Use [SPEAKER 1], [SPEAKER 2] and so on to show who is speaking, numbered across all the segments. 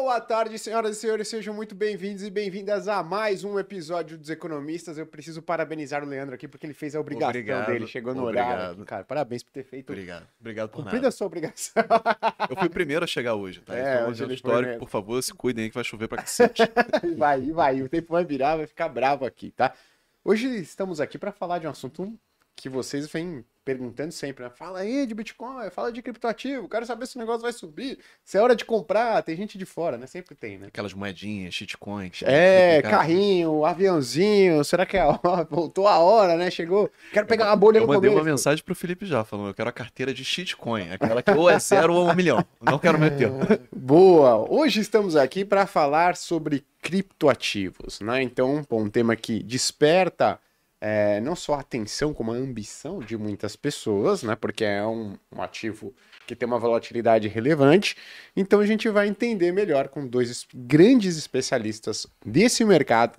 [SPEAKER 1] Boa tarde, senhoras e senhores, sejam muito bem-vindos e bem-vindas a mais um episódio dos Economistas. Eu preciso parabenizar o Leandro aqui porque ele fez a obrigação
[SPEAKER 2] Obrigado,
[SPEAKER 1] dele, chegou no
[SPEAKER 2] obrigado.
[SPEAKER 1] horário. Cara, parabéns por ter feito.
[SPEAKER 2] Obrigado. Obrigado por
[SPEAKER 1] Cumprida
[SPEAKER 2] nada.
[SPEAKER 1] a sua obrigação.
[SPEAKER 2] Eu fui o primeiro a chegar hoje, tá?
[SPEAKER 1] É,
[SPEAKER 2] então,
[SPEAKER 1] hoje foi
[SPEAKER 2] histórico, por favor, se cuidem aí que vai chover pra cacete.
[SPEAKER 1] Vai, vai. O tempo vai virar, vai ficar bravo aqui, tá? Hoje estamos aqui para falar de um assunto que vocês vêm perguntando sempre, né? Fala aí de Bitcoin, fala de criptoativo, quero saber se o negócio vai subir, se é hora de comprar, tem gente de fora, né? Sempre tem, né?
[SPEAKER 2] Aquelas moedinhas, shitcoin.
[SPEAKER 1] É,
[SPEAKER 2] fica-
[SPEAKER 1] carrinho, aviãozinho, será que é a hora? Voltou a hora, né? Chegou, quero pegar uma bolha
[SPEAKER 2] Eu
[SPEAKER 1] no
[SPEAKER 2] mandei
[SPEAKER 1] começo.
[SPEAKER 2] uma mensagem pro Felipe já, falando, eu quero a carteira de shitcoin, aquela que ou é zero ou é um milhão. Não quero meter.
[SPEAKER 1] Boa! Hoje estamos aqui para falar sobre criptoativos, né? Então, um tema que desperta é, não só a atenção, como a ambição de muitas pessoas, né? Porque é um, um ativo que tem uma volatilidade relevante. Então, a gente vai entender melhor com dois es- grandes especialistas desse mercado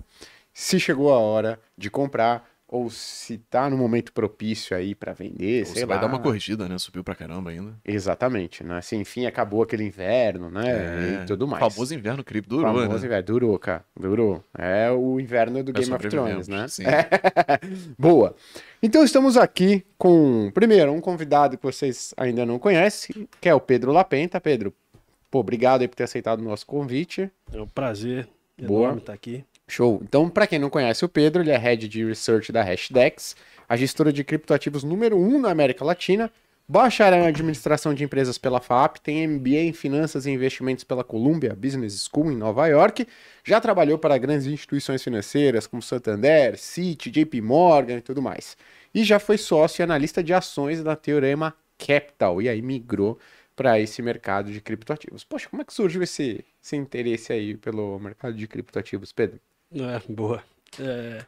[SPEAKER 1] se chegou a hora de comprar ou se tá no momento propício aí para vender,
[SPEAKER 2] Ou
[SPEAKER 1] sei
[SPEAKER 2] Você vai
[SPEAKER 1] lá.
[SPEAKER 2] dar uma corrigida, né? Subiu pra caramba ainda.
[SPEAKER 1] Exatamente, né? Assim, enfim, acabou aquele inverno, né? e tudo mais.
[SPEAKER 2] É, Famoso inverno cripto durou,
[SPEAKER 1] Famoso
[SPEAKER 2] né?
[SPEAKER 1] inverno. Durou, cara. Durou. É o inverno do
[SPEAKER 2] Nós
[SPEAKER 1] Game of Thrones, né?
[SPEAKER 2] sim.
[SPEAKER 1] Boa. Então estamos aqui com, primeiro, um convidado que vocês ainda não conhecem, que é o Pedro Lapenta. Pedro, pô, obrigado aí por ter aceitado o nosso convite.
[SPEAKER 3] É um prazer
[SPEAKER 1] Boa.
[SPEAKER 3] enorme estar aqui.
[SPEAKER 1] Show. Então, para quem não conhece o Pedro, ele é Head de Research da Hashdex, a gestora de criptoativos número 1 um na América Latina, bacharel em administração de empresas pela FAP, tem MBA em finanças e investimentos pela Columbia Business School em Nova York, já trabalhou para grandes instituições financeiras como Santander, Citi, JP Morgan e tudo mais. E já foi sócio e analista de ações da Teorema Capital e aí migrou para esse mercado de criptoativos. Poxa, como é que surgiu esse, esse interesse aí pelo mercado de criptoativos, Pedro?
[SPEAKER 3] É, boa. É,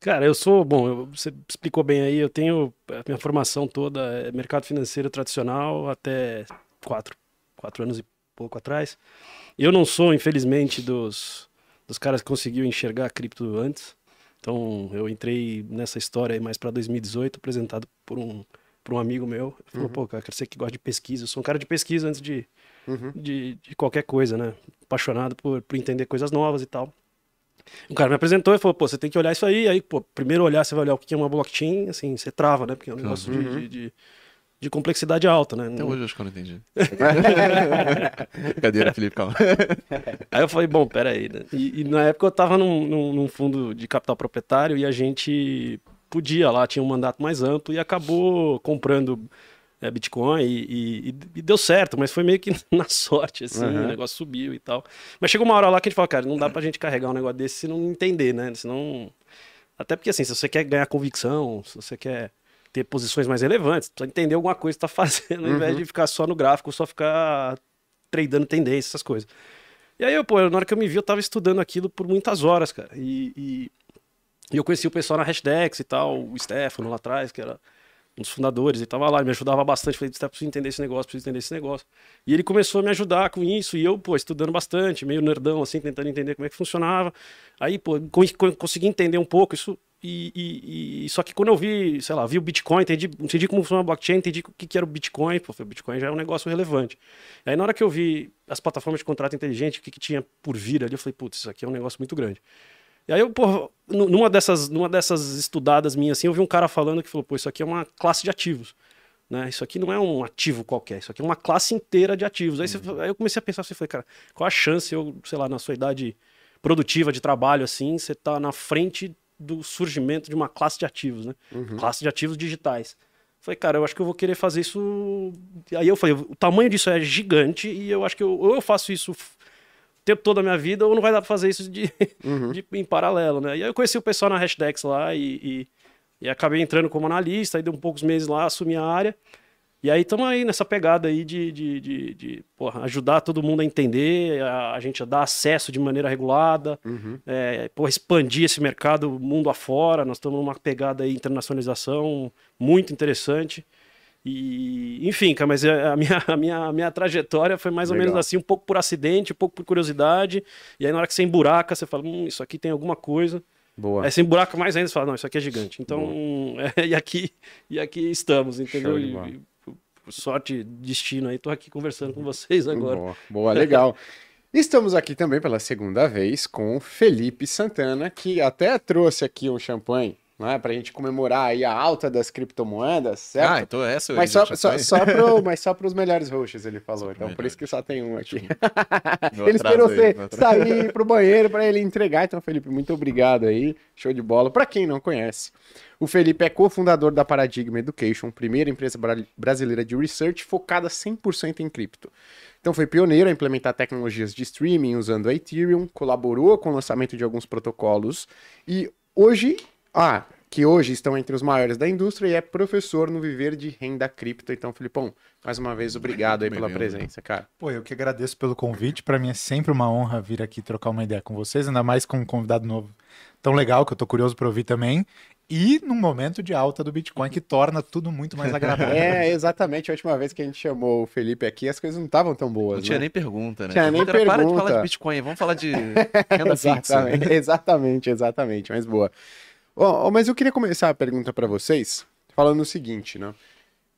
[SPEAKER 3] cara, eu sou, bom, eu- você explicou bem aí, eu tenho a minha formação toda é mercado financeiro tradicional até quatro, quatro anos e pouco atrás. Eu não sou, infelizmente, dos, dos caras que conseguiu enxergar a cripto antes. Então, eu entrei nessa história aí mais para 2018, apresentado por um, por um amigo meu. Ele falou, pô, cara, você que gosta de pesquisa, eu sou um cara de pesquisa antes de,
[SPEAKER 1] Uhum.
[SPEAKER 3] de, de qualquer coisa, né? Apaixonado por, por entender coisas novas e tal. O cara me apresentou e falou, pô, você tem que olhar isso aí. Aí, pô, primeiro olhar, você vai olhar o que é uma blockchain, assim, você trava, né? Porque é um negócio de-
[SPEAKER 1] Uhum.
[SPEAKER 3] de, de, de complexidade alta, né?
[SPEAKER 2] Até hoje eu acho que eu não entendi. Brincadeira, Felipe, calma.
[SPEAKER 3] Aí eu falei, bom, peraí, né? E, e na época eu tava num, num- num fundo de capital proprietário e a gente podia lá, tinha um mandato mais amplo e acabou comprando é, Bitcoin e, e- e- deu certo, mas foi meio que na sorte, assim,
[SPEAKER 1] Uhum.
[SPEAKER 3] o negócio subiu e tal. Mas chegou uma hora lá que a gente falou, cara, não dá pra gente carregar um negócio desse se não entender, né? Senão... Até porque, assim, se você quer ganhar convicção, se você quer ter posições mais relevantes, precisa entender alguma coisa que tá fazendo, ao invés de ficar só no gráfico, só ficar tradando tendência, essas coisas. E aí, eu, pô, na hora que eu me vi, eu tava estudando aquilo por muitas horas, cara. E, e, e eu conheci o pessoal na Hashdex e tal, o Stefano lá atrás, que era um dos fundadores, ele tava lá, ele me ajudava bastante. Falei, Stefano, preciso entender esse negócio, preciso entender esse negócio. E ele começou a me ajudar com isso, e eu, pô, estudando bastante, meio nerdão, assim, tentando entender como é que funcionava. Aí, pô, con- con- consegui entender um pouco isso. E, e- e- só que quando eu vi, sei lá, vi o Bitcoin, entendi, entendi como funciona a blockchain, entendi o que, que era o Bitcoin, pô, o Bitcoin já é um negócio relevante. Aí na hora que eu vi as plataformas de contrato inteligente, o que, que tinha por vir ali, eu falei, putz, isso aqui é um negócio muito grande. E aí eu, pô, numa dessas, numa dessas estudadas minhas assim, eu vi um cara falando que falou, pô, isso aqui é uma classe de ativos. Né? Isso aqui não é um ativo qualquer, isso aqui é uma classe inteira de ativos. Aí, você- aí eu comecei a pensar assim, falei, cara, qual a chance eu, sei lá, na sua idade produtiva de trabalho assim, você tá na frente do surgimento de uma classe de ativos, né? Classe de ativos digitais. Falei, cara, eu acho que eu vou querer fazer isso. Aí eu falei, o tamanho disso é gigante e eu acho que eu, ou eu faço isso tempo todo da minha vida ou não vai dar pra fazer isso de, de- em paralelo, né? E aí eu conheci o pessoal na Hashdex lá e, e, e acabei entrando como analista, aí deu um poucos meses lá, assumi a área. E aí estamos aí nessa pegada aí de, de, de, de, porra, ajudar todo mundo a entender, a, a gente a dar acesso de maneira regulada, é, porra, expandir esse mercado mundo afora. Nós estamos numa pegada aí de internacionalização muito interessante. E, enfim, cara, mas é, a minha, a minha, a minha trajetória foi mais ou
[SPEAKER 1] Legal.
[SPEAKER 3] menos assim, um pouco por acidente, um pouco por curiosidade. E aí, na hora que você emburaca, você fala, hum, isso aqui tem alguma coisa.
[SPEAKER 1] Boa.
[SPEAKER 3] Aí você emburaca mais ainda e fala, não, isso aqui é gigante. Então, é, e, aqui, e aqui estamos, entendeu? E- por sorte, destino aí, tô aqui conversando com vocês agora.
[SPEAKER 1] Boa, boa, legal. Estamos aqui também pela segunda vez com o Felipe Santana, que até trouxe aqui um champanhe, né, pra gente comemorar aí a alta das criptomoedas, certo?
[SPEAKER 2] Ah, então essa eu
[SPEAKER 1] mas, só, só, só pro, mas só pros melhores hosts, ele falou. Então, por isso que só tem um aqui. Ele esperou você sair pro banheiro pra ele entregar. Então, Felipe, muito obrigado aí. Show de bola. Pra quem não conhece, o Felipe é cofundador da Paradigma Education, primeira empresa bra- brasileira de research focada 100% em cripto. Então foi pioneiro a implementar tecnologias de streaming usando a Ethereum, colaborou com o lançamento de alguns protocolos e hoje, ah, que hoje estão entre os maiores da indústria e é professor no viver de renda cripto. Então, Filipão, mais uma vez obrigado aí pela presença, cara.
[SPEAKER 4] Pô, eu que agradeço pelo convite. Para mim é sempre uma honra vir aqui trocar uma ideia com vocês, ainda mais com um convidado novo tão legal que eu tô curioso para ouvir também. E num momento de alta do Bitcoin que torna tudo muito mais agradável.
[SPEAKER 1] É, exatamente. A última vez que a gente chamou o Felipe aqui, as coisas não estavam tão boas.
[SPEAKER 2] Não tinha
[SPEAKER 1] né?
[SPEAKER 2] nem pergunta, né?
[SPEAKER 1] Tinha nem
[SPEAKER 2] Pergunta era, Para de falar de Bitcoin, vamos falar de renda fixa.
[SPEAKER 1] Exatamente, exatamente, exatamente, mas boa. Ó, ó, mas eu queria começar a pergunta para vocês falando o seguinte, né?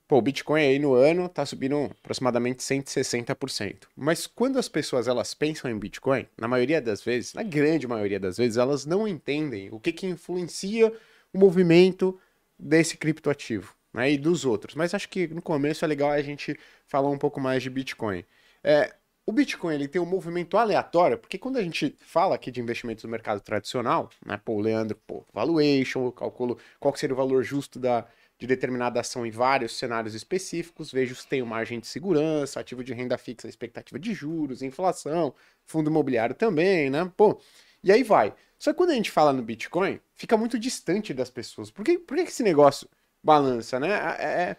[SPEAKER 1] Pô, o Bitcoin aí no ano tá subindo aproximadamente 160%. Mas quando as pessoas elas pensam em Bitcoin, na maioria das vezes, na grande maioria das vezes, elas não entendem o que que influencia o movimento desse criptoativo, né, e dos outros. Mas acho que no começo é legal a gente falar um pouco mais de Bitcoin. É, o Bitcoin ele tem um movimento aleatório, porque quando a gente fala aqui de investimentos no mercado tradicional, né, pô, o Leandro, pô, valuation, eu calculo qual seria o valor justo da, de determinada ação em vários cenários específicos, vejo se tem uma margem de segurança, ativo de renda fixa, expectativa de juros, inflação, fundo imobiliário também, né, pô, e aí vai. Só que quando a gente fala no Bitcoin, fica muito distante das pessoas. Por que, por que que esse negócio balança, né? É- é-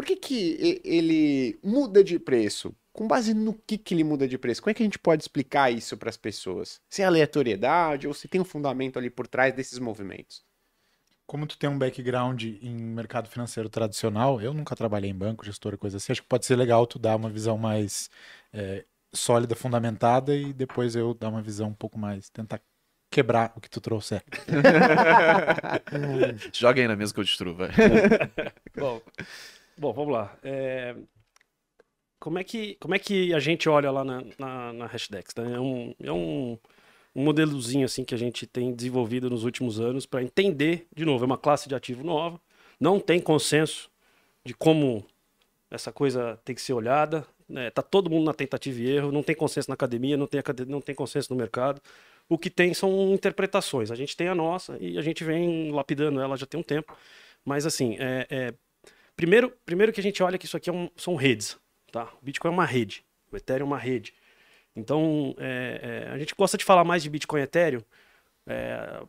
[SPEAKER 1] por que, que ele muda de preço? Com base no que, que ele muda de preço? Como é que a gente pode explicar isso para as pessoas? Se é aleatoriedade ou se tem um fundamento ali por trás desses movimentos?
[SPEAKER 4] Como tu tem um background em mercado financeiro tradicional, eu nunca trabalhei em banco, gestor, coisa assim, acho que pode ser legal tu dar uma visão mais é, sólida, fundamentada e depois eu dar uma visão um pouco mais, tentar quebrar o que tu trouxer.
[SPEAKER 2] Joga aí na mesa que eu destruo, vai.
[SPEAKER 3] Bom, bom, vamos lá. É, Como, é que, como é que a gente olha lá na, na, na Hashdex? né? É, um, é um, um modelozinho assim que a gente tem desenvolvido nos últimos anos para entender, de novo, é uma classe de ativo nova, não tem consenso de como essa coisa tem que ser olhada. Né? Tá todo mundo na tentativa e erro, não tem consenso na academia, não tem, acad- não tem consenso no mercado. O que tem são interpretações. A gente tem a nossa e a gente vem lapidando ela já tem um tempo. Mas assim, é, é, primeiro, primeiro que a gente olha que isso aqui é um- são redes. Tá? O Bitcoin é uma rede, o Ethereum é uma rede. Então, é, é, a gente gosta de falar mais de Bitcoin e Ethereum, é,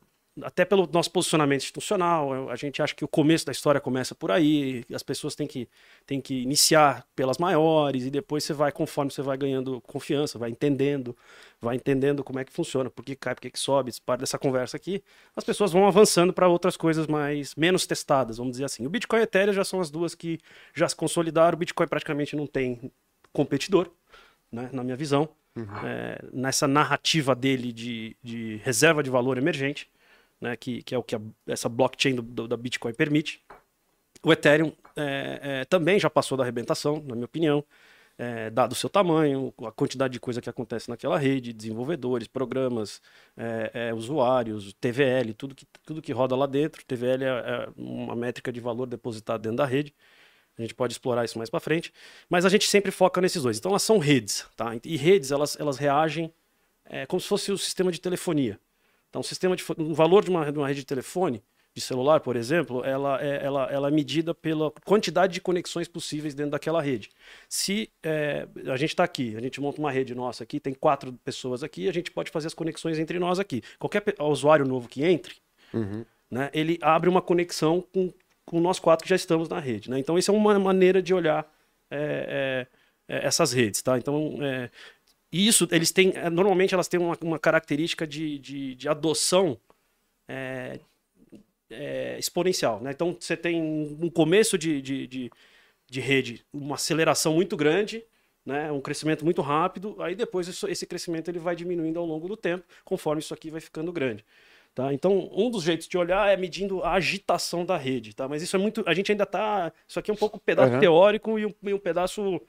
[SPEAKER 3] até pelo nosso posicionamento institucional. A gente acha que o começo da história começa por aí, as pessoas têm que, têm que iniciar pelas maiores e depois você vai, conforme você vai ganhando confiança, vai entendendo, vai entendendo como é que funciona, por que cai, por que que sobe, parte dessa conversa aqui, as pessoas vão avançando para outras coisas mais menos testadas, vamos dizer assim. O Bitcoin e o Ethereum já são as duas que já se consolidaram, o Bitcoin praticamente não tem competidor, né, na minha visão, é, nessa narrativa dele de, de reserva de valor emergente, né, que, que é o que a- essa blockchain do- do- da Bitcoin permite. O Ethereum é, é, também já passou da arrebentação, na minha opinião, é, dado o seu tamanho, a quantidade de coisa que acontece naquela rede, desenvolvedores, programas, é, é, usuários, TVL, tudo que, tudo que roda lá dentro. TVL é, é uma métrica de valor depositado dentro da rede. A gente pode explorar isso mais para frente. Mas a gente sempre foca nesses dois. Então elas são redes, tá? E redes, elas, elas reagem é, como se fosse o sistema de telefonia. Então, o sistema de o valor de uma, de uma rede de telefone, de celular, por exemplo, ela é, ela, ela é medida pela quantidade de conexões possíveis dentro daquela rede. Se é, a gente está aqui, a gente monta uma rede nossa aqui, tem quatro pessoas aqui, a gente pode fazer as conexões entre nós aqui. Qualquer usuário novo que entre, né, ele abre uma conexão com, com nós quatro que já estamos na rede. Né? Então, isso é uma maneira de olhar é, é, essas redes. Tá? Então, e isso, eles têm, é, normalmente elas têm uma, uma característica de, de, de adoção é, é, exponencial. Né? Então, você tem um começo de, de, de, de rede, uma aceleração muito grande, né? um crescimento muito rápido, aí depois isso- esse crescimento ele vai diminuindo ao longo do tempo, conforme isso aqui vai ficando grande. Tá? Então, um dos jeitos de olhar é medindo a agitação da rede, tá? Mas isso é muito. A gente ainda tá. Isso aqui é um pouco um pedaço
[SPEAKER 1] Aham.
[SPEAKER 3] teórico e um, e um pedaço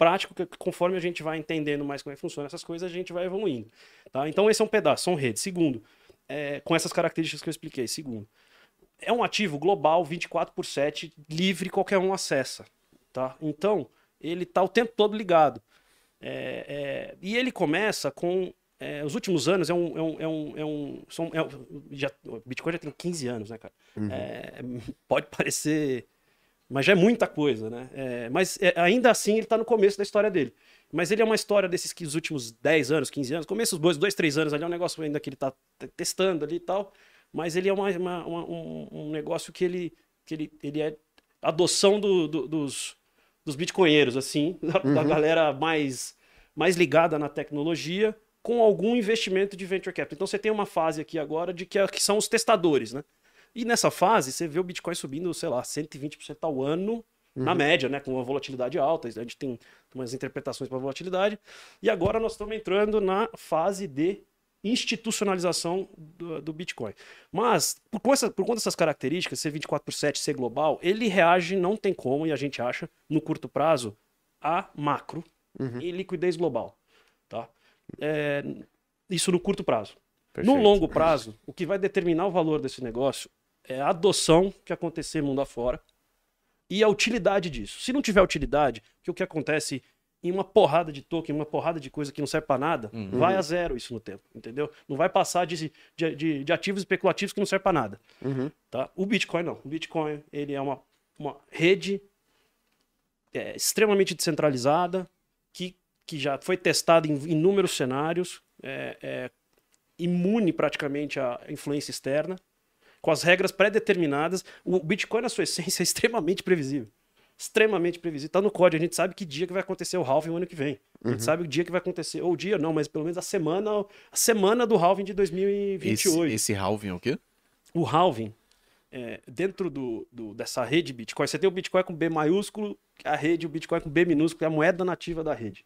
[SPEAKER 3] prático que conforme a gente vai entendendo mais como é que funciona essas coisas, a gente vai evoluindo. Tá? Então esse é um pedaço, são redes. Segundo, é, com essas características que eu expliquei. Segundo, é um ativo global 24 por 7, livre, qualquer um acessa. Tá? Então, ele está o tempo todo ligado. É, é, e ele começa com. É, os últimos anos é um. É um, é um, é um são, é, já, o Bitcoin já tem 15 anos, né, cara? É, pode parecer. Mas já é muita coisa, né? É, mas é, ainda assim ele está no começo da história dele. Mas ele é uma história desses que os últimos 10 anos, 15 anos, começo dos dois, dois, três anos ali, é um negócio ainda que ele está testando ali e tal. Mas ele é uma, uma- uma- um, um negócio que ele, que ele, ele é adoção do- do- dos, dos bitcoinheiros, assim, da, da galera mais, mais ligada na tecnologia, com algum investimento de venture capital. Então você tem uma fase aqui agora de que, é- que são os testadores, né? E nessa fase, você vê o Bitcoin subindo, sei lá, 120% ao ano, na média, né? Com uma volatilidade alta. A gente tem umas interpretações para volatilidade. E agora nós estamos entrando na fase de institucionalização do, do Bitcoin. Mas, por, conta- por conta dessas características, ser 24 por 7, ser global, ele reage, não tem como, e a gente acha, no curto prazo, a macro e liquidez global. Tá? É, isso no curto prazo.
[SPEAKER 1] Perfeito.
[SPEAKER 3] No longo prazo, o que vai determinar o valor desse negócio é a adoção que acontecer mundo afora e a utilidade disso. Se não tiver utilidade, que o que acontece em uma porrada de token, uma porrada de coisa que não serve para nada, vai a zero isso no tempo, entendeu? Não vai passar de, de, de- de ativos especulativos que não servem para nada. Tá? O Bitcoin não. O Bitcoin ele é uma, uma rede é, extremamente descentralizada, que, que já foi testada em inúmeros cenários, é, é, imune praticamente à influência externa, com as regras pré-determinadas. O Bitcoin, na sua essência, é extremamente previsível. Extremamente previsível. Está no código. A gente sabe que dia que vai acontecer o halving o ano que vem. A gente sabe o dia que vai acontecer. Ou o dia, não, mas pelo menos a semana, a semana do halving de 2028
[SPEAKER 2] Esse, esse halving é o quê?
[SPEAKER 3] o halving é, dentro do, do- dessa rede Bitcoin, você tem o Bitcoin com B maiúsculo, a rede, o Bitcoin com B minúsculo, é a moeda nativa da rede.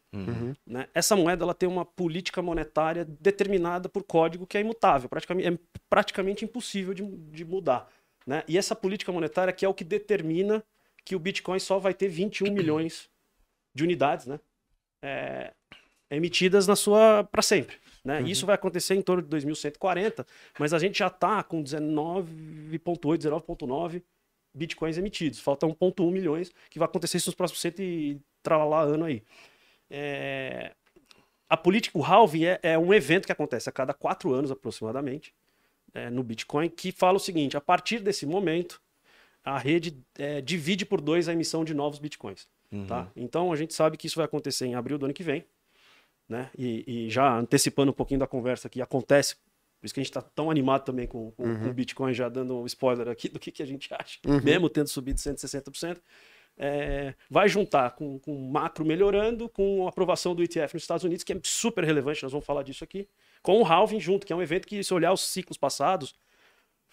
[SPEAKER 3] Né? Essa moeda ela tem uma política monetária determinada por código que é imutável, praticamente, é praticamente impossível de, de mudar. Né? E essa política monetária que é o que determina que o Bitcoin só vai ter 21 milhões de unidades, né? É, emitidas na sua para sempre. Né? Isso vai acontecer em torno de 2140, mas a gente já está com 19,8, 19,9 bitcoins emitidos. Falta 1,1 milhões, que vai acontecer isso nos próximos 100 e tralalá ano aí. É, A política, o halving é, é um evento que acontece a cada quatro anos aproximadamente é, no Bitcoin, que fala o seguinte: a partir desse momento, a rede é, divide por dois a emissão de novos Bitcoins. Tá? Então a gente sabe que isso vai acontecer em abril do ano que vem né? E, e já antecipando um pouquinho da conversa que acontece, por isso que a gente está tão animado também com, com, com o Bitcoin, já dando um spoiler aqui do que, que a gente acha, mesmo tendo subido 160%, é, vai juntar com, com o macro melhorando, com a aprovação do ETF nos Estados Unidos, que é super relevante, nós vamos falar disso aqui, com o halving junto, que é um evento que, se olhar os ciclos passados,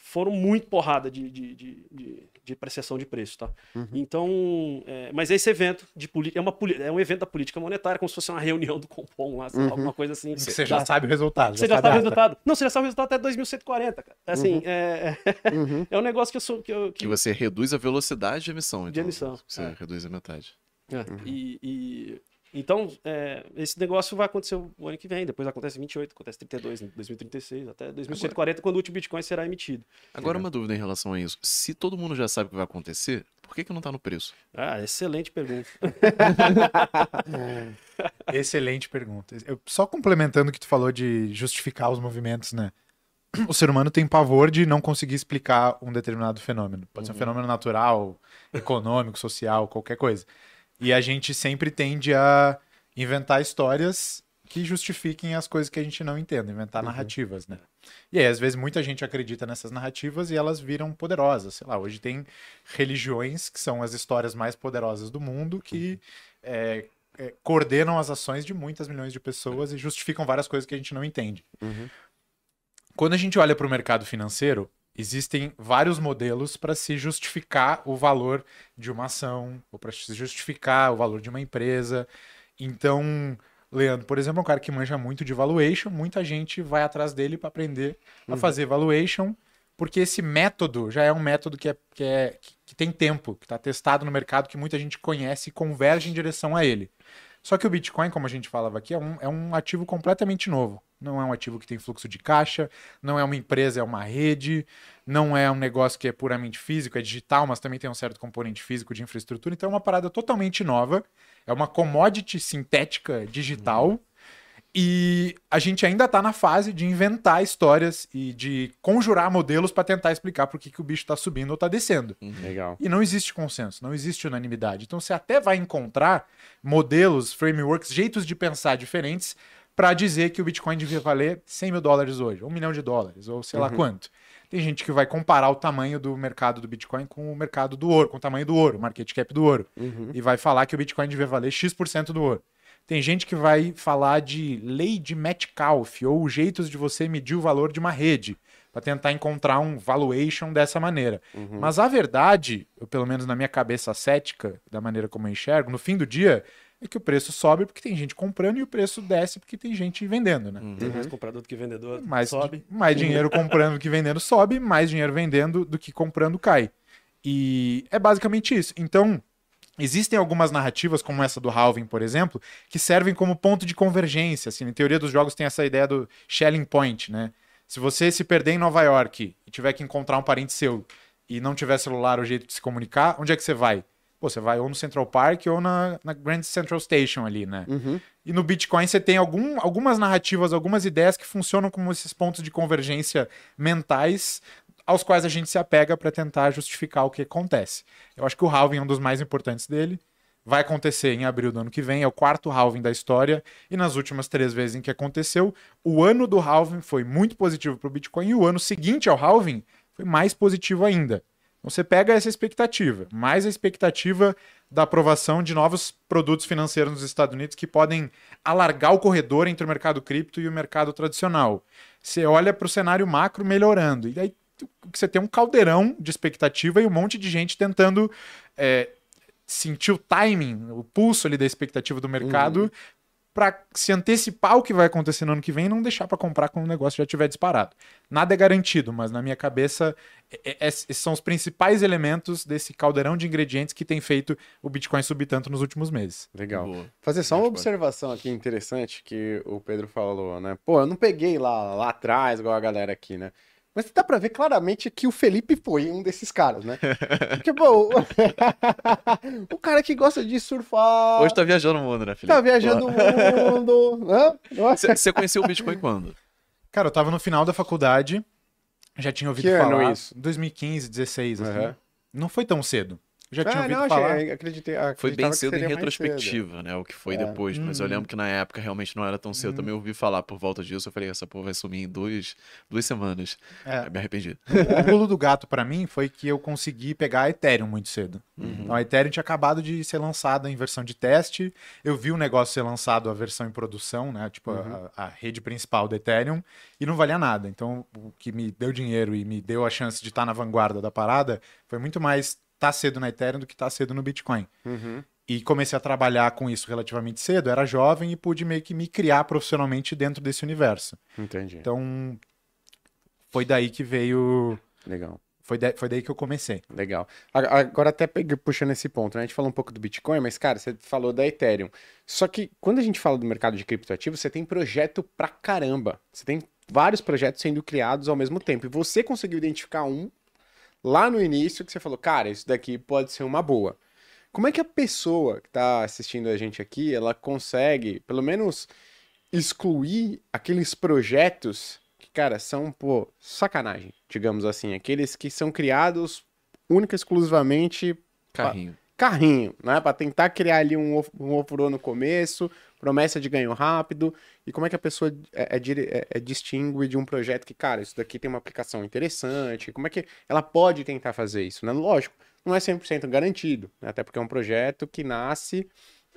[SPEAKER 3] foram muito porrada de, de, de, de, de apreciação de preço, tá? Então, é, mas esse evento de política é, uma, é um evento da política monetária, como se fosse uma reunião do Compom lá, lá, alguma coisa assim.
[SPEAKER 4] Você já
[SPEAKER 3] Dá-
[SPEAKER 4] sabe o resultado.
[SPEAKER 3] você já
[SPEAKER 4] sabe
[SPEAKER 3] o resultado? Não, você já sabe o resultado até 2140, cara. Assim, é, é, é um negócio que eu sou. Que eu, que-
[SPEAKER 2] Que você reduz a velocidade de emissão. Então,
[SPEAKER 3] emissão,
[SPEAKER 2] Você
[SPEAKER 3] é.
[SPEAKER 2] reduz a metade.
[SPEAKER 3] É, e, e- então, é, esse negócio vai acontecer o ano que vem, depois acontece 28, acontece 32, em 2036, até 2140, quando o último Bitcoin será emitido.
[SPEAKER 2] Agora, uma dúvida em relação a isso. Se todo mundo já sabe o que vai acontecer, por que, que não tá no preço?
[SPEAKER 3] Ah, excelente pergunta.
[SPEAKER 4] Excelente pergunta. Eu, só complementando o que tu falou de justificar os movimentos, né? O ser humano tem pavor de não conseguir explicar um determinado fenômeno. Pode ser um fenômeno natural, econômico, social, qualquer coisa. E a gente sempre tende a inventar histórias que justifiquem as coisas que a gente não entende, inventar narrativas, né? E aí, às vezes, muita gente acredita nessas narrativas e elas viram poderosas. Sei lá, hoje tem religiões que são as histórias mais poderosas do mundo que é, é, coordenam as ações de muitas milhões de pessoas e justificam várias coisas que a gente não entende. Quando a gente olha para o mercado financeiro, existem vários modelos para se justificar o valor de uma ação, ou para se justificar o valor de uma empresa. Então, Leandro, por exemplo, é um cara que manja muito de valuation, muita gente vai atrás dele para aprender a fazer valuation, porque esse método já é um método que, é, que, é, que tem tempo, que está testado no mercado, que muita gente conhece e converge em direção a ele. Só que o Bitcoin, como a gente falava aqui, é um, é um ativo completamente novo. Não é um ativo que tem fluxo de caixa, não é uma empresa, é uma rede, não é um negócio que é puramente físico, é digital, mas também tem um certo componente físico de infraestrutura. Então é uma parada totalmente nova. É uma commodity sintética digital. E a gente ainda está na fase de inventar histórias e de conjurar modelos para tentar explicar por que, que o bicho está subindo ou está descendo.
[SPEAKER 1] Legal.
[SPEAKER 4] E não existe consenso, não existe unanimidade. Então você até vai encontrar modelos, frameworks, jeitos de pensar diferentes para dizer que o Bitcoin devia valer 100 mil dólares hoje, um milhão de dólares, ou sei lá quanto. Tem gente que vai comparar o tamanho do mercado do Bitcoin com o mercado do ouro, com o tamanho do ouro, market cap do ouro. E vai falar que o Bitcoin devia valer X% do ouro. Tem gente que vai falar de lei de Metcalfe ou jeitos de você medir o valor de uma rede para tentar encontrar um valuation dessa maneira. Mas a verdade, eu, pelo menos na minha cabeça cética, da maneira como eu enxergo, no fim do dia, é que o preço sobe porque tem gente comprando e o preço desce porque tem gente vendendo, né?
[SPEAKER 3] Tem mais comprador do que vendedor.
[SPEAKER 4] Mais,
[SPEAKER 3] sobe.
[SPEAKER 4] mais dinheiro comprando do que vendendo sobe, mais dinheiro vendendo do que comprando cai. E é basicamente isso. Então, existem algumas narrativas, como essa do Halving, por exemplo, que servem como ponto de convergência. Assim, em teoria dos jogos tem essa ideia do Shelling Point, né? Se você se perder em Nova York e tiver que encontrar um parente seu e não tiver celular ou jeito de se comunicar, onde é que você vai? Pô, você vai ou no Central Park ou na, na Grand Central Station ali, né? E no Bitcoin você tem algum, algumas narrativas, algumas ideias que funcionam como esses pontos de convergência mentais aos quais a gente se apega para tentar justificar o que acontece. Eu acho que o halving é um dos mais importantes dele. Vai acontecer em abril do ano que vem, é o quarto halving da história. E nas últimas três vezes em que aconteceu, o ano do halving foi muito positivo para o Bitcoin e o ano seguinte ao halving foi mais positivo ainda. Você pega essa expectativa, mais a expectativa da aprovação de novos produtos financeiros nos Estados Unidos que podem alargar o corredor entre o mercado cripto e o mercado tradicional. Você olha para o cenário macro melhorando, e aí você tem um caldeirão de expectativa e um monte de gente tentando é, sentir o timing, o pulso ali da expectativa do mercado para se antecipar o que vai acontecer no ano que vem e não deixar para comprar quando o negócio já estiver disparado. Nada é garantido, mas na minha cabeça é- é- esses são os principais elementos desse caldeirão de ingredientes que tem feito o Bitcoin subir tanto nos últimos meses.
[SPEAKER 1] Legal.
[SPEAKER 2] Boa.
[SPEAKER 1] Fazer só uma observação aqui interessante que o Pedro falou, né? Pô, eu não peguei lá, lá atrás, igual a galera aqui, né? Mas dá pra ver claramente que o Felipe foi um desses caras, né? Porque, pô, o- cara que gosta de surfar,
[SPEAKER 2] Hoje tá viajando o mundo, né, Felipe?
[SPEAKER 1] tá viajando o mundo,
[SPEAKER 2] Você conheceu o Bitcoin quando?
[SPEAKER 4] Cara, eu tava no final da faculdade, já tinha ouvido
[SPEAKER 1] Que ano
[SPEAKER 4] falar.
[SPEAKER 1] isso?
[SPEAKER 4] 2015, 16, assim. Não foi tão cedo. Eu já tinha
[SPEAKER 1] Ah,
[SPEAKER 4] ouvido
[SPEAKER 1] não,
[SPEAKER 4] falar.
[SPEAKER 1] achei, acreditei,
[SPEAKER 2] Foi
[SPEAKER 1] acreditava
[SPEAKER 2] bem cedo em
[SPEAKER 1] mais cedo.
[SPEAKER 2] retrospectiva, né? O que foi
[SPEAKER 1] É.
[SPEAKER 2] depois. Mas eu
[SPEAKER 4] Hum.
[SPEAKER 2] lembro que na época realmente não era tão cedo. Também ouvi falar por volta disso. Eu falei, essa porra vai sumir em dois, duas semanas.
[SPEAKER 4] É.
[SPEAKER 2] Me arrependi.
[SPEAKER 4] O pulo do gato pra mim foi que eu consegui pegar a Ethereum muito cedo. Então a Ethereum tinha acabado de ser lançada em versão de teste. Eu vi o negócio ser lançado a versão em produção, né? Tipo a, a rede principal da Ethereum e não valia nada. Então o que me deu dinheiro e me deu a chance de estar na vanguarda da parada foi muito mais estar cedo na Ethereum do que estar cedo no Bitcoin.
[SPEAKER 1] Uhum.
[SPEAKER 4] E comecei a trabalhar com isso relativamente cedo. Era jovem e pude meio que me criar profissionalmente dentro desse universo.
[SPEAKER 1] Entendi.
[SPEAKER 4] Então foi daí que veio
[SPEAKER 1] Legal.
[SPEAKER 4] foi, da- foi daí que eu comecei.
[SPEAKER 1] Legal. Agora até puxando esse ponto, né? A gente falou um pouco do Bitcoin, mas, cara, você falou da Ethereum. Só que quando a gente fala do mercado de criptoativos, você tem projeto pra caramba. Você tem vários projetos sendo criados ao mesmo tempo. E você conseguiu identificar um lá no início que você falou, cara, isso daqui pode ser uma boa. Como é que a pessoa que tá assistindo a gente aqui, ela consegue, pelo menos, excluir aqueles projetos que, cara, são, pô, sacanagem, digamos assim. Aqueles que são criados única e exclusivamente
[SPEAKER 2] Carrinho.
[SPEAKER 1] carrinho, né? Pra tentar criar ali um, of- um ofurô no começo, promessa de ganho rápido. E como é que a pessoa é, é, é- é distingue de um projeto que, cara, isso daqui tem uma aplicação interessante? Como é que ela pode tentar fazer isso, né? Lógico, não é 100% garantido, né? até porque é um projeto que nasce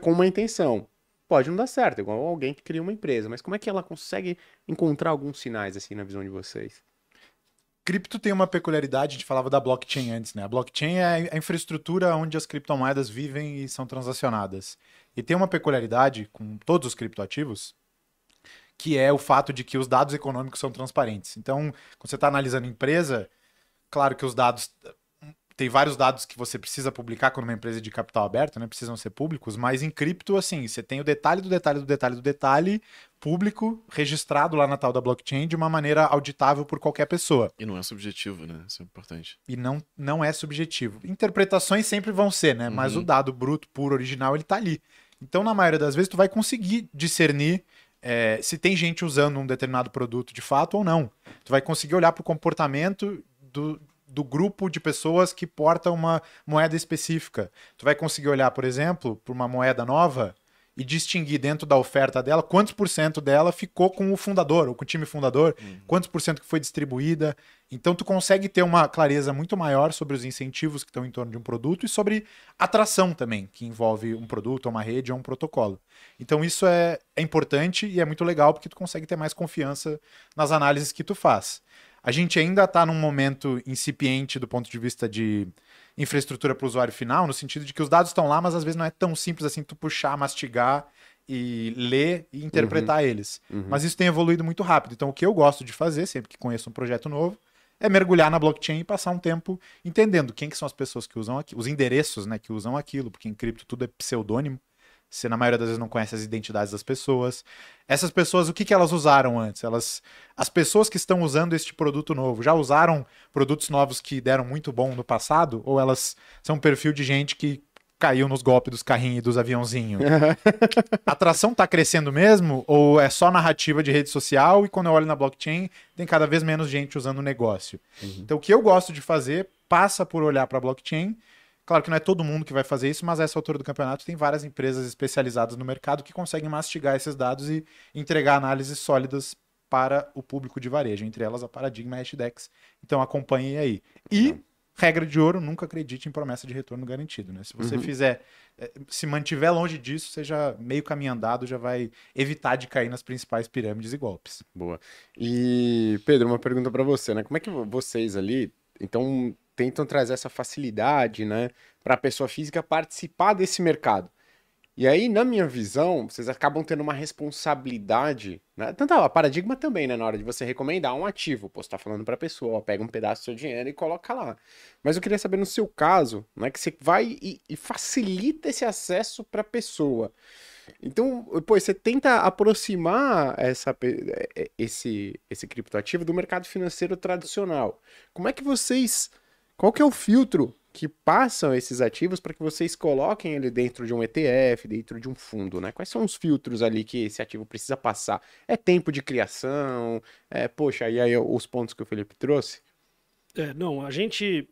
[SPEAKER 1] com uma intenção. Pode não dar certo, igual alguém que cria uma empresa, mas como é que ela consegue encontrar alguns sinais assim na visão de vocês?
[SPEAKER 4] Cripto tem uma peculiaridade, a gente falava da blockchain antes, né? A blockchain é a infraestrutura onde as criptomoedas vivem e são transacionadas. E tem uma peculiaridade com todos os criptoativos, que é o fato de que os dados econômicos são transparentes. Então, quando você está analisando empresa, claro que os dados tem vários dados que você precisa publicar quando uma empresa é de capital aberto, né? Precisam ser públicos, mas em cripto, assim, você tem o detalhe do detalhe do detalhe do detalhe público, registrado lá na tal da blockchain de uma maneira auditável por qualquer pessoa.
[SPEAKER 2] E não é subjetivo, né? Isso é importante.
[SPEAKER 4] E não, não é subjetivo. Interpretações sempre vão ser, né? Mas
[SPEAKER 2] Uhum.
[SPEAKER 4] o dado bruto, puro, original, ele tá ali. Então, na maioria das vezes, tu vai conseguir discernir é, se tem gente usando um determinado produto de fato ou não. Tu vai conseguir olhar para o comportamento do, do grupo de pessoas que porta uma moeda específica. Tu vai conseguir olhar, por exemplo, para uma moeda nova e distinguir dentro da oferta dela quantos por cento dela ficou com o fundador ou com o time fundador, quantos por cento que foi distribuída. Então tu consegue ter uma clareza muito maior sobre os incentivos que estão em torno de um produto e sobre atração também, que envolve um produto, uma rede ou um protocolo. Então isso é, é importante e é muito legal porque tu consegue ter mais confiança nas análises que tu faz. A gente ainda está num momento incipiente do ponto de vista de infraestrutura para o usuário final, no sentido de que os dados estão lá, mas às vezes não é tão simples assim tu puxar, mastigar e ler e interpretar eles. Mas isso tem evoluído muito rápido. Então o que eu gosto de fazer, sempre que conheço um projeto novo, é mergulhar na blockchain e passar um tempo entendendo quem que são as pessoas que usam aquilo, os endereços né, que usam aquilo, porque em cripto tudo é pseudônimo. Você, na maioria das vezes, não conhece as identidades das pessoas. Essas pessoas, o que, que elas usaram antes? Elas, as pessoas que estão usando este produto novo, já usaram produtos novos que deram muito bom no passado? Ou elas são um perfil de gente que caiu nos golpes dos carrinhos e dos aviãozinhos? a atração está crescendo mesmo? Ou é só narrativa de rede social e quando eu olho na blockchain, tem cada vez menos gente usando o negócio? Então, o que eu gosto de fazer passa por olhar para a blockchain. Claro que não é todo mundo que vai fazer isso, mas a essa altura do campeonato tem várias empresas especializadas no mercado que conseguem mastigar esses dados e entregar análises sólidas para o público de varejo, entre elas a Paradigma e a Hashdex. Então acompanhem aí. E, regra de ouro, nunca acredite em promessa de retorno garantido. Né? Se você fizer, eh, se mantiver longe disso, já meio caminho andado, já vai evitar de cair nas principais pirâmides e golpes.
[SPEAKER 1] Boa. E, Pedro, uma pergunta pra você, né? Como é que vocês ali, então, tentam trazer essa facilidade, né, para a pessoa física participar desse mercado? E aí, na minha visão, vocês acabam tendo uma responsabilidade, né? Tanto a paradigma também, né? Na hora de você recomendar um ativo. Pô, você tá falando pra pessoa, ó, pega um pedaço do seu dinheiro e coloca lá. Mas eu queria saber no seu caso, né? Que você vai e, e facilita esse acesso pra pessoa. Então, pô, você tenta aproximar essa, pe- eh, esse, esse criptoativo do mercado financeiro tradicional. Como é que vocês. Qual que é o filtro que passam esses ativos para que vocês coloquem ele dentro de um ETF, dentro de um fundo, né? Quais são os filtros ali que esse ativo precisa passar? É tempo de criação? É, poxa, e aí os pontos que o Felipe trouxe?
[SPEAKER 3] É, não, a gente.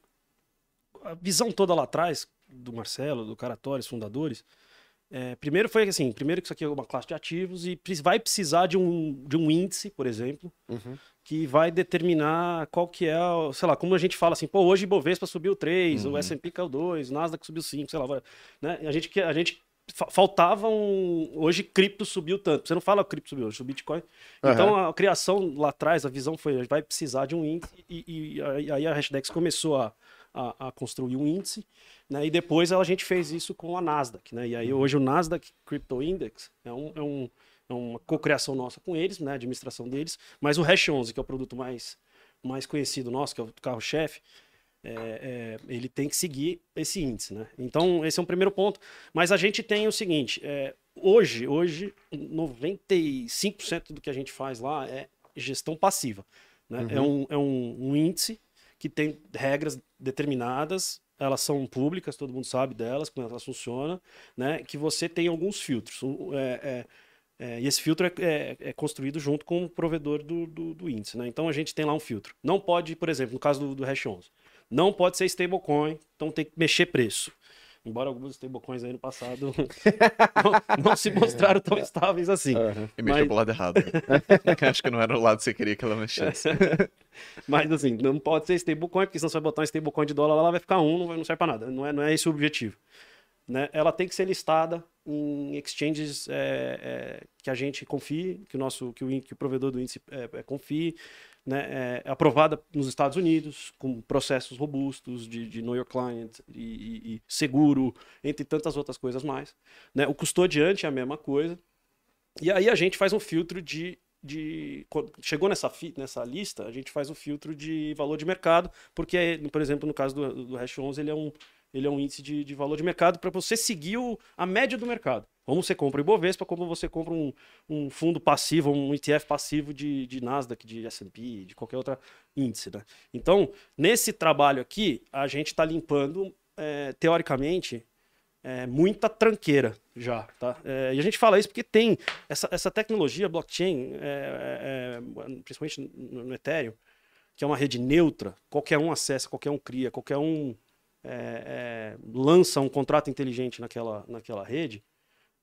[SPEAKER 3] A visão toda lá atrás, do Marcelo, do Caratório, os fundadores. é, primeiro foi assim: primeiro que isso aqui é uma classe de ativos e vai precisar de um, de um índice, por exemplo,
[SPEAKER 1] Uhum.
[SPEAKER 3] Que vai determinar qual que é, o- sei lá, como a gente fala assim, pô, hoje Ibovespa subiu 3, o S&P caiu 2, o Nasdaq subiu 5, sei lá, né? A gente, que- a gente fa- faltava um, hoje cripto subiu tanto, você não fala cripto subiu, hoje o Bitcoin. Então a criação lá atrás, a visão foi, a gente vai precisar de um índice e, e aí- a Hashdex começou a, a, a construir um índice, né? E depois a gente fez isso com a Nasdaq, né? E aí hoje o Nasdaq Crypto Index é um, é um uma cocriação nossa com eles, né, a administração deles, mas o Hash 11, que é o produto mais, mais conhecido nosso, que é o carro-chefe, é, é, ele tem que seguir esse índice, né? Então, esse é um primeiro ponto. Mas a gente tem o seguinte, é, hoje, hoje, 95% do que a gente faz lá é gestão passiva. Né? É, um, é um, um índice que tem regras determinadas, elas são públicas, todo mundo sabe delas, como elas funcionam, né? Que você tem alguns filtros. Um, é, é, é, e esse filtro é, é- é construído junto com o provedor do, do, do índice. Né? Então a gente tem lá um filtro. Não pode, por exemplo, no caso do, do Hash 11, não pode ser stablecoin, então tem que mexer preço. Embora alguns stablecoins aí no passado não, não se mostraram tão estáveis assim.
[SPEAKER 2] E mexeu
[SPEAKER 3] Mas-
[SPEAKER 2] pro lado errado. Acho que não era o lado que você queria que ela mexesse.
[SPEAKER 3] Mas assim, não pode ser stablecoin, porque senão você vai botar um stablecoin de dólar lá, ela vai ficar um, não, vai, não serve pra nada. Não é, não é esse o objetivo. Né? Ela tem que ser listada em exchanges é, é, que a gente confie, que o nosso, que o, que o provedor do índice é, é, confie, né? É aprovada nos Estados Unidos, com processos robustos de, de know your client e, e- e seguro, entre tantas outras coisas mais. Né? O custodiante é a mesma coisa. E aí a gente faz um filtro de de chegou nessa, nessa lista, a gente faz o filtro de valor de mercado, porque, por exemplo, no caso do, do Hash 11, ele é um, ele é um índice de, de valor de mercado para você seguir o- a média do mercado. Como você compra o Ibovespa, como você compra um, um fundo passivo, um ETF passivo de, de Nasdaq, de S&P, de qualquer outro índice. Né? Então, nesse trabalho aqui, a gente está limpando, é, teoricamente, é, muita tranqueira já, tá? É, e a gente fala isso porque tem essa, essa tecnologia blockchain, é, é, é, principalmente no, no Ethereum, que é uma rede neutra, qualquer um acessa, qualquer um cria, qualquer um é, é, lança um contrato inteligente naquela, naquela rede,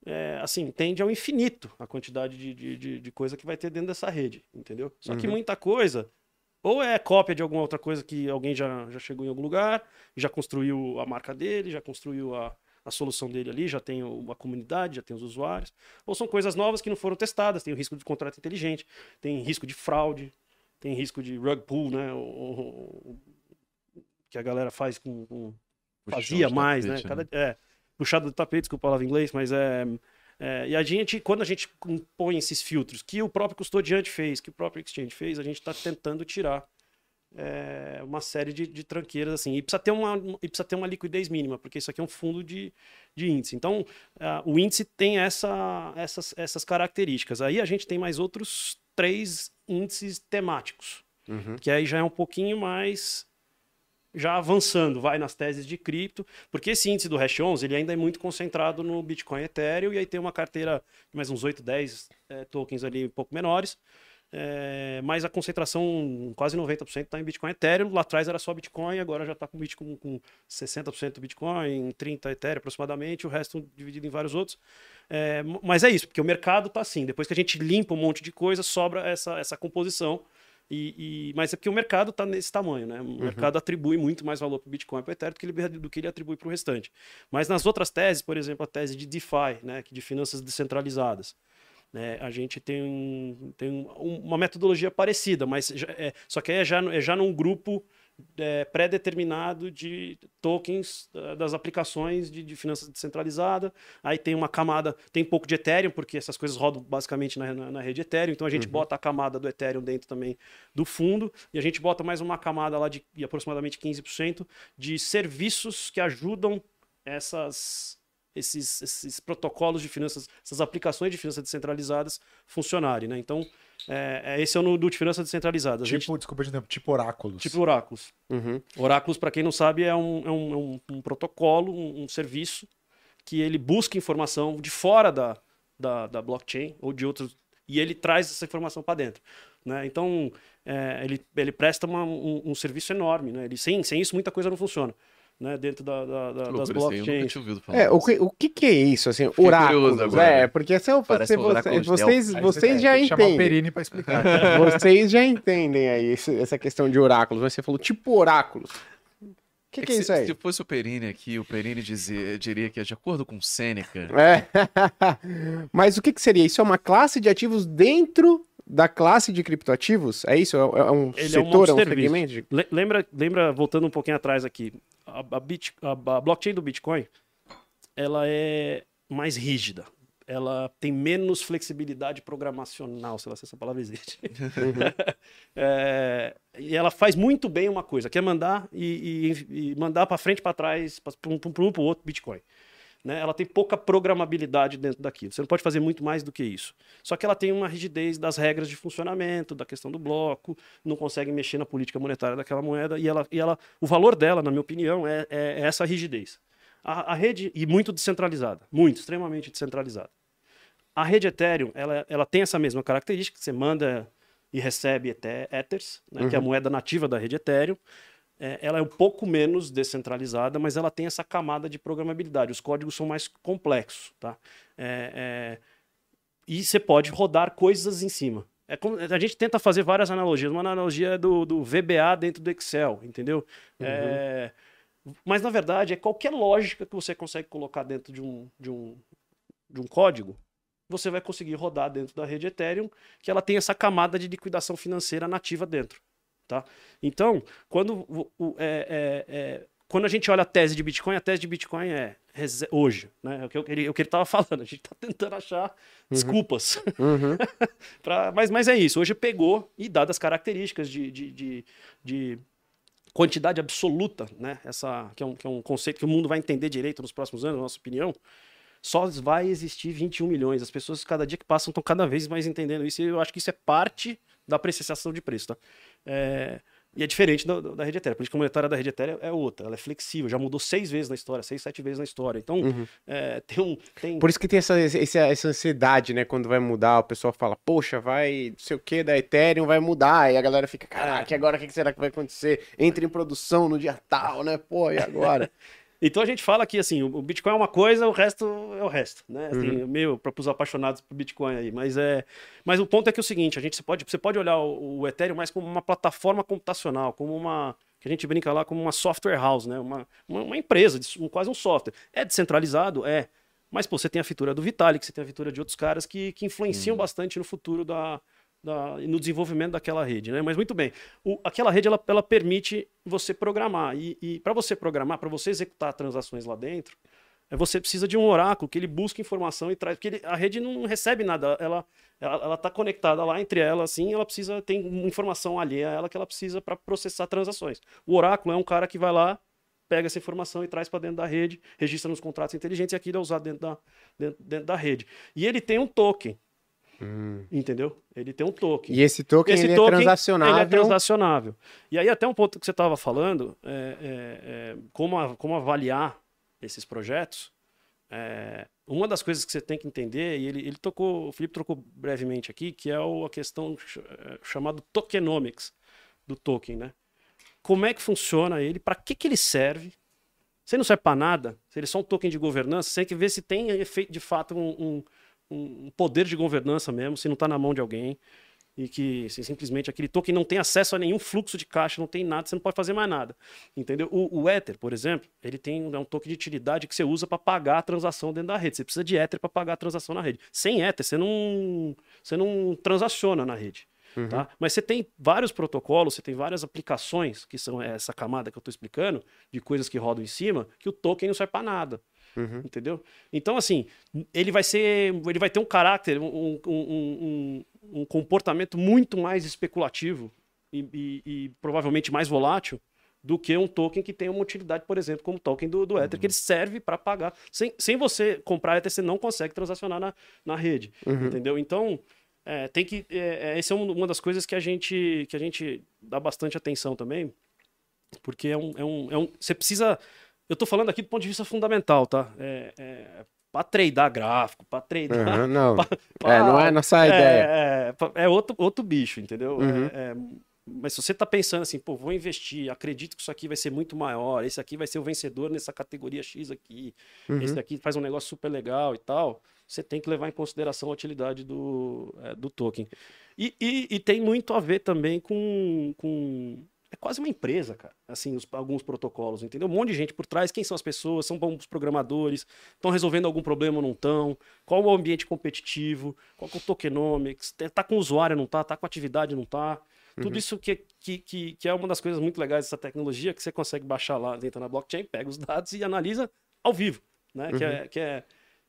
[SPEAKER 3] é, assim, tende ao infinito a quantidade de, de, de, de coisa que vai ter dentro dessa rede, entendeu? Só que
[SPEAKER 1] Uhum.
[SPEAKER 3] muita coisa ou é cópia de alguma outra coisa que alguém já, já chegou em algum lugar, já construiu a marca dele, já construiu a, a solução dele ali, já tem o- a comunidade, já tem os usuários, ou são coisas novas que não foram testadas, tem o risco de contrato inteligente, tem risco de fraude, tem risco de rug pull, né? Que a galera faz com, com fazia mais,
[SPEAKER 2] tapete,
[SPEAKER 3] né? Cada, é, puxado do tapete, desculpa a palavra em inglês, mas é, é, E a gente, quando a gente põe esses filtros que o próprio custodiante fez, que o próprio exchange fez, a gente está tentando tirar é, uma série de, de tranqueiras assim. E precisa, ter uma, e precisa ter uma liquidez mínima, porque isso aqui é um fundo de, de índice. Então, ah, o índice tem essa, essas, essas características. Aí a gente tem mais outros três índices temáticos,
[SPEAKER 1] Uhum.
[SPEAKER 3] que aí já é um pouquinho mais já avançando, vai nas teses de cripto, porque esse índice do Hash 11 ele ainda é muito concentrado no Bitcoin Ethereum, e aí tem uma carteira de mais uns 8, 10 eh, tokens ali um pouco menores, eh, mas a concentração, quase 90% está em Bitcoin Ethereum, lá atrás era só Bitcoin, agora já está com Bitcoin com 60% Bitcoin, 30% Ethereum aproximadamente, o resto dividido em vários outros. Eh, mas é isso, porque o mercado está assim, depois que a gente limpa um monte de coisa, sobra essa, essa composição, e, e- mas é porque o mercado está nesse tamanho, né? O mercado atribui muito mais valor para o Bitcoin e para o Ethereum do que ele, do que ele atribui para o restante. Mas nas outras teses, por exemplo, a tese de DeFi, né? que de finanças descentralizadas, né? A gente tem, um- tem um- uma metodologia parecida, mas é, só que aí é já, é já num grupo é, pré-determinado de tokens ah, das aplicações de, de finanças descentralizada. Aí tem uma camada, tem um pouco de Ethereum, porque essas coisas rodam basicamente na, na, na rede Ethereum. Então a gente bota a camada do Ethereum dentro também do fundo e a gente bota mais uma camada lá de, de aproximadamente 15% de serviços que ajudam essas. Esses, esses protocolos de finanças, essas aplicações de finanças descentralizadas funcionarem, né? Então, é, é- esse é o de finanças descentralizadas. A gente-
[SPEAKER 4] Tipo, desculpa de tempo, tipo oráculos.
[SPEAKER 3] tipo oráculos.
[SPEAKER 1] Uhum.
[SPEAKER 3] Oráculos, para quem não sabe, é um, é um, é um- um protocolo, um, um serviço que ele busca informação de fora da, da, da blockchain ou de outros e ele traz essa informação para dentro. Né? Então, é, ele, ele presta uma- um, um serviço enorme. Né? Ele, sem, sem isso, muita coisa não funciona né? dentro da, da- da- das
[SPEAKER 2] eu
[SPEAKER 3] blockchains.
[SPEAKER 1] É, o que, o que que é isso, assim,
[SPEAKER 2] Fiquei
[SPEAKER 1] oráculos,
[SPEAKER 2] curioso agora.
[SPEAKER 1] é, porque você-
[SPEAKER 2] oráculo de
[SPEAKER 1] vocês, vocês
[SPEAKER 4] você
[SPEAKER 1] já entendem,
[SPEAKER 4] Perini pra explicar.
[SPEAKER 1] vocês já entendem aí esse- essa questão de oráculos, mas você falou tipo oráculos. O que,
[SPEAKER 2] É
[SPEAKER 1] que é
[SPEAKER 2] se,
[SPEAKER 1] isso aí?
[SPEAKER 2] se fosse o Perini aqui, o Perini dizia, diria que, de acordo com Sêneca,
[SPEAKER 1] É. Mas o que, que seria? Isso é uma classe de ativos dentro da classe de criptoativos? É isso? É é um
[SPEAKER 3] Ele é um
[SPEAKER 1] setor, é um
[SPEAKER 3] multiserviço.
[SPEAKER 1] segmento? de-
[SPEAKER 3] Le- Lembra, lembra, voltando um pouquinho atrás aqui, a, a bit- a- a blockchain do Bitcoin, ela é mais rígida. Ela tem menos flexibilidade programacional, sei lá se essa palavra existe. É, e ela faz muito bem uma coisa, que é mandar e, e- e mandar para frente, para trás, para um para o outro Bitcoin. Né? Ela tem pouca programabilidade dentro daquilo. Você não pode fazer muito mais do que isso. Só que ela tem uma rigidez das regras de funcionamento, da questão do bloco, não consegue mexer na política monetária daquela moeda, e ela, e ela o valor dela, na minha opinião, é, é essa rigidez. A, a rede, e muito descentralizada, muito, extremamente descentralizada. A rede Ethereum, ela, ela tem essa mesma característica, você manda e recebe Ethe- Ethers, né, que é a moeda nativa da rede Ethereum. É, ela é um pouco menos descentralizada, mas ela tem essa camada de programabilidade. Os códigos são mais complexos, tá? É, é, e você pode rodar coisas em cima. É como- a gente tenta fazer várias analogias. Uma analogia é do, do VBA dentro do Excel, entendeu? É, mas, na verdade, é qualquer lógica que você consegue colocar dentro de um, de um, de um código, você vai conseguir rodar dentro da rede Ethereum, que ela tem essa camada de liquidação financeira nativa dentro. Tá? Então, quando o- o- é, é, é, quando a gente olha a tese de Bitcoin, a tese de Bitcoin é hoje, né? É o que, eu- ele- é o que ele estava falando. A gente está tentando achar desculpas.
[SPEAKER 1] Uhum.
[SPEAKER 3] Pra- mas, mas é isso. Hoje pegou e dadas as características de, de, de, de quantidade absoluta, né? Essa que é, um, que é um conceito que o mundo vai entender direito nos próximos anos, na nossa opinião. Só vai existir 21 milhões. As pessoas, cada dia que passam, estão cada vez mais entendendo isso. E eu acho que isso é parte da apreciação de preço, tá? É, e é diferente da, da rede Ethereum. A política monetária da rede Ethereum é outra. Ela é flexível. Já mudou seis vezes na história, seis, sete vezes na história. Então, é, tem um... Tem...
[SPEAKER 1] Por isso que tem essa, essa, essa ansiedade, né? Quando vai mudar, o pessoal fala, poxa, vai, não sei o que, da Ethereum vai mudar. E a galera fica, caraca, agora o que que será que vai acontecer? Entra em produção no dia tal, né? Pô, e agora?
[SPEAKER 3] Então a gente fala que assim, o Bitcoin é uma coisa, o resto é o resto, né? Assim,
[SPEAKER 1] Uhum.
[SPEAKER 3] Meio para os apaixonados por Bitcoin aí, mas é, mas o ponto é que é o seguinte, a gente você pode, você pode olhar o, o Ethereum mais como uma plataforma computacional, como uma que a gente brinca lá como uma software house, né? Uma, uma, uma empresa, um- quase um software. É descentralizado, é. Mas pô, você tem a figura do Vitalik, você tem a figura de outros caras que, que influenciam bastante no futuro da, da, no desenvolvimento daquela rede, né? Mas muito bem, o- aquela rede ela, ela permite você programar e, e para você programar, para você executar transações lá dentro, é você precisa de um oráculo que ele busca informação e traz, porque ele- a rede não recebe nada, ela ela, ela tá conectada lá entre ela, assim, ela precisa tem informação alheia a ela que ela precisa para processar transações. O oráculo é um cara que vai lá pega essa informação e traz para dentro da rede, registra nos contratos inteligentes e aquilo é usado dentro da, dentro, dentro da rede. E ele tem um token, entendeu? Ele tem um token.
[SPEAKER 1] E esse token,
[SPEAKER 3] Esse
[SPEAKER 1] ele
[SPEAKER 3] token,
[SPEAKER 1] é transacionável.
[SPEAKER 3] Ele é transacionável. E aí, até um ponto que você estava falando, é, é, é, como, a- como avaliar esses projetos, é, uma das coisas que você tem que entender, e ele, ele tocou, o Felipe tocou brevemente aqui, que é o- a questão ch- é, chamada tokenomics do token, né? Como é que funciona ele, para que, que ele serve? Se ele não serve para nada, se ele é só um token de governança, você tem que ver se tem efeito, de fato um, um, um poder de governança mesmo, se não está na mão de alguém e que assim, simplesmente aquele token não tem acesso a nenhum fluxo de caixa, não tem nada, você não pode fazer mais nada. Entendeu? O, o Ether, por exemplo, ele tem um, é um token de utilidade que você usa para pagar a transação dentro da rede. Você precisa de Ether para pagar a transação na rede. Sem Ether, você não, você não transaciona na rede. Tá? Mas você tem vários protocolos, você tem várias aplicações, que são essa camada que eu estou explicando, de coisas que rodam em cima, que o token não serve para nada. Entendeu? Então, assim, ele vai ser. Ele vai ter um caráter, um, um- um- um- comportamento muito mais especulativo e, e- e provavelmente mais volátil do que um token que tem uma utilidade, por exemplo, como o token do, do Ether, que ele serve para pagar. Sem, sem você comprar Ether, você não consegue transacionar na, na rede. Entendeu? Então. É, tem que. É, é, essa é um- uma das coisas que a gente que a gente dá bastante atenção também, porque é um, é um, é um você precisa. Eu tô falando aqui do ponto de vista fundamental, tá? É, é, para treinar gráfico, para treinar.
[SPEAKER 1] Aham, não.
[SPEAKER 3] pra-
[SPEAKER 1] É, não é nossa ideia.
[SPEAKER 3] É, é, é outro, outro bicho, entendeu?
[SPEAKER 1] Uhum.
[SPEAKER 3] É- é- mas se você tá pensando assim, pô, vou investir, acredito que isso aqui vai ser muito maior, esse aqui vai ser o vencedor nessa categoria X aqui,
[SPEAKER 1] Uhum.
[SPEAKER 3] esse daqui faz um negócio super legal e tal, você tem que levar em consideração a utilidade do, é, do token. E, e- e tem muito a ver também com, com. É quase uma empresa, cara. Assim, os- alguns protocolos, entendeu? Um monte de gente por trás. Quem são as pessoas? São bons programadores? Estão resolvendo algum problema ou não estão? Qual o ambiente competitivo? Qual é o tokenomics? Tá- com o usuário, não tá? Tá com atividade, não tá? Tudo isso que, que, que, que é uma das coisas muito legais dessa tecnologia, que você consegue baixar lá dentro da blockchain, pega os dados e analisa ao vivo, né? Que, é, que, é,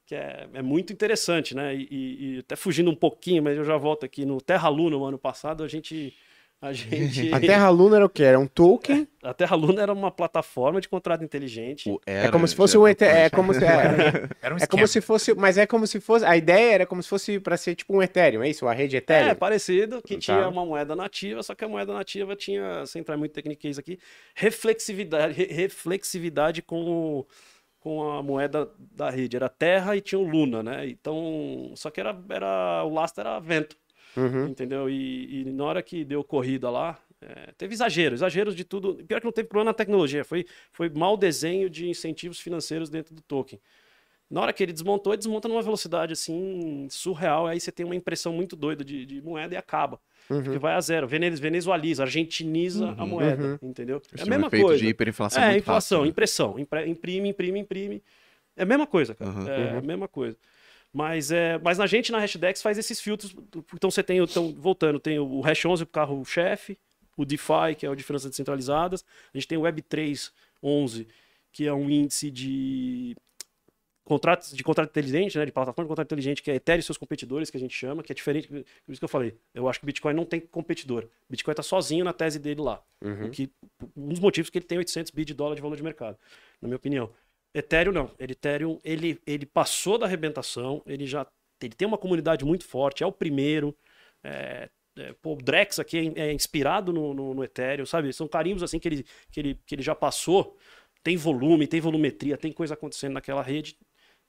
[SPEAKER 3] que é, é muito interessante, né? E, e- e até fugindo um pouquinho, mas eu já volto aqui no Terra Luna, no ano passado, a gente... A gente...
[SPEAKER 1] A Terra Luna era o quê? Era um token?
[SPEAKER 3] A Terra Luna era uma plataforma de contrato inteligente.
[SPEAKER 2] O
[SPEAKER 1] É
[SPEAKER 2] era,
[SPEAKER 1] como se fosse um ET. É como se, é,
[SPEAKER 4] Era um
[SPEAKER 1] é como se fosse. Mas é como se fosse. A ideia era como se fosse pra ser tipo um Ethereum, é isso? A rede
[SPEAKER 3] É,
[SPEAKER 1] Ethereum?
[SPEAKER 3] parecido, que
[SPEAKER 1] Tá.
[SPEAKER 3] tinha uma moeda nativa, só que a moeda nativa tinha, sem entrar muito em tecniquez aqui, reflexividade, re- reflexividade com, o- com a moeda da rede. Era Terra e tinha o Luna, né? Então, só que era, era o lastro era vento,
[SPEAKER 1] Uhum.
[SPEAKER 3] entendeu? E, e na hora que deu corrida lá, é, teve exagero, exageros de tudo. Pior que não teve problema na tecnologia, foi, foi mau desenho de incentivos financeiros dentro do token. Na hora que ele desmontou, ele desmonta numa velocidade assim surreal. Aí você tem uma impressão muito doida de, de moeda e acaba. Porque vai a zero. Vene- Venezualiza, argentiniza a moeda. Entendeu? É a
[SPEAKER 2] um
[SPEAKER 3] mesma
[SPEAKER 2] efeito
[SPEAKER 3] coisa.
[SPEAKER 2] de hiperinflação
[SPEAKER 3] É,
[SPEAKER 2] muito
[SPEAKER 3] inflação,
[SPEAKER 2] fácil, né?
[SPEAKER 3] impressão. impre- Imprime, imprime, imprime. É a mesma coisa, cara.
[SPEAKER 2] Uhum.
[SPEAKER 3] É a mesma coisa. Mas, é, mas na gente, na Hashdex, faz esses filtros. Então você tem, então, voltando, tem o Hash 11, o carro-chefe, o DeFi, que é o de finanças descentralizadas. A gente tem o Web3, 11, que é um índice de contratos de contrato inteligente, né, de plataforma de contrato inteligente, que é Ethereum e seus competidores, que a gente chama, que é diferente, por isso que eu falei, eu acho que o Bitcoin não tem competidor. O Bitcoin está sozinho na tese dele lá.
[SPEAKER 1] Uhum.
[SPEAKER 3] Que, um dos motivos que ele tem 800 bi de dólar de valor de mercado, na minha opinião. Ethereum não. Ele, Ethereum, ele, ele passou da arrebentação, ele já ele tem uma comunidade muito forte, é o primeiro. É, é, pô, o Drex aqui é, é inspirado no, no, no, Ethereum, sabe? São carimbos assim que ele, que, ele, que ele já passou. Tem volume, tem volumetria, tem coisa acontecendo naquela rede.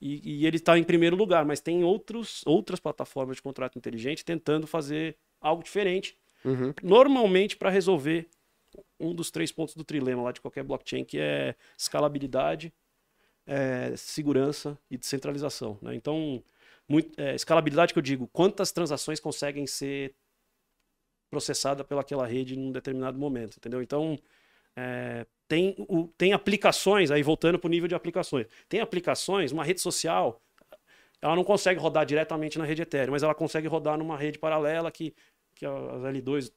[SPEAKER 3] E, e ele está em primeiro lugar, mas tem outros, outras plataformas de contrato inteligente tentando fazer algo diferente.
[SPEAKER 1] Uhum.
[SPEAKER 3] Normalmente para resolver um dos três pontos do trilema lá de qualquer blockchain, que é escalabilidade, é, segurança e descentralização. Né? Então, muito, é, escalabilidade que eu digo, quantas transações conseguem ser processadas pelaquela rede em um determinado momento, entendeu? Então, é, tem, o, tem aplicações, aí voltando para o nível de aplicações, tem aplicações, uma rede social, ela não consegue rodar diretamente na rede Ethereum, mas ela consegue rodar numa rede paralela que, que as L2,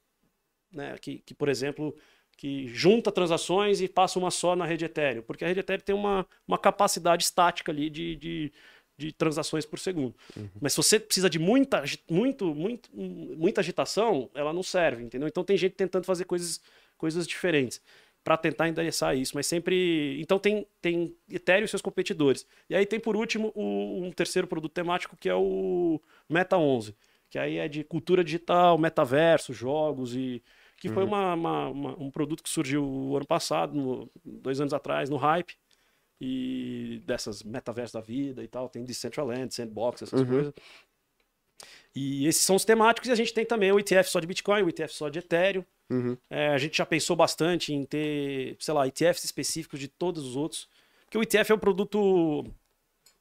[SPEAKER 3] né, que, que, por exemplo, que junta transações e passa uma só na rede Ethereum, porque a rede Ethereum tem uma, uma capacidade estática ali de, de, de transações por segundo. Uhum. Mas se você precisa de muita, muito, muito, muita agitação, ela não serve, entendeu? Então tem gente tentando fazer coisas, coisas diferentes para tentar endereçar isso, mas sempre. Então tem, tem Ethereum e seus competidores. E aí tem por último o, um terceiro produto temático que é o Meta 11, que aí é de cultura digital, metaverso, jogos e que uhum. foi uma, uma, uma, um produto que surgiu o ano passado, no, dois anos atrás, no hype e dessas metaversos da vida e tal, tem Decentraland, Sandbox, essas uhum. coisas. E esses são os temáticos, e a gente tem também o ETF só de Bitcoin, o ETF só de Ethereum.
[SPEAKER 1] Uhum.
[SPEAKER 3] É, a gente já pensou bastante em ter, sei lá, ETFs específicos de todos os outros. Porque o ETF é um produto.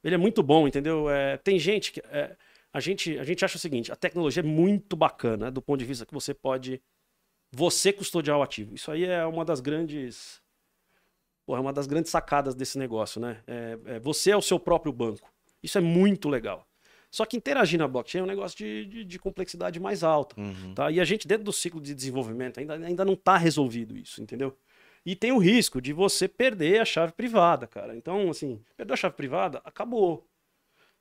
[SPEAKER 3] Ele é muito bom, entendeu? É, tem gente que. É, a, gente, a gente acha o seguinte: a tecnologia é muito bacana, né, do ponto de vista que você pode. Você custodiar o ativo. Isso aí é uma das grandes Porra, é uma das grandes sacadas desse negócio, né? É, é, você é o seu próprio banco. Isso é muito legal. Só que interagir na blockchain é um negócio de, de, de complexidade mais alta.
[SPEAKER 2] Uhum.
[SPEAKER 3] Tá? E a gente, dentro do ciclo de desenvolvimento, ainda, ainda não está resolvido isso, entendeu? E tem o risco de você perder a chave privada, cara. Então, assim, perdeu a chave privada, acabou.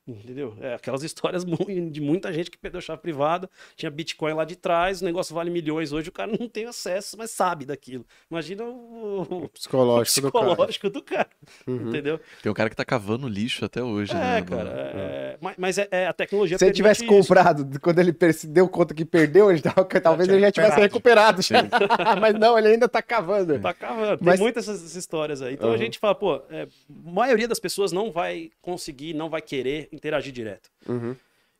[SPEAKER 3] Entendeu? É aquelas histórias de muita gente que perdeu chave privada, tinha Bitcoin lá de trás, o negócio vale milhões hoje, o cara não tem acesso, mas sabe daquilo. Imagina o,
[SPEAKER 1] o psicológico,
[SPEAKER 3] o psicológico do cara. Do cara
[SPEAKER 1] Uhum.
[SPEAKER 3] Entendeu?
[SPEAKER 2] Tem um cara que tá cavando lixo até hoje,
[SPEAKER 3] É,
[SPEAKER 2] né?
[SPEAKER 3] cara.
[SPEAKER 2] No-
[SPEAKER 3] é- mas- Mas é, é a tecnologia.
[SPEAKER 1] Se ele tivesse
[SPEAKER 3] isso.
[SPEAKER 1] comprado, quando ele se deu conta que perdeu, ele tava- talvez ele já tivesse recuperado. Mas não, ele ainda tá cavando.
[SPEAKER 3] Tá cavando.
[SPEAKER 1] Mas-
[SPEAKER 3] Tem muitas essas histórias aí. Então
[SPEAKER 1] Uhum.
[SPEAKER 3] a gente fala, pô, é, a maioria das pessoas não vai conseguir, não vai querer interagir direto.
[SPEAKER 1] Uhum.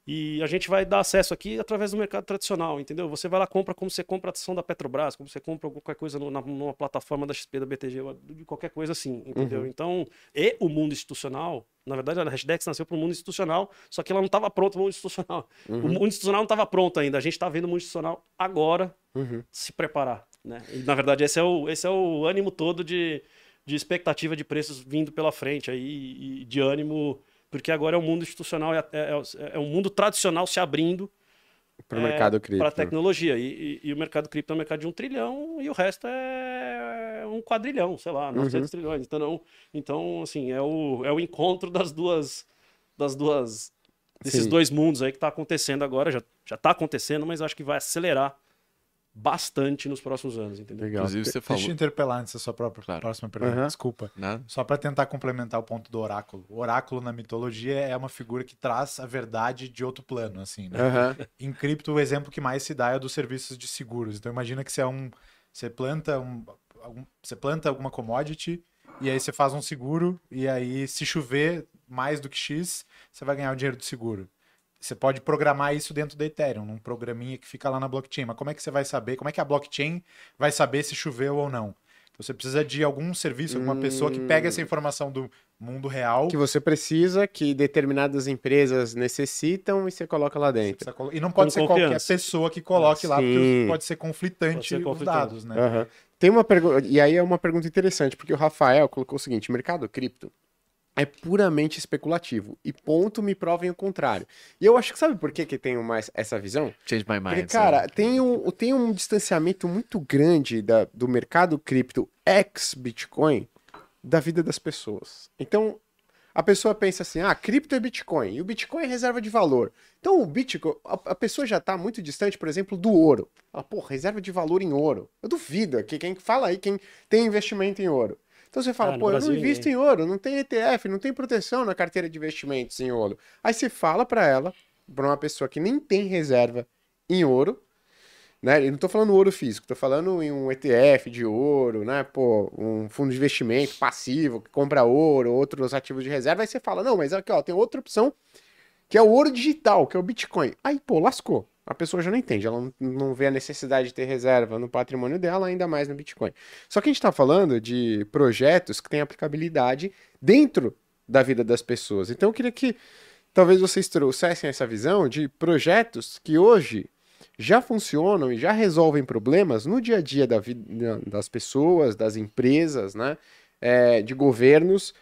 [SPEAKER 3] E a gente vai dar acesso aqui através do mercado tradicional, entendeu? Você vai lá, compra como você compra a ação da Petrobras, como você compra qualquer coisa no- na, numa plataforma da XP, da BTG, de qualquer coisa assim, entendeu?
[SPEAKER 1] Uhum.
[SPEAKER 3] Então, e o mundo institucional, na verdade a Hashdex nasceu para o mundo institucional, só que ela não estava pronta para o mundo institucional. O mundo institucional não estava pronto ainda, a gente está vendo o mundo institucional agora
[SPEAKER 1] Uhum.
[SPEAKER 3] se preparar, né? E, na verdade esse é o, esse é o ânimo todo de, de expectativa de preços vindo pela frente aí, e de ânimo porque agora é o mundo institucional, é, é, é um mundo tradicional se abrindo
[SPEAKER 1] Pro mercado
[SPEAKER 3] para
[SPEAKER 1] cripto.
[SPEAKER 3] a tecnologia. E, e- e o mercado cripto é um mercado de um trilhão e o resto é um quadrilhão, sei lá, 900 trilhões. Então, então assim, é o, é o encontro das duas, das duas, desses
[SPEAKER 1] Sim.
[SPEAKER 3] dois mundos aí que está acontecendo agora. Já, já está acontecendo, mas acho que vai acelerar bastante nos próximos anos, entendeu?
[SPEAKER 1] Legal.
[SPEAKER 2] Inclusive, você
[SPEAKER 4] Deixa eu
[SPEAKER 2] falou.
[SPEAKER 4] interpelar antes da sua própria
[SPEAKER 2] Claro.
[SPEAKER 4] próxima pergunta.
[SPEAKER 1] Aham.
[SPEAKER 4] Desculpa.
[SPEAKER 2] Nada.
[SPEAKER 4] Só para tentar complementar o ponto do oráculo. O oráculo na mitologia é uma figura que traz a verdade de outro plano, assim, né?
[SPEAKER 1] Aham.
[SPEAKER 4] Em cripto, o exemplo que mais se dá é dos serviços de seguros. Então imagina que você é um, você planta um, algum- você planta alguma commodity e aí você faz um seguro e aí se chover mais do que X, você vai ganhar o dinheiro do seguro. Você pode programar isso dentro da Ethereum, num programinha que fica lá na blockchain. Mas como é que você vai saber? Como é que a blockchain vai saber se choveu ou não? Então, Você precisa de algum serviço, alguma pessoa que pega essa informação do mundo real
[SPEAKER 1] Que você precisa, que determinadas empresas necessitam e você coloca lá dentro.
[SPEAKER 4] colo- E não pode
[SPEAKER 3] Com
[SPEAKER 4] ser qualquer
[SPEAKER 3] confiança.
[SPEAKER 4] pessoa que coloque lá,
[SPEAKER 1] Sim.
[SPEAKER 4] porque pode ser conflitante
[SPEAKER 3] Pode ser
[SPEAKER 1] um
[SPEAKER 4] os
[SPEAKER 3] conflitante.
[SPEAKER 4] dados, né?
[SPEAKER 1] Aham. Tem uma pergunta, e aí é uma pergunta interessante, porque o Rafael colocou o seguinte: mercado cripto é puramente especulativo e ponto me provem o contrário. E eu acho que sabe por que que tenho mais essa visão?
[SPEAKER 2] Change my
[SPEAKER 1] Porque,
[SPEAKER 2] mind.
[SPEAKER 1] cara,
[SPEAKER 2] sabe?
[SPEAKER 1] tem um, tem um distanciamento muito grande da, do mercado cripto ex-Bitcoin da vida das pessoas. Então, a pessoa pensa assim: ah, cripto é Bitcoin, e o Bitcoin é reserva de valor. Então, o Bitcoin, a, a pessoa já está muito distante, por exemplo, do ouro. Ela, pô, reserva de valor em ouro. Eu duvido que quem fala aí, quem tem investimento em ouro. Então você fala,
[SPEAKER 3] Ah,
[SPEAKER 1] pô, eu
[SPEAKER 3] Brasil
[SPEAKER 1] não invisto em ouro, não tem ETF, não tem proteção na carteira de investimentos em ouro. Aí você fala para ela, para uma pessoa que nem tem reserva em ouro, né? Eu não tô falando ouro físico, tô falando em um ETF de ouro, né? Pô, um fundo de investimento passivo que compra ouro, outros ativos de reserva. Aí você fala, não, mas aqui, ó, tem outra opção que é o ouro digital, que é o Bitcoin. Aí, pô, lascou. A pessoa já não entende, ela não, vê a necessidade de ter reserva no patrimônio dela, ainda mais no Bitcoin. Só que a gente está falando de projetos que têm aplicabilidade dentro da vida das pessoas. Então eu queria que talvez vocês trouxessem essa visão de projetos que hoje já funcionam e já resolvem problemas no dia a dia da vida das pessoas, das empresas, né? É, de governos,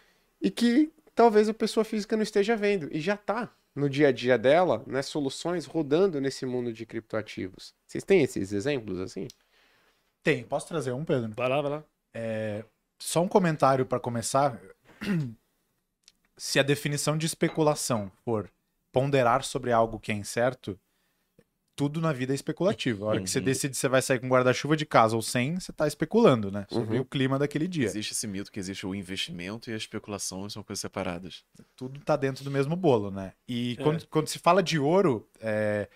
[SPEAKER 1] e que talvez a pessoa física não esteja vendo. E já está no dia a dia dela, né, soluções rodando nesse mundo de criptoativos. Vocês têm esses exemplos assim?
[SPEAKER 4] Tem. Posso trazer um, Pedro?
[SPEAKER 3] Vai lá, vai lá.
[SPEAKER 4] Só um comentário para começar. Se a definição de especulação for ponderar sobre algo que é incerto, tudo na vida é especulativo. A hora que você
[SPEAKER 2] Uhum.
[SPEAKER 4] decide se você vai sair com guarda-chuva de casa ou sem, você tá especulando, né? Sobre
[SPEAKER 1] Uhum.
[SPEAKER 4] o clima daquele dia.
[SPEAKER 2] Existe esse mito que existe o investimento e a especulação são coisas separadas.
[SPEAKER 4] tudo tá dentro do mesmo bolo, né? E
[SPEAKER 3] É.
[SPEAKER 4] quando, quando se fala de ouro, é,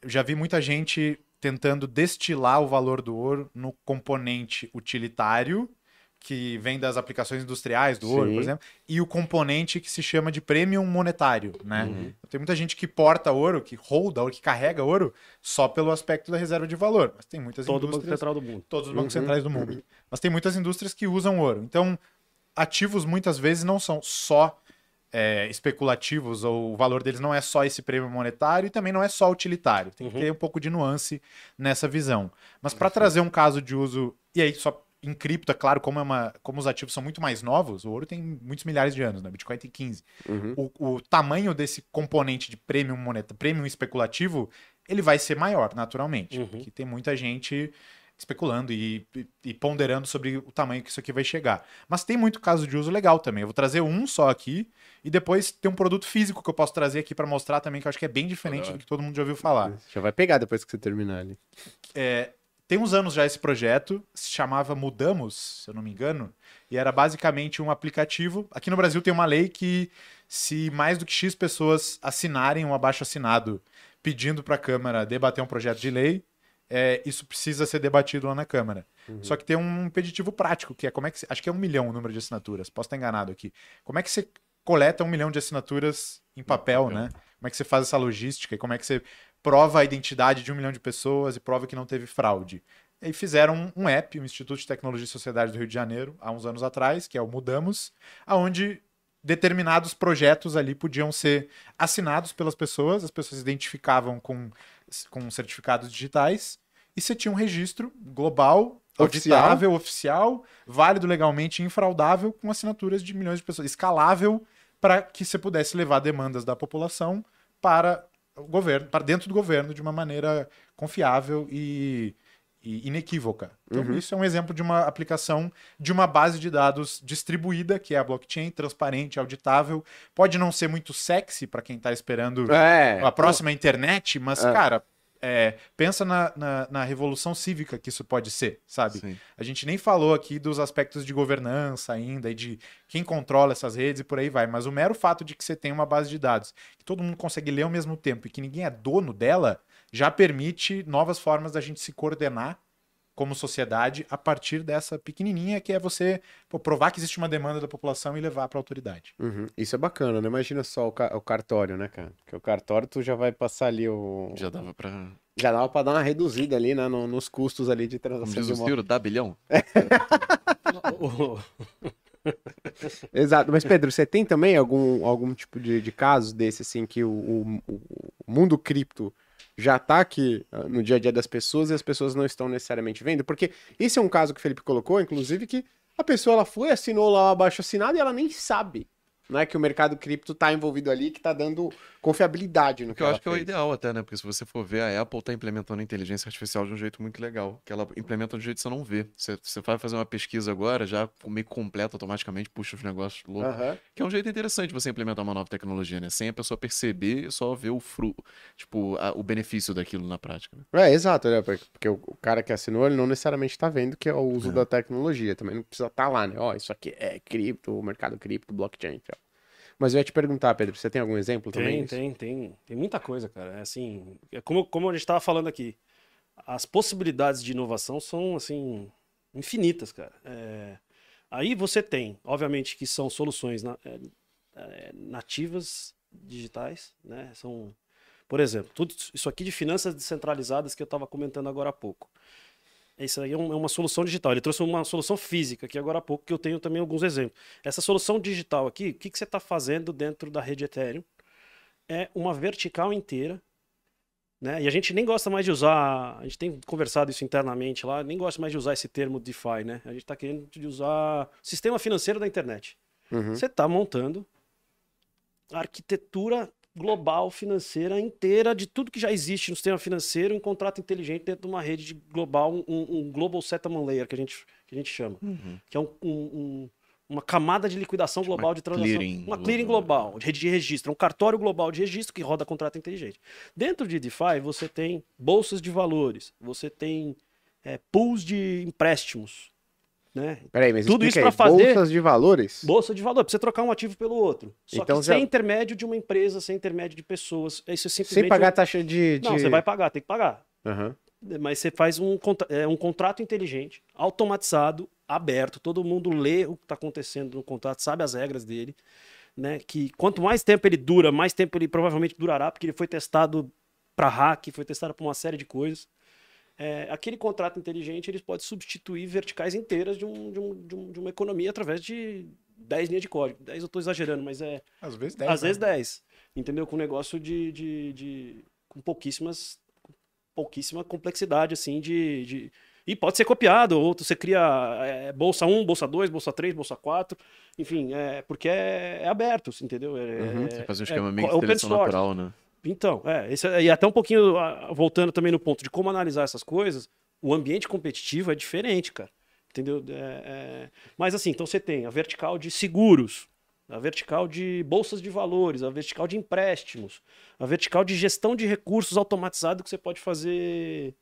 [SPEAKER 4] eu já vi muita gente tentando destilar o valor do ouro no componente utilitário, que vem das aplicações industriais do ouro,
[SPEAKER 1] Sim.
[SPEAKER 4] por exemplo, e o componente que se chama de premium monetário, né?
[SPEAKER 1] Uhum.
[SPEAKER 4] Tem muita gente que porta ouro, que holda ouro, que carrega ouro, só pelo aspecto da reserva de valor. Mas tem muitas
[SPEAKER 3] Todo o Banco
[SPEAKER 4] indústrias
[SPEAKER 3] Central do mundo.
[SPEAKER 4] todos os bancos
[SPEAKER 1] Uhum.
[SPEAKER 4] centrais do mundo. Mas tem muitas indústrias que usam ouro. Então, ativos muitas vezes não são só é, especulativos, ou o valor deles não é só esse prêmio monetário e também não é só utilitário. Tem que
[SPEAKER 3] Uhum.
[SPEAKER 4] ter um pouco de nuance nessa visão. Mas para trazer um caso de uso, e aí só em cripto, é claro, como, é uma, como os ativos são muito mais novos, o ouro tem muitos milhares de anos, né? O Bitcoin tem 15
[SPEAKER 1] Uhum.
[SPEAKER 4] o, o tamanho desse componente de premium moneta, premium especulativo, ele vai ser maior, naturalmente.
[SPEAKER 3] Uhum.
[SPEAKER 4] Porque tem muita gente especulando e, e- e ponderando sobre o tamanho que isso aqui vai chegar. Mas tem muito caso de uso legal também. Eu vou trazer um só aqui e depois tem um produto físico que eu posso trazer aqui para mostrar também, que eu acho que é bem diferente do que todo mundo já ouviu falar.
[SPEAKER 1] Já vai pegar depois que você terminar ali.
[SPEAKER 4] É, tem uns anos já esse projeto, se chamava Mudamos, se eu não me engano, e era basicamente um aplicativo. Aqui no Brasil tem uma lei que se mais do que X pessoas assinarem um abaixo assinado pedindo para a Câmara debater um projeto de lei, é, isso precisa ser debatido lá na Câmara. Só que tem um impeditivo prático, que é como é que acho que é um milhão o número de assinaturas, posso estar enganado aqui. Como é que você coleta um milhão de assinaturas em papel,
[SPEAKER 2] papel.
[SPEAKER 4] né? Como é que você faz essa logística e como é que você prova a identidade de um milhão de pessoas e prova que não teve fraude. E fizeram um, um app, o Instituto de Tecnologia e Sociedade do Rio de Janeiro, há uns anos atrás, que é o Mudamos, aonde determinados projetos ali podiam ser assinados pelas pessoas, as pessoas se identificavam com, com certificados digitais, e você tinha um registro global,
[SPEAKER 1] Oficial.
[SPEAKER 4] auditável, oficial, válido legalmente, infraudável, com assinaturas de milhões de pessoas, escalável para que você pudesse levar demandas da população para o governo, para dentro do governo de uma maneira confiável e, e inequívoca. Então,
[SPEAKER 1] Uhum.
[SPEAKER 4] isso é um exemplo de uma aplicação de uma base de dados distribuída, que é a blockchain, transparente, auditável. Pode não ser muito sexy para quem está esperando
[SPEAKER 1] É.
[SPEAKER 4] a próxima internet, mas,
[SPEAKER 1] É.
[SPEAKER 4] cara, é, pensa na, na, na revolução cívica que isso pode ser, sabe?
[SPEAKER 2] Sim.
[SPEAKER 4] A gente nem falou aqui dos aspectos de governança ainda e de quem controla essas redes e por aí vai, mas o mero fato de que você tem uma base de dados que todo mundo consegue ler ao mesmo tempo e que ninguém é dono dela já permite novas formas da gente se coordenar como sociedade a partir dessa pequenininha que é você pô, provar que existe uma demanda da população e levar para a autoridade.
[SPEAKER 1] Uhum. Isso é bacana, né? Imagina só o, ca- o cartório, né, cara? Porque o cartório tu já vai passar ali o.
[SPEAKER 2] Já dava pra.
[SPEAKER 1] Já dava pra dar uma reduzida ali, né? no- nos custos ali de
[SPEAKER 2] Como
[SPEAKER 1] transação
[SPEAKER 2] diz
[SPEAKER 1] de
[SPEAKER 2] o. Ciro, dá bilhão?
[SPEAKER 1] Exato. Mas, Pedro, você tem também algum, algum tipo de, de caso desse, assim, que o, o- o mundo cripto já tá aqui ah, no dia a dia das pessoas e as pessoas não estão necessariamente vendo? Porque esse é um caso que o Felipe colocou, inclusive, que a pessoa ela foi, assinou lá o abaixo assinado e ela nem sabe Não é que o mercado cripto tá envolvido ali que tá dando confiabilidade no que
[SPEAKER 2] que eu acho que é o
[SPEAKER 1] fez.
[SPEAKER 2] ideal até, né? Porque se você for ver, a Apple tá implementando a inteligência artificial de um jeito muito legal. Que ela implementa de um jeito que você não vê. Você, você vai fazer uma pesquisa agora, já meio completa automaticamente, puxa os negócios loucos.
[SPEAKER 1] Aham.
[SPEAKER 2] Que é um jeito interessante você implementar uma nova tecnologia, né? Sem a pessoa perceber, só ver o fru... tipo, a- o benefício daquilo na prática. né?
[SPEAKER 1] É, exato, né? Porque o o cara que assinou, ele não necessariamente tá vendo que é o uso
[SPEAKER 2] É.
[SPEAKER 1] da tecnologia. Também não precisa estar lá, né? Ó, isso aqui é cripto, mercado cripto, blockchain. tal. Mas eu ia te perguntar, Pedro, você tem algum exemplo também?
[SPEAKER 3] Tem, tem, tem. Tem muita coisa, cara. É assim, é como, como a gente estava falando aqui, as possibilidades de inovação são, assim, infinitas, cara. É, aí você tem, obviamente, que são soluções na- é, é, nativas digitais, né? São, por exemplo, tudo isso aqui de finanças descentralizadas que eu estava comentando agora há pouco. Isso aí é é uma solução digital. Ele trouxe uma solução física aqui agora há pouco, que eu tenho também alguns exemplos. Essa solução digital aqui, o que, que você está fazendo dentro da rede Ethereum? É uma vertical inteira. Né? E a gente nem gosta mais de usar, a gente tem conversado isso internamente lá, nem gosta mais de usar esse termo DeFi, né? A gente está querendo de usar sistema financeiro da internet.
[SPEAKER 1] Uhum.
[SPEAKER 3] Você está montando a arquitetura global financeira inteira de tudo que já existe no sistema financeiro em contrato inteligente dentro de uma rede de global, um, um global settlement layer que a gente, que a gente chama, que é um- um- um- uma camada de liquidação
[SPEAKER 2] Tipo uma
[SPEAKER 3] global de transação,
[SPEAKER 2] clearing
[SPEAKER 3] uma clearing
[SPEAKER 2] global.
[SPEAKER 3] global, de rede de registro, um cartório global de registro que roda contrato inteligente. Dentro de DeFi você tem bolsas de valores, você tem é, pools de empréstimos, né?
[SPEAKER 1] Peraí, mas
[SPEAKER 3] Tudo isso
[SPEAKER 1] aí,
[SPEAKER 3] fazer-
[SPEAKER 1] bolsas de valores?
[SPEAKER 3] Bolsa de valor, pra você trocar um ativo pelo outro. Só
[SPEAKER 1] Então já-
[SPEAKER 3] sem intermédio de uma empresa, sem intermédio de pessoas. Isso é simplesmente.
[SPEAKER 1] Sem pagar
[SPEAKER 3] um-
[SPEAKER 1] taxa de... de...
[SPEAKER 3] Não, você vai pagar, tem que pagar.
[SPEAKER 1] Aham.
[SPEAKER 3] Mas você faz um, é, um contrato inteligente, automatizado, aberto. Todo mundo lê o que está acontecendo no contrato, sabe as regras dele. Né? Que quanto mais tempo ele dura, mais tempo ele provavelmente durará, porque ele foi testado para hack, foi testado para uma série de coisas. É, aquele contrato inteligente ele pode substituir verticais inteiras de, um- de um- de um- de uma economia através de 10 linhas de código. 10 eu estou exagerando, mas é
[SPEAKER 4] Às vezes 10.
[SPEAKER 3] às
[SPEAKER 4] né?
[SPEAKER 3] vezes 10. Entendeu? Com um negócio de. de, de- com pouquíssimas. pouquíssima complexidade, assim, de. de- E pode ser copiado, ou você cria é, bolsa 1, bolsa 2, bolsa 3, bolsa 4. Enfim, é, porque é, é aberto, entendeu? É,
[SPEAKER 1] Uhum.
[SPEAKER 3] é-
[SPEAKER 2] Você faz um
[SPEAKER 3] é
[SPEAKER 2] esquema meio
[SPEAKER 3] co-
[SPEAKER 2] de seleção natural, né?
[SPEAKER 3] Então, é, esse, é- e até um pouquinho, ah, voltando também no ponto de como analisar essas coisas, o ambiente competitivo é diferente, cara. Entendeu? É, é, Mas assim, então você tem a vertical de seguros, a vertical de bolsas de valores, a vertical de empréstimos, a vertical de gestão de recursos automatizado que você pode fazer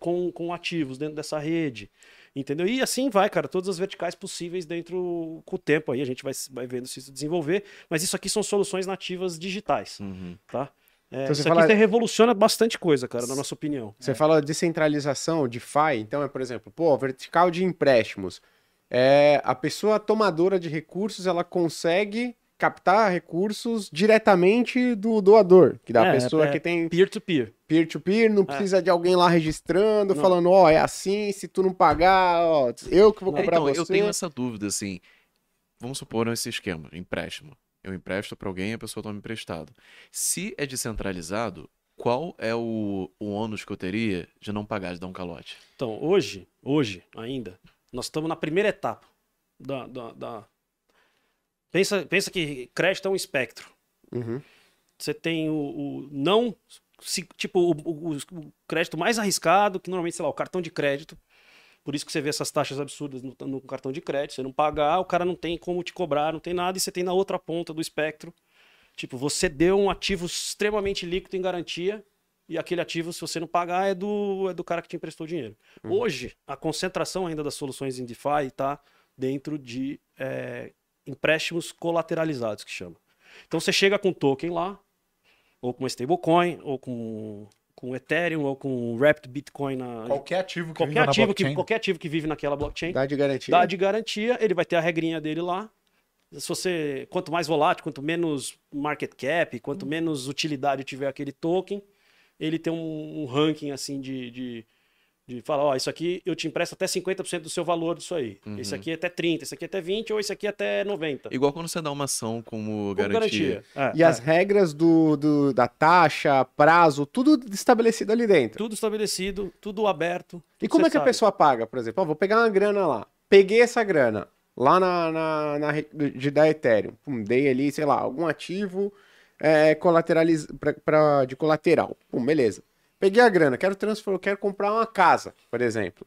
[SPEAKER 3] com, com ativos dentro dessa rede. Entendeu? E assim vai, cara, todas as verticais possíveis dentro com o tempo aí, a gente vai, vai vendo se isso desenvolver, mas isso aqui são soluções nativas digitais
[SPEAKER 2] Uhum.
[SPEAKER 3] tá? É,
[SPEAKER 1] Então você
[SPEAKER 3] isso
[SPEAKER 1] fala-
[SPEAKER 3] aqui revoluciona bastante coisa, cara, na nossa opinião.
[SPEAKER 1] Você fala de descentralização, DeFi, então é, por exemplo, pô, vertical de empréstimos. É, a pessoa tomadora de recursos, ela consegue captar recursos diretamente do doador, que da
[SPEAKER 3] É,
[SPEAKER 1] pessoa
[SPEAKER 3] é
[SPEAKER 1] que tem
[SPEAKER 3] Peer-to-peer.
[SPEAKER 1] peer-to-peer, não precisa de alguém lá registrando,
[SPEAKER 3] Não.
[SPEAKER 1] falando, ó, é assim, se tu não pagar, ó, eu que vou
[SPEAKER 2] É,
[SPEAKER 1] cobrar
[SPEAKER 2] então,
[SPEAKER 1] você.
[SPEAKER 2] eu tenho essa dúvida, assim. Vamos supor esse esquema, empréstimo. Eu empresto para alguém e a pessoa toma emprestado. Se é descentralizado, qual é o, o ônus que eu teria de não pagar, de dar um calote?
[SPEAKER 3] Então, hoje, hoje ainda, nós estamos na primeira etapa da. da, da- Pensa, pensa que crédito é um espectro.
[SPEAKER 1] Uhum.
[SPEAKER 3] Você tem o, o não. se- tipo, o, o- o crédito mais arriscado, que normalmente, sei lá, o cartão de crédito. Por isso que você vê essas taxas absurdas no, no cartão de crédito. Você não pagar, o cara não tem como te cobrar, não tem nada, e você tem na outra ponta do espectro. Tipo, você deu um ativo extremamente líquido em garantia, e aquele ativo, se você não pagar, é do, é do cara que te emprestou dinheiro. Hoje, a concentração ainda das soluções em DeFi está dentro de é, empréstimos colateralizados, que chama. Então você chega com token lá, ou com uma stablecoin, ou com, com Ethereum, ou com Wrapped Bitcoin na.
[SPEAKER 4] Qualquer ativo que
[SPEAKER 3] qualquer,
[SPEAKER 4] viva na
[SPEAKER 3] ativo que,
[SPEAKER 4] blockchain.
[SPEAKER 3] qualquer ativo que vive naquela blockchain,
[SPEAKER 1] Dá de garantia.
[SPEAKER 3] dá de garantia, ele vai ter a regrinha dele lá. Se você, quanto mais volátil, quanto menos market cap, quanto menos utilidade tiver aquele token, ele tem um, um ranking assim de, de, de falar, ó, isso aqui eu te empresto até 50% do seu valor disso aí.
[SPEAKER 2] Uhum.
[SPEAKER 3] Esse aqui é até 30, esse aqui é até 20 ou esse aqui é até 90.
[SPEAKER 2] Igual quando você dá uma ação como,
[SPEAKER 3] Com
[SPEAKER 2] garantia.
[SPEAKER 3] É,
[SPEAKER 1] E
[SPEAKER 3] é.
[SPEAKER 1] as regras do, do- da taxa, prazo, tudo estabelecido ali dentro.
[SPEAKER 3] Tudo estabelecido, tudo aberto.
[SPEAKER 1] E
[SPEAKER 3] tudo
[SPEAKER 1] como
[SPEAKER 3] você
[SPEAKER 1] é que a
[SPEAKER 3] sabe.
[SPEAKER 1] pessoa paga, por exemplo? Ó, vou pegar uma grana lá. Peguei essa grana. lá na, na, na rede de da Ethereum. Pum, dei ali, sei lá, algum ativo é, colateraliz... pra, pra- de colateral. Pum, beleza. Peguei a grana, quero transferir, quero comprar uma casa, por exemplo.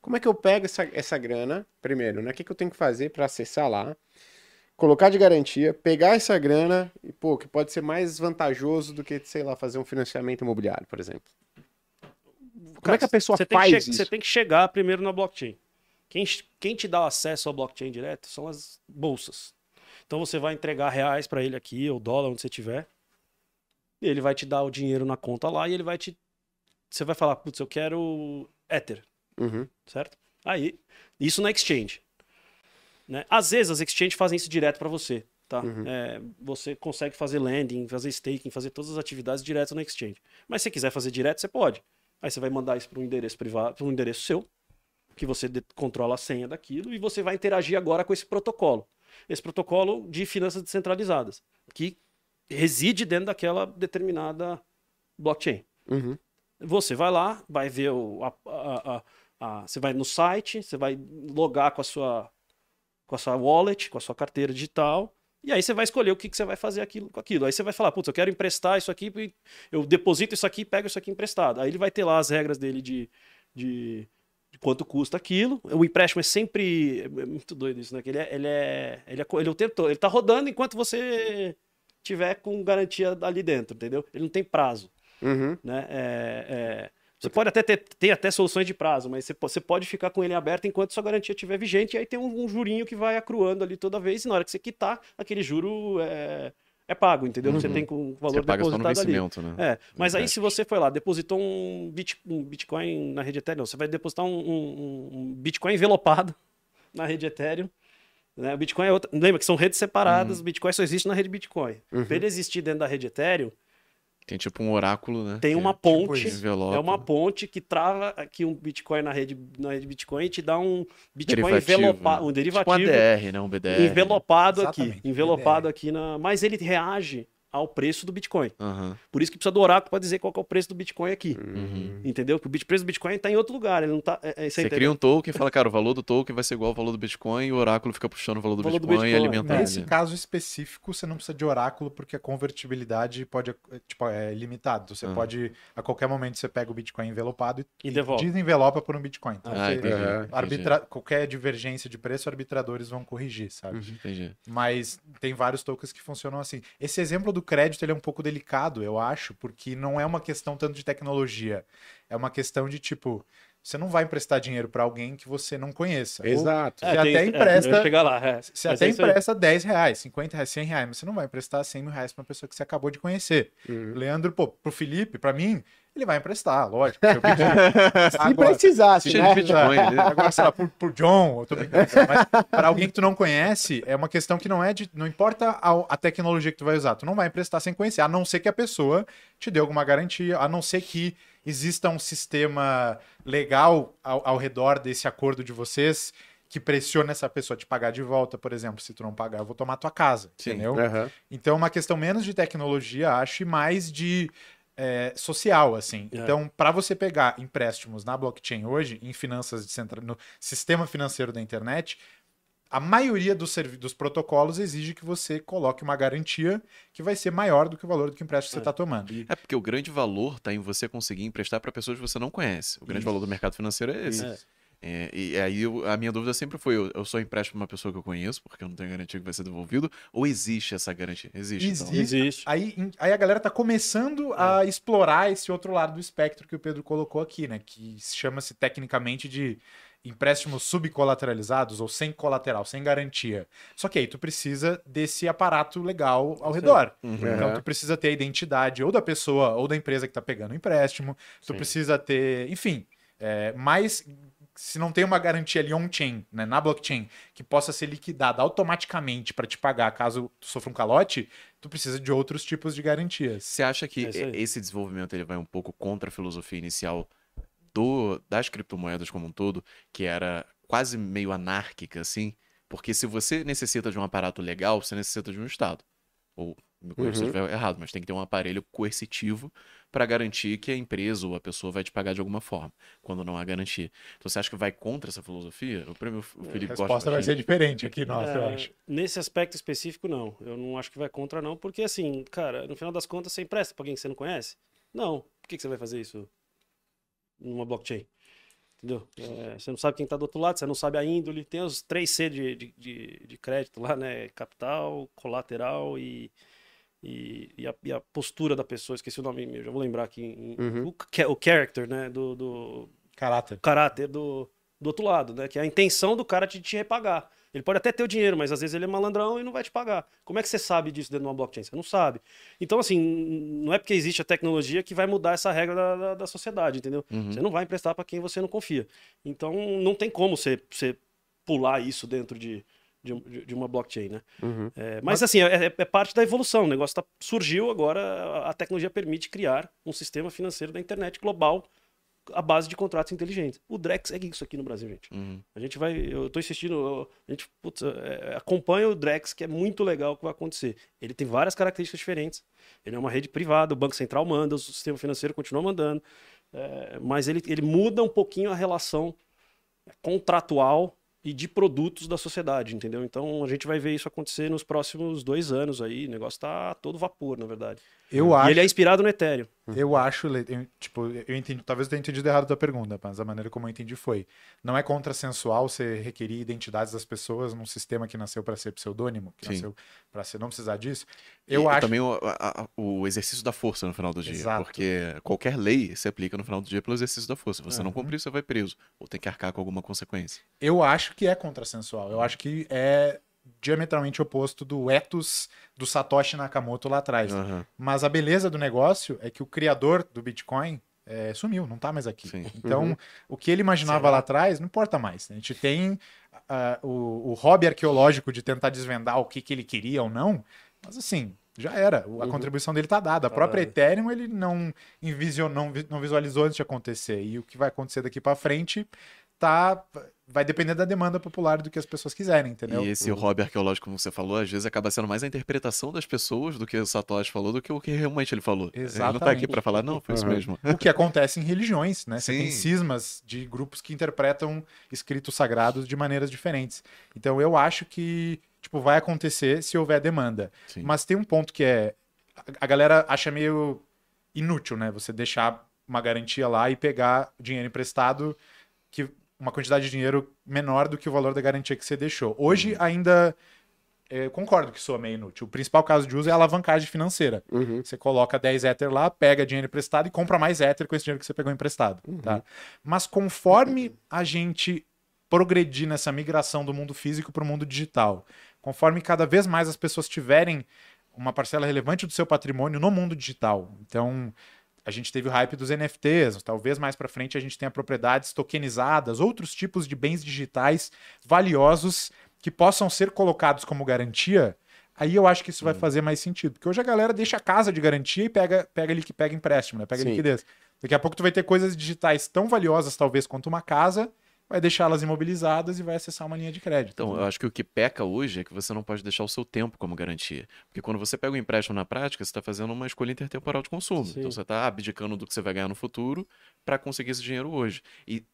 [SPEAKER 1] Como é que eu pego essa, essa grana, primeiro, né? O que, que eu tenho que fazer para acessar lá? Colocar de garantia, pegar essa grana e, pô, que pode ser mais vantajoso do que, sei lá, fazer um financiamento imobiliário, por exemplo. Como é que a pessoa
[SPEAKER 3] que
[SPEAKER 1] faz isso?
[SPEAKER 3] Você tem que chegar primeiro na blockchain. Quem, quem te dá acesso ao blockchain direto são as bolsas. Então você vai entregar reais para ele aqui, ou dólar, onde você tiver. Ele vai te dar o dinheiro na conta lá e ele vai te. Você vai falar, putz, eu quero Ether,
[SPEAKER 1] Uhum.
[SPEAKER 3] certo? Aí, isso na exchange. Né? Às vezes as exchanges fazem isso direto para você. Tá?
[SPEAKER 1] Uhum.
[SPEAKER 3] É, você consegue fazer lending, fazer staking, fazer todas as atividades direto na exchange. Mas se você quiser fazer direto, você pode. Aí você vai mandar isso para um endereço privado, para um endereço seu, que você controla a senha daquilo, e você vai interagir agora com esse protocolo. Esse protocolo de finanças descentralizadas, que reside dentro daquela determinada blockchain.
[SPEAKER 1] Uhum.
[SPEAKER 3] Você vai lá, vai ver o. a- a- a- você vai no site, você vai logar com a sua com a sua wallet, com a sua carteira digital, e aí você vai escolher o que, que você vai fazer aquilo, com aquilo. Aí você vai falar, putz, eu quero emprestar isso aqui, eu deposito isso aqui e pego isso aqui emprestado. Aí ele vai ter lá as regras dele de, de, de quanto custa aquilo. O empréstimo é sempre. É muito doido isso, né? Que ele é, ele é, ele é, ele é o tempo todo. Ele tá rodando enquanto você tiver com garantia ali dentro, entendeu? Ele não tem prazo
[SPEAKER 1] Uhum.
[SPEAKER 3] né? É, é, você pode até ter, ter até soluções de prazo, mas você, você pode ficar com ele aberto enquanto sua garantia estiver vigente, e aí tem um, um jurinho que vai acruando ali toda vez, e na hora que você quitar, aquele juro é, é pago, entendeu? Você tem com o valor
[SPEAKER 2] Você paga só no
[SPEAKER 3] depositado ali.
[SPEAKER 2] vencimento, né?
[SPEAKER 3] É, mas aí
[SPEAKER 2] Verdade.
[SPEAKER 3] se você foi lá, depositou um, bit- um Bitcoin na rede Ethereum, você vai depositar um, um- um Bitcoin envelopado na rede Ethereum. Né? O Bitcoin é outra. Lembra que são redes separadas,
[SPEAKER 2] Uhum.
[SPEAKER 3] o Bitcoin só existe na rede Bitcoin. Para ele existir dentro da rede Ethereum,
[SPEAKER 2] Tem tipo um oráculo, né?
[SPEAKER 3] tem uma
[SPEAKER 2] tipo
[SPEAKER 3] ponte.
[SPEAKER 2] envelope.
[SPEAKER 3] É uma ponte que trava aqui um Bitcoin na rede, na rede Bitcoin e te dá um Bitcoin
[SPEAKER 2] Derivativo,
[SPEAKER 3] envelopado,
[SPEAKER 2] né?
[SPEAKER 3] um
[SPEAKER 2] Tipo
[SPEAKER 3] derivativo
[SPEAKER 2] um ADR, né? Um BDR.
[SPEAKER 3] envelopado aqui,
[SPEAKER 4] Exatamente,
[SPEAKER 3] envelopado
[SPEAKER 4] BDR.
[SPEAKER 3] aqui na, mas ele reage ao preço do Bitcoin.
[SPEAKER 2] Aham.
[SPEAKER 3] Por isso que precisa do oráculo para dizer qual que é o preço do Bitcoin aqui.
[SPEAKER 2] Uhum.
[SPEAKER 3] Entendeu? Porque o preço do Bitcoin está em outro lugar, ele não tá, é, é,
[SPEAKER 2] Você
[SPEAKER 3] entendeu?
[SPEAKER 2] cria um token e fala, cara, o valor do token vai ser igual ao valor do Bitcoin e o oráculo fica puxando o valor do
[SPEAKER 3] Valor do
[SPEAKER 2] Bitcoin e
[SPEAKER 3] Bitcoin.
[SPEAKER 2] alimentando.
[SPEAKER 4] Nesse
[SPEAKER 2] ele.
[SPEAKER 4] caso específico, você não precisa de oráculo porque a convertibilidade pode é, tipo, é limitado. Você
[SPEAKER 2] Ah.
[SPEAKER 4] pode, a qualquer momento, você pega o Bitcoin envelopado
[SPEAKER 3] E devolve.
[SPEAKER 4] desenvelopa por um Bitcoin. Então,
[SPEAKER 2] Ah,
[SPEAKER 4] você-
[SPEAKER 2] entendi.
[SPEAKER 4] Arbitra- qualquer divergência de preço, arbitradores vão corrigir, sabe?
[SPEAKER 2] Uhum. Entendi.
[SPEAKER 4] Mas tem vários tokens que funcionam assim. Esse exemplo do crédito ele é um pouco delicado, eu acho, porque não é uma questão tanto de tecnologia. É uma questão de tipo, você não vai emprestar dinheiro para alguém que você não conheça. Ou
[SPEAKER 1] Exato.
[SPEAKER 4] Você até
[SPEAKER 3] tem-
[SPEAKER 4] empresta-
[SPEAKER 3] eu ia chegar lá, é.
[SPEAKER 4] Você
[SPEAKER 3] Mas
[SPEAKER 4] até
[SPEAKER 3] é
[SPEAKER 4] empresta 10 reais, 50 reais, 100 reais, mas você não vai emprestar 100 mil reais para uma pessoa que você acabou de conhecer.
[SPEAKER 1] Uhum.
[SPEAKER 4] Leandro, pô, pro Felipe, para mim, ele vai emprestar, lógico. Bitcoin-
[SPEAKER 1] Se
[SPEAKER 4] Agora-
[SPEAKER 1] precisasse,
[SPEAKER 2] Cheio
[SPEAKER 1] né?
[SPEAKER 2] Bitcoin.
[SPEAKER 4] Agora, sei lá, por, por John, eu tô brincando, mas para alguém que tu não conhece, é uma questão que não é de. Não importa a, a tecnologia que tu vai usar, tu não vai emprestar sem conhecer, a não ser que a pessoa te dê alguma garantia, a não ser que exista um sistema legal ao, ao redor desse acordo de vocês que pressione essa pessoa a te pagar de volta, por exemplo. Se tu não pagar, eu vou tomar tua casa,
[SPEAKER 2] Sim.
[SPEAKER 4] entendeu?
[SPEAKER 1] Aham.
[SPEAKER 4] Então é uma questão menos de tecnologia, acho, e mais de é, social, assim.
[SPEAKER 3] É.
[SPEAKER 4] Então, para você pegar empréstimos na blockchain hoje, em finanças descentra- no sistema financeiro da internet, a maioria dos, dos protocolos exige que você coloque uma garantia que vai ser maior do que o valor do que o empréstimo que você
[SPEAKER 3] É.
[SPEAKER 4] está tomando.
[SPEAKER 2] É porque o grande valor está em você conseguir emprestar para pessoas que você não conhece. O grande
[SPEAKER 4] Isso.
[SPEAKER 2] valor do mercado financeiro é esse.
[SPEAKER 3] É.
[SPEAKER 2] É, e aí eu- a minha dúvida sempre foi: eu, eu só empresto pra uma pessoa que eu conheço, porque eu não tenho garantia que vai ser devolvido, ou existe essa garantia? Existe. então.
[SPEAKER 4] Existe.
[SPEAKER 3] Existe.
[SPEAKER 4] Aí, aí a galera tá começando a explorar esse outro lado do espectro que o Pedro colocou aqui, né? Que chama-se tecnicamente de empréstimos subcolateralizados ou sem colateral, sem garantia. Só que aí tu precisa desse aparato legal ao redor.
[SPEAKER 2] Uhum.
[SPEAKER 4] Então
[SPEAKER 1] Aham.
[SPEAKER 4] tu precisa ter a identidade ou da pessoa ou da empresa que tá pegando o empréstimo. Tu
[SPEAKER 3] Sim.
[SPEAKER 4] precisa ter, enfim, é, mais se não tem uma garantia ali on-chain, né, na blockchain, que possa ser liquidada automaticamente para te pagar caso tu sofra um calote, tu precisa de outros tipos de garantias.
[SPEAKER 2] Você acha que
[SPEAKER 3] É
[SPEAKER 2] esse desenvolvimento ele vai um pouco contra a filosofia inicial do, das criptomoedas como um todo, que era quase meio anárquica, assim? Porque se você necessita de um aparato legal, você necessita de um Estado. Ou Me corrija se eu
[SPEAKER 1] Uhum.
[SPEAKER 2] estiver errado, mas tem que ter um aparelho coercitivo para garantir que a empresa ou a pessoa vai te pagar de alguma forma, quando não há garantia. Então você acha que vai contra essa filosofia? O prêmio o
[SPEAKER 4] A
[SPEAKER 2] Felipe
[SPEAKER 4] resposta
[SPEAKER 2] gosta
[SPEAKER 4] vai ser diferente aqui, nossa, eu
[SPEAKER 3] É,
[SPEAKER 4] acho.
[SPEAKER 3] Nesse aspecto específico, não. Eu não acho que vai contra, não, porque assim, cara, no final das contas, você empresta pra alguém que você não conhece? Não. Por que, que você vai fazer isso numa blockchain? Entendeu? É, você não sabe quem tá do outro lado, você não sabe a índole. Tem os 3C de, de, de, de crédito lá, né? Capital, colateral e, e, e a, e a postura da pessoa. Esqueci o nome, já vou lembrar aqui. em-
[SPEAKER 1] Uhum.
[SPEAKER 3] o, o character, né? Do, do,
[SPEAKER 4] Caráter.
[SPEAKER 3] caráter do, do outro lado, né? Que é a intenção do cara de te repagar. Ele pode até ter o dinheiro, mas às vezes ele é malandrão e não vai te pagar. Como é que você sabe disso dentro de uma blockchain? Você não sabe. Então, assim, não é porque existe a tecnologia que vai mudar essa regra da, da, da sociedade, entendeu?
[SPEAKER 2] Uhum.
[SPEAKER 3] Você não vai emprestar para quem você não confia. Então, não tem como você, você pular isso dentro de, de, de uma blockchain, né?
[SPEAKER 1] Uhum.
[SPEAKER 3] É, mas, assim, é, é parte da evolução. O negócio tá, surgiu agora, a- tecnologia permite criar um sistema financeiro da internet global à base de contratos inteligentes. O Drex é isso aqui no Brasil, gente.
[SPEAKER 2] Uhum.
[SPEAKER 3] A gente vai, eu tô insistindo, a gente putz, é, acompanha o Drex, que é muito legal o que vai acontecer. Ele tem várias características diferentes. Ele é uma rede privada, o Banco Central manda, o sistema financeiro continua mandando, é, mas ele, ele muda um pouquinho a relação contratual e de produtos da sociedade, entendeu? Então a gente vai ver isso acontecer nos próximos dois anos aí. O negócio tá todo vapor, na verdade.
[SPEAKER 4] Eu
[SPEAKER 3] E
[SPEAKER 4] acho,
[SPEAKER 3] ele é inspirado no Ethereum.
[SPEAKER 4] eu acho, eu, tipo, eu entendi, talvez eu tenha entendido errado a tua pergunta, mas a maneira como eu entendi foi, não é contrassensual você requerir identidades das pessoas num sistema que nasceu para ser pseudônimo, que
[SPEAKER 2] Sim.
[SPEAKER 4] nasceu para ser não precisar disso.
[SPEAKER 2] E
[SPEAKER 4] Eu acho
[SPEAKER 2] também o, a- o exercício da força no final do dia.
[SPEAKER 4] Exato.
[SPEAKER 2] Porque qualquer lei se aplica no final do dia pelo exercício da força. Se você não
[SPEAKER 4] Uhum.
[SPEAKER 2] cumprir, você vai preso. Ou tem que arcar com alguma consequência.
[SPEAKER 4] Eu acho que é contrassensual. Eu acho que é diametralmente oposto do ethos do Satoshi Nakamoto lá atrás.
[SPEAKER 2] Aham,
[SPEAKER 4] Mas a beleza do negócio é que o criador do Bitcoin é, sumiu, não tá mais aqui.
[SPEAKER 2] Sim.
[SPEAKER 4] Então,
[SPEAKER 1] Uhum.
[SPEAKER 4] o que ele imaginava
[SPEAKER 3] Será?
[SPEAKER 4] lá atrás não importa mais. A gente tem ah, o, o hobby arqueológico de tentar desvendar o que, que ele queria ou não, mas assim, já era. A
[SPEAKER 1] Uhum.
[SPEAKER 4] contribuição dele tá dada. A
[SPEAKER 3] Tá
[SPEAKER 4] própria
[SPEAKER 3] dada.
[SPEAKER 4] Ethereum ele não, envisio- não, vi- não visualizou antes de acontecer. E o que vai acontecer daqui para frente tá vai depender da demanda popular do que as pessoas quiserem, entendeu?
[SPEAKER 2] E esse hobby arqueológico, como você falou, às vezes acaba sendo mais a interpretação das pessoas do que o Satoshi falou, do que o que realmente ele falou. Ele não tá aqui
[SPEAKER 4] Exatamente.
[SPEAKER 2] pra falar, não, foi isso
[SPEAKER 1] Uhum.
[SPEAKER 2] mesmo.
[SPEAKER 4] O que acontece em religiões, né? Você tem
[SPEAKER 2] Sim.
[SPEAKER 4] cismas de grupos que interpretam escritos sagrados de maneiras diferentes. Então eu acho que tipo vai acontecer se houver demanda.
[SPEAKER 2] Sim.
[SPEAKER 4] Mas tem um ponto que é a- a galera acha meio inútil, né? Você deixar uma garantia lá e pegar dinheiro emprestado que uma quantidade de dinheiro menor do que o valor da garantia que você deixou. Hoje ainda eh, concordo que soa meio inútil. O principal caso de uso é a alavancagem financeira.
[SPEAKER 1] Uhum.
[SPEAKER 4] Você coloca 10 Ether lá, pega dinheiro emprestado e compra mais Ether com esse dinheiro que você pegou emprestado. Tá? Mas conforme a gente progredir nessa migração do mundo físico para o mundo digital, conforme cada vez mais as pessoas tiverem uma parcela relevante do seu patrimônio no mundo digital. Então, a gente teve o hype dos NFTs, talvez mais para frente a gente tenha propriedades tokenizadas, outros tipos de bens digitais valiosos que possam ser colocados como garantia. Aí eu acho que isso vai fazer mais sentido, porque hoje a galera deixa a casa de garantia e pega, pega ali que pega empréstimo, né? Pega
[SPEAKER 1] Sim.
[SPEAKER 4] liquidez. Daqui a pouco tu vai ter coisas digitais tão valiosas talvez quanto uma casa, vai deixá-las imobilizadas e vai acessar uma linha de crédito.
[SPEAKER 2] Então, eu acho que o que peca hoje é que você não pode deixar o seu tempo como garantia. Porque quando você pega o empréstimo na prática, você está fazendo uma escolha intertemporal de consumo.
[SPEAKER 3] Sim.
[SPEAKER 2] Então, você está abdicando do que você vai ganhar no futuro para conseguir esse dinheiro hoje. E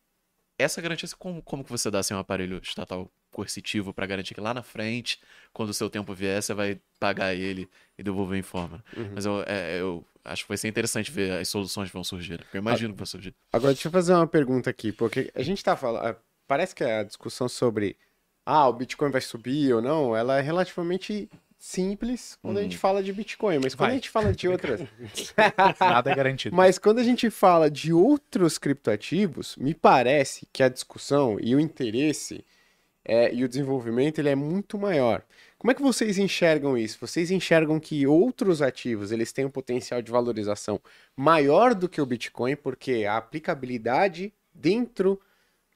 [SPEAKER 2] essa garantia, como, como que você dá sem um aparelho estatal coercitivo para garantir que lá na frente, quando o seu tempo vier, você vai pagar ele e devolver em forma?
[SPEAKER 1] Uhum.
[SPEAKER 2] Mas eu, é, eu acho que vai ser interessante ver as soluções que vão surgir. Porque eu imagino que vai surgir.
[SPEAKER 1] Agora, deixa eu fazer uma pergunta aqui, porque a gente tá falando. Parece que a discussão sobre ah, o Bitcoin vai subir ou não, ela é relativamente simples quando a gente fala de Bitcoin, mas quando
[SPEAKER 4] Vai.
[SPEAKER 1] a gente fala de outras.
[SPEAKER 4] Nada é garantido.
[SPEAKER 1] Mas quando a gente fala de outros criptoativos, me parece que a discussão e o interesse é, e o desenvolvimento ele é muito maior. Como é que vocês enxergam isso? Vocês enxergam que outros ativos eles têm um potencial de valorização maior do que o Bitcoin, porque a aplicabilidade dentro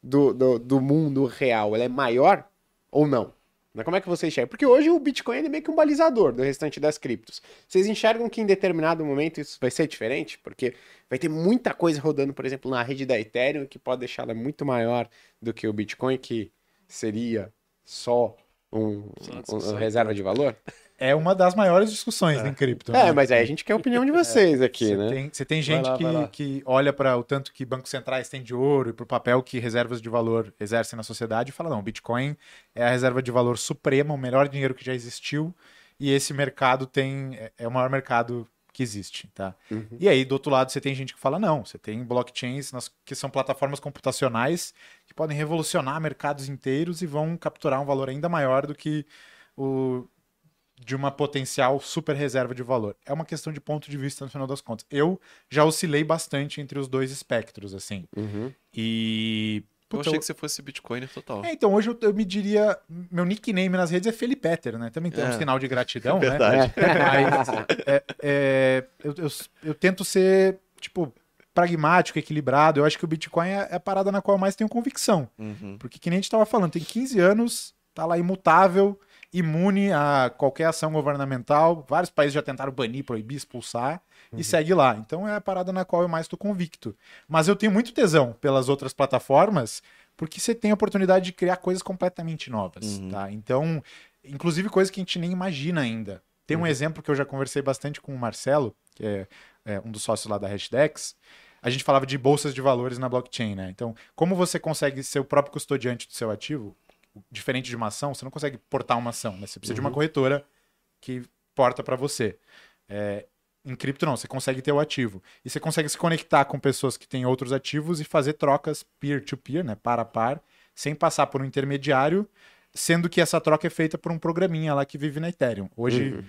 [SPEAKER 1] do, do, do mundo real ela é maior ou não? Mas Como é que vocês enxergam? Porque hoje o Bitcoin é meio que um balizador do restante das criptos. Vocês enxergam que em determinado momento isso vai ser diferente? Porque vai ter muita coisa rodando, por exemplo, na rede da Ethereum, que pode deixá-la muito maior do que o Bitcoin, que seria só um, um- reserva de valor?
[SPEAKER 4] É uma das maiores discussões em cripto.
[SPEAKER 1] É,
[SPEAKER 4] né?
[SPEAKER 1] mas aí a gente quer a opinião de vocês aqui,
[SPEAKER 4] Você
[SPEAKER 1] né?
[SPEAKER 4] tem, você tem gente
[SPEAKER 3] lá,
[SPEAKER 4] que, que olha para o tanto que bancos centrais têm de ouro e para o papel que reservas de valor exercem na sociedade e fala: não, o Bitcoin é a reserva de valor suprema, o melhor dinheiro que já existiu e esse mercado tem é, é o maior mercado que existe, tá?
[SPEAKER 1] Uhum.
[SPEAKER 4] E aí, do outro lado, você tem gente que fala: não, você tem blockchains nas- que são plataformas computacionais que podem revolucionar mercados inteiros e vão capturar um valor ainda maior do que o de uma potencial super reserva de valor. É uma questão de ponto de vista no final das contas. Eu já oscilei bastante entre os dois espectros, assim.
[SPEAKER 1] Uhum.
[SPEAKER 4] E.
[SPEAKER 2] Eu
[SPEAKER 4] Puta,
[SPEAKER 2] achei
[SPEAKER 4] eu-
[SPEAKER 2] que você fosse Bitcoiner total.
[SPEAKER 4] É, então hoje eu, eu me diria. Meu nickname nas redes é Felipeter, né? Também tem um
[SPEAKER 2] É.
[SPEAKER 4] sinal de gratidão, né?
[SPEAKER 2] Verdade.
[SPEAKER 4] Mas é, é, eu, eu- eu tento ser, tipo, pragmático, equilibrado. Eu acho que o Bitcoin é, é a parada na qual eu mais tenho convicção.
[SPEAKER 2] Uhum.
[SPEAKER 4] Porque que nem a gente tava falando, tem 15 anos, tá lá imutável, imune a qualquer ação governamental. Vários países já tentaram banir, proibir, expulsar e segue lá. Então é a parada na qual eu mais tô convicto. Mas eu tenho muito tesão pelas outras plataformas, porque você tem a oportunidade de criar coisas completamente novas,
[SPEAKER 2] Uhum.
[SPEAKER 4] tá? Então, inclusive coisas que a gente nem imagina ainda. Tem um exemplo que eu já conversei bastante com o Marcelo, que é, é um dos sócios lá da Hashdex. A gente falava de bolsas de valores na blockchain, né? Então, como você consegue ser o próprio custodiante do seu ativo, diferente de uma ação, você não consegue portar uma ação, né? Você precisa de uma corretora que porta para você. É, em cripto não, você consegue ter o ativo. E você consegue se conectar com pessoas que têm outros ativos e fazer trocas peer-to-peer, né, par a par, sem passar por um intermediário, sendo que essa troca é feita por um programinha lá que vive na Ethereum. Hoje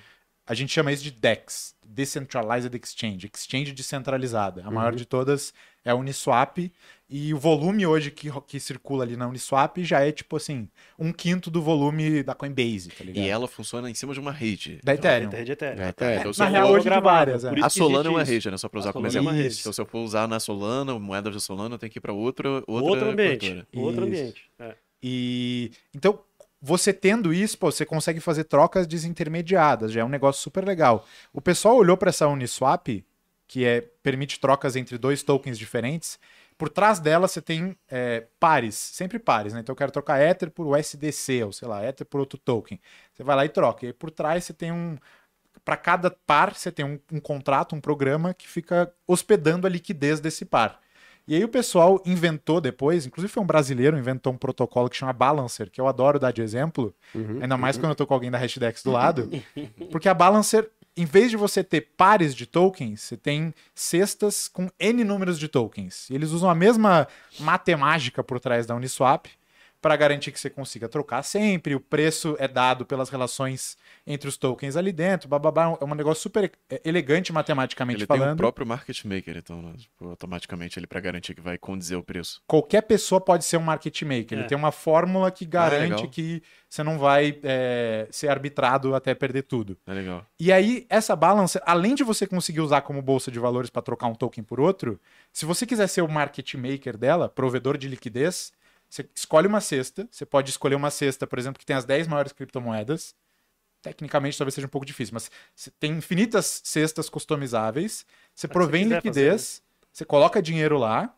[SPEAKER 4] a gente chama isso de DEX, Decentralized Exchange, exchange descentralizada. A maior de todas é a Uniswap e o volume hoje que, que circula ali na Uniswap já é tipo assim, um quinto do volume da Coinbase, tá ligado?
[SPEAKER 2] E ela funciona em cima de uma rede.
[SPEAKER 4] Da Ethereum.
[SPEAKER 3] Rede Ethereum.
[SPEAKER 1] É, tá, é.
[SPEAKER 2] Então, se
[SPEAKER 4] Na real, hoje de várias, é.
[SPEAKER 2] A Solana é uma rede, né? Só pra usar
[SPEAKER 3] A
[SPEAKER 2] como
[SPEAKER 3] é
[SPEAKER 2] exemplo.
[SPEAKER 3] uma rede.
[SPEAKER 2] Então, se eu for usar na Solana, moeda de Solana, eu tenho que ir pra outra, outra,
[SPEAKER 3] Outro ambiente.
[SPEAKER 2] corretora.
[SPEAKER 3] Outro ambiente. É.
[SPEAKER 4] E então, você tendo isso, pô, você consegue fazer trocas desintermediadas, já é um negócio super legal. O pessoal olhou para essa Uniswap, que é permite trocas entre dois tokens diferentes. Por trás dela você tem é, pares, sempre pares, né? Então eu quero trocar Ether por USDC, ou sei lá, Ether por outro token. Você vai lá e troca. E aí por trás você tem um. Para cada par, você tem um, um contrato, um programa que fica hospedando a liquidez desse par. E aí o pessoal inventou depois, inclusive foi um brasileiro, inventou um protocolo que chama Balancer, que eu adoro dar de exemplo, ainda mais quando eu tô com alguém da Hashdex do lado, porque a Balancer, em vez de você ter pares de tokens, você tem cestas com N números de tokens. E eles usam a mesma matemática por trás da Uniswap para garantir que você consiga trocar sempre, o preço é dado pelas relações entre os tokens ali dentro, bababá, é um negócio super é, elegante matematicamente
[SPEAKER 2] Ele tem
[SPEAKER 4] falando.
[SPEAKER 2] o próprio market maker, então, né? Tipo, automaticamente ele pra garantir que vai condizer o preço.
[SPEAKER 4] qualquer pessoa pode ser um market maker. Ele
[SPEAKER 3] É.
[SPEAKER 4] tem uma fórmula que garante
[SPEAKER 2] legal.
[SPEAKER 4] que você não vai é, ser arbitrado até perder tudo.
[SPEAKER 2] É legal.
[SPEAKER 4] E aí, essa balance, além de você conseguir usar como bolsa de valores para trocar um token por outro, se você quiser ser o market maker dela, provedor de liquidez, você escolhe uma cesta. Você pode escolher uma cesta, por exemplo, que tem as 10 maiores criptomoedas. Tecnicamente talvez seja um pouco difícil, mas você tem infinitas cestas customizáveis. Você
[SPEAKER 3] se
[SPEAKER 4] provém
[SPEAKER 3] quiser
[SPEAKER 4] liquidez, você coloca dinheiro lá.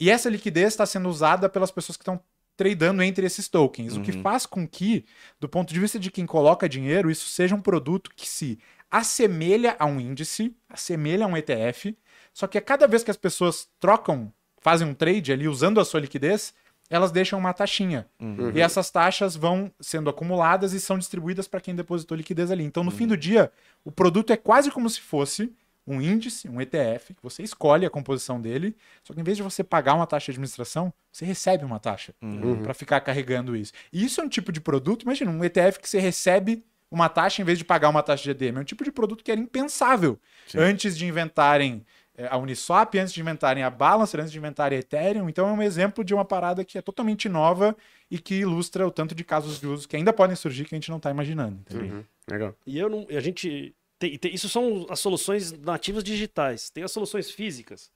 [SPEAKER 4] E essa liquidez está sendo usada pelas pessoas que estão tradando entre esses tokens, o que
[SPEAKER 2] Uhum.
[SPEAKER 4] faz com que, do ponto de vista de quem coloca dinheiro, isso seja um produto que se assemelha a um índice, assemelha a um ETF, só que a cada vez que as pessoas trocam, fazem um trade ali usando a sua liquidez, elas deixam uma taxinha.
[SPEAKER 2] Uhum.
[SPEAKER 4] E essas taxas vão sendo acumuladas e são distribuídas para quem depositou liquidez ali. Então, no fim do dia, o produto é quase como se fosse um índice, um ETF, que você escolhe a composição dele, só que em vez de você pagar uma taxa de administração, você recebe uma taxa
[SPEAKER 2] Uhum.
[SPEAKER 4] para ficar carregando isso. E isso é um tipo de produto, imagina, um ETF que você recebe uma taxa em vez de pagar uma taxa de EDM. É um tipo de produto que era impensável
[SPEAKER 2] Sim.
[SPEAKER 4] antes de inventarem a Uniswap, antes de inventarem a Balancer, antes de inventarem a Ethereum. Então é um exemplo de uma parada que é totalmente nova e que ilustra o tanto de casos de uso que ainda podem surgir que a gente não está imaginando.
[SPEAKER 1] Uhum. Legal.
[SPEAKER 3] E eu não. A gente. Tem, tem- isso são as soluções nativas digitais. Tem as soluções físicas.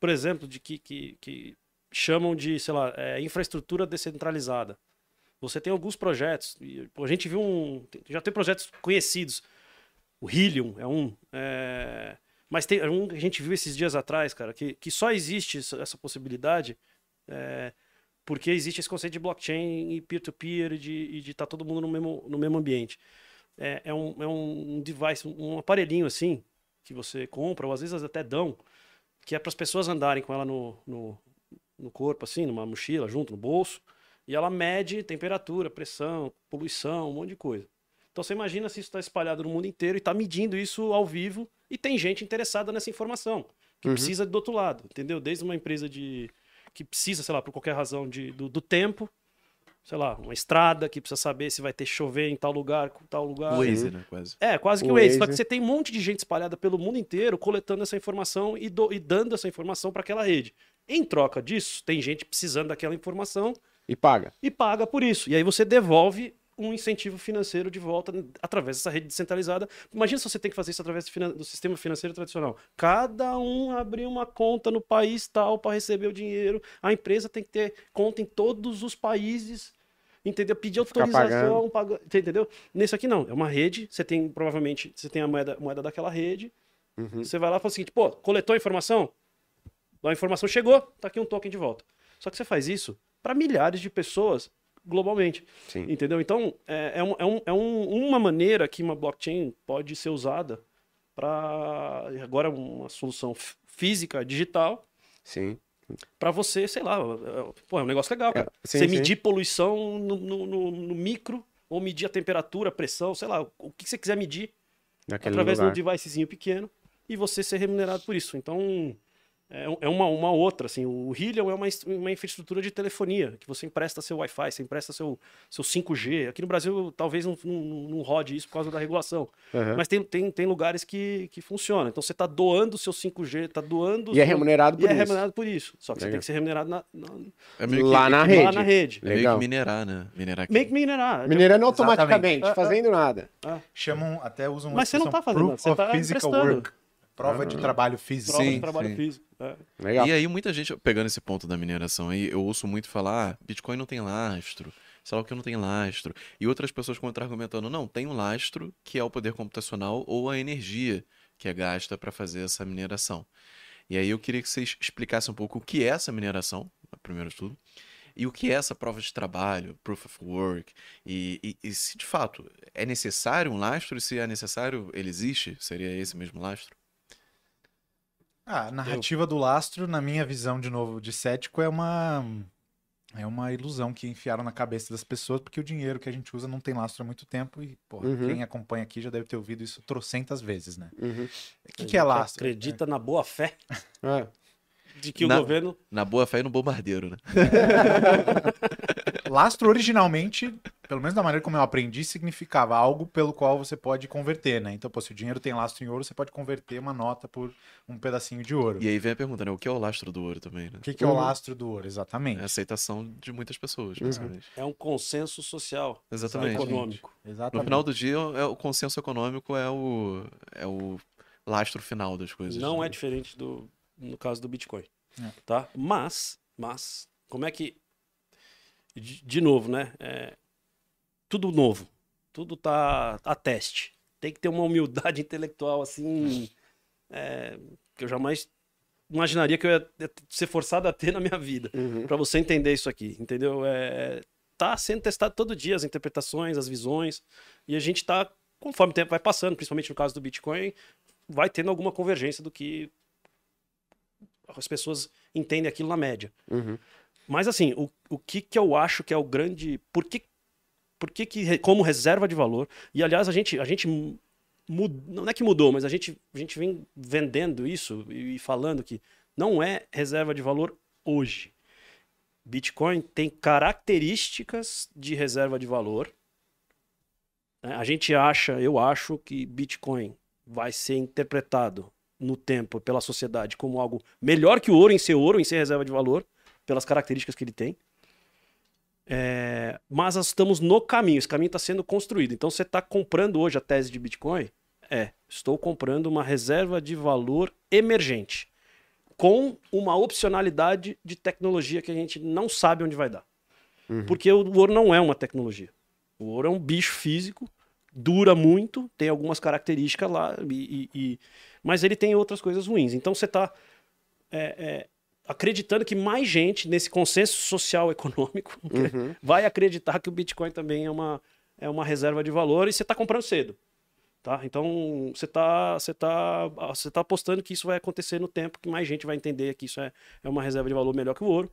[SPEAKER 3] Por exemplo, de que, que, que chamam de, sei lá, é, infraestrutura descentralizada. Você tem alguns projetos. e, pô, a gente viu um. Já tem projetos conhecidos. O Helium é um. é, mas tem um que a gente viu esses dias atrás, cara, que, que só existe essa, possibilidade é, Porque existe esse conceito de blockchain e peer-to-peer e de estar tá todo mundo no mesmo, no mesmo ambiente. É, é, um, é um device, um aparelhinho assim, que você compra, ou às vezes até dão, que é para as pessoas andarem com ela no, no, no corpo, assim, numa mochila, junto, no bolso, e ela mede temperatura, pressão, poluição, um monte de coisa. Então você imagina se isso está espalhado no mundo inteiro e está medindo isso ao vivo e tem gente interessada nessa informação, que uhum. precisa do outro lado, entendeu? Desde uma empresa de que precisa, sei lá, por qualquer razão de, do, do tempo, sei lá, uma estrada que precisa saber se vai ter chover em tal lugar, com tal lugar.
[SPEAKER 2] O Waze, né? Quase.
[SPEAKER 3] É, quase que o, o Waze. Só que você tem um monte de gente espalhada pelo mundo inteiro coletando essa informação e, do, e dando essa informação para aquela rede. Em troca disso, tem gente precisando daquela informação.
[SPEAKER 1] E paga.
[SPEAKER 3] E paga por isso. E aí você devolve um incentivo financeiro de volta através dessa rede descentralizada. Imagina se você tem que fazer isso através do sistema financeiro tradicional. Cada um abrir uma conta no país tal para receber o dinheiro. A empresa tem que ter conta em todos os países. Entendeu? Pedir autorização, pagar, entendeu? Nesse aqui não, é uma rede, você tem provavelmente, você tem a moeda, moeda daquela rede. Uhum. Você vai lá e fala o seguinte, pô, coletou a informação? A informação chegou, tá aqui um token de volta. Só que você faz isso para milhares de pessoas globalmente. Sim. Entendeu? Então, é, é, um, é, um, é um, uma maneira que uma blockchain pode ser usada para. Agora, uma solução física, digital.
[SPEAKER 1] Sim.
[SPEAKER 3] Para você, sei lá, é, pô, é um negócio legal. É, sim, você sim. medir poluição no, no, no, no, micro, ou medir a temperatura, a pressão, sei lá, o que você quiser medir Naquele através lugar. de um devicezinho pequeno e você ser remunerado por isso. Então, é, é uma, uma outra, assim, o Helium é uma, uma infraestrutura de telefonia, que você empresta seu Wi-Fi, você empresta seu, seu 5G. Aqui no Brasil talvez não, não, não rode isso por causa da regulação, uhum. mas tem, tem, tem lugares que, que funcionam. Então você está doando o seu 5G, está doando...
[SPEAKER 1] E é remunerado por
[SPEAKER 3] e é
[SPEAKER 1] isso.
[SPEAKER 3] é remunerado por isso, só que Legal. você tem que ser remunerado na, na...
[SPEAKER 1] É que, lá, na rede. lá
[SPEAKER 3] na rede.
[SPEAKER 2] É meio que minerar, né? Minerar aqui.
[SPEAKER 3] Meio que minerar.
[SPEAKER 1] Minerando automaticamente, é, fazendo nada.
[SPEAKER 4] Chamam, até usam
[SPEAKER 3] Mas você não está fazendo nada, você está emprestando. Work.
[SPEAKER 4] Prova de trabalho físico.
[SPEAKER 3] Prova sim, de trabalho sim. físico. É.
[SPEAKER 2] Legal. E aí, muita gente, pegando esse ponto da mineração aí, eu ouço muito falar, ah, Bitcoin não tem lastro, sei lá o que não tem lastro. E outras pessoas contra-argumentando, não, tem um lastro, que é o poder computacional ou a energia que é gasta para fazer essa mineração. E aí eu queria que vocês explicassem um pouco o que é essa mineração, primeiro de tudo, e o que é essa prova de trabalho, proof of work, e, e, e se de fato é necessário um lastro, e se é necessário, ele existe, seria esse mesmo lastro?
[SPEAKER 4] Ah, a narrativa eu... do lastro, na minha visão, de novo, de cético, é uma. É uma ilusão que enfiaram na cabeça das pessoas, porque o dinheiro que a gente usa não tem lastro há muito tempo e, porra, uhum. quem acompanha aqui já deve ter ouvido isso trocentas vezes, né?
[SPEAKER 3] Uhum. O que, que é lastro? Acredita é. na boa fé. É. De que
[SPEAKER 2] na,
[SPEAKER 3] o governo.
[SPEAKER 2] Na boa fé e no bombardeiro, né?
[SPEAKER 4] Lastro originalmente, pelo menos da maneira como eu aprendi, significava algo pelo qual você pode converter, né? Então, pô, se o dinheiro tem lastro em ouro, você pode converter uma nota por um pedacinho de ouro.
[SPEAKER 2] E aí vem a pergunta, né? O que é o lastro do ouro também, né?
[SPEAKER 4] O que, que é o uhum. lastro do ouro, exatamente? É
[SPEAKER 2] a aceitação de muitas pessoas,
[SPEAKER 3] uhum. É um consenso social.
[SPEAKER 2] Exatamente.
[SPEAKER 3] Econômico.
[SPEAKER 2] Exatamente. No final do dia, é, o consenso econômico é o, é o lastro final das coisas.
[SPEAKER 3] Não né? é diferente do no caso do Bitcoin. É. Tá? Mas, mas, como é que. De, de novo, né? É, tudo novo. Tudo tá a teste. Tem que ter uma humildade intelectual assim. É, que eu jamais imaginaria que eu ia ser forçado a ter na minha vida. Uhum. para você entender isso aqui. Entendeu? É, tá sendo testado todo dia as interpretações, as visões. E a gente tá, conforme o tempo vai passando, principalmente no caso do Bitcoin, vai tendo alguma convergência do que as pessoas entendem aquilo na média. Uhum. Mas assim, o, o que, que eu acho que é o grande. Por que, por que, que como reserva de valor, e aliás, a gente, a gente mud, não é que mudou, mas a gente, a gente vem vendendo isso e, e falando que não é reserva de valor hoje. Bitcoin tem características de reserva de valor. Né? A gente acha, eu acho que Bitcoin vai ser interpretado no tempo pela sociedade como algo melhor que o ouro em ser ouro, em ser reserva de valor, pelas características que ele tem. É, mas nós estamos no caminho, esse caminho está sendo construído. Então você está comprando hoje a tese de Bitcoin? É, estou comprando uma reserva de valor emergente, com uma opcionalidade de tecnologia que a gente não sabe onde vai dar. Uhum. Porque o ouro não é uma tecnologia. O ouro é um bicho físico, dura muito, tem algumas características lá e, e mas ele tem outras coisas ruins. Então você está é, é, acreditando que mais gente nesse consenso social econômico
[SPEAKER 1] Uhum.
[SPEAKER 3] vai acreditar que o Bitcoin também é uma, é uma reserva de valor e você está comprando cedo. Tá? Então você está você tá, você tá apostando que isso vai acontecer no tempo, que mais gente vai entender que isso é, é uma reserva de valor melhor que o ouro.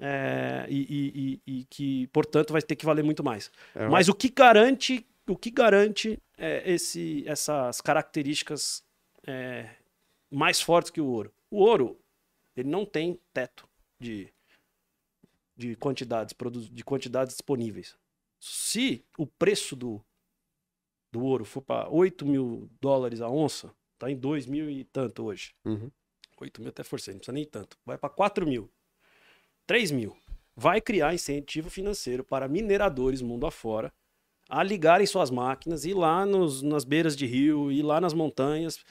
[SPEAKER 3] é, e, e- e- e que, portanto, vai ter que valer muito mais.
[SPEAKER 1] É,
[SPEAKER 3] Mas o que garante, o que garante é, esse, essas características é, mais fortes que o ouro? O ouro, ele não tem teto de, de quantidades, de quantidades disponíveis. Se o preço do, do ouro for para 8 mil dólares a onça, tá em 2 mil e tanto hoje.
[SPEAKER 1] Uhum.
[SPEAKER 3] 8 mil até forcei, não precisa nem tanto. Vai para 4 mil. 3 mil. Vai criar incentivo financeiro para mineradores mundo afora a ligarem suas máquinas, ir lá nos, nas beiras de rio, ir lá nas montanhas,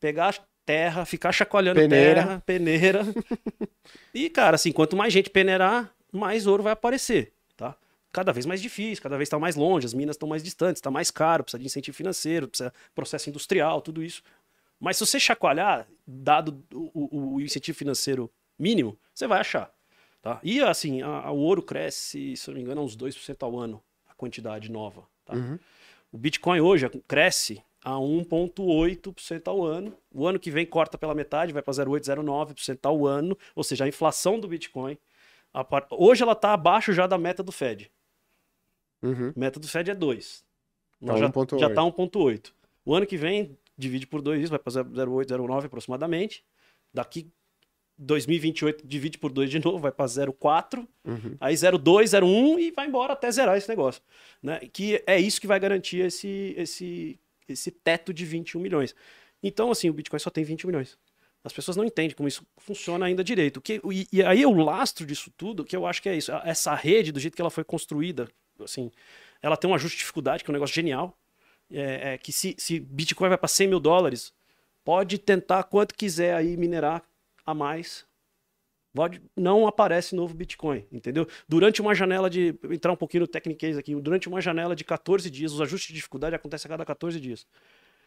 [SPEAKER 3] pegar terra, ficar chacoalhando
[SPEAKER 1] Peneira.
[SPEAKER 3] terra, peneira. e, cara, assim, quanto mais gente peneirar, mais ouro vai aparecer, tá? Cada vez mais difícil, cada vez está mais longe, as minas estão mais distantes, está mais caro, precisa de incentivo financeiro, precisa de processo industrial, tudo isso. Mas se você chacoalhar, dado o, o- o incentivo financeiro mínimo, você vai achar. Tá? E assim, a- a- o ouro cresce, se não me engano, a uns 2% ao ano, a quantidade nova. Tá?
[SPEAKER 1] Uhum.
[SPEAKER 3] O Bitcoin hoje cresce a 1,8% ao ano. O ano que vem corta pela metade, vai para 0,8%, 0,9% ao ano. Ou seja, a inflação do Bitcoin. par- Hoje ela está abaixo já da meta do Fed.
[SPEAKER 1] Uhum.
[SPEAKER 3] Meta do Fed é 2.
[SPEAKER 1] Tá
[SPEAKER 3] já,
[SPEAKER 1] 1,8.
[SPEAKER 3] já tá 1,8. O ano que vem, divide por 2 isso, vai para 0,8, 0,9 aproximadamente. Daqui 2028, divide por 2 de novo, vai para 0,4.
[SPEAKER 1] Uhum.
[SPEAKER 3] Aí 0,2, 0,1 e vai embora até zerar esse negócio. Né? Que é isso que vai garantir esse, esse, esse teto de 21 milhões. Então, assim, o Bitcoin só tem 20 milhões. As pessoas não entendem como isso funciona ainda direito. Que, e, e aí o lastro disso tudo, que eu acho que é isso. Essa rede, do jeito que ela foi construída, assim, ela tem um ajuste de dificuldade, que é um negócio genial. É, é que se, se Bitcoin vai para 100 mil dólares, pode tentar quanto quiser aí minerar a mais. Não aparece novo Bitcoin, entendeu? Durante uma janela de. Entrar um pouquinho no Technicase aqui. Durante uma janela de 14 dias, os ajustes de dificuldade acontecem a cada 14 dias.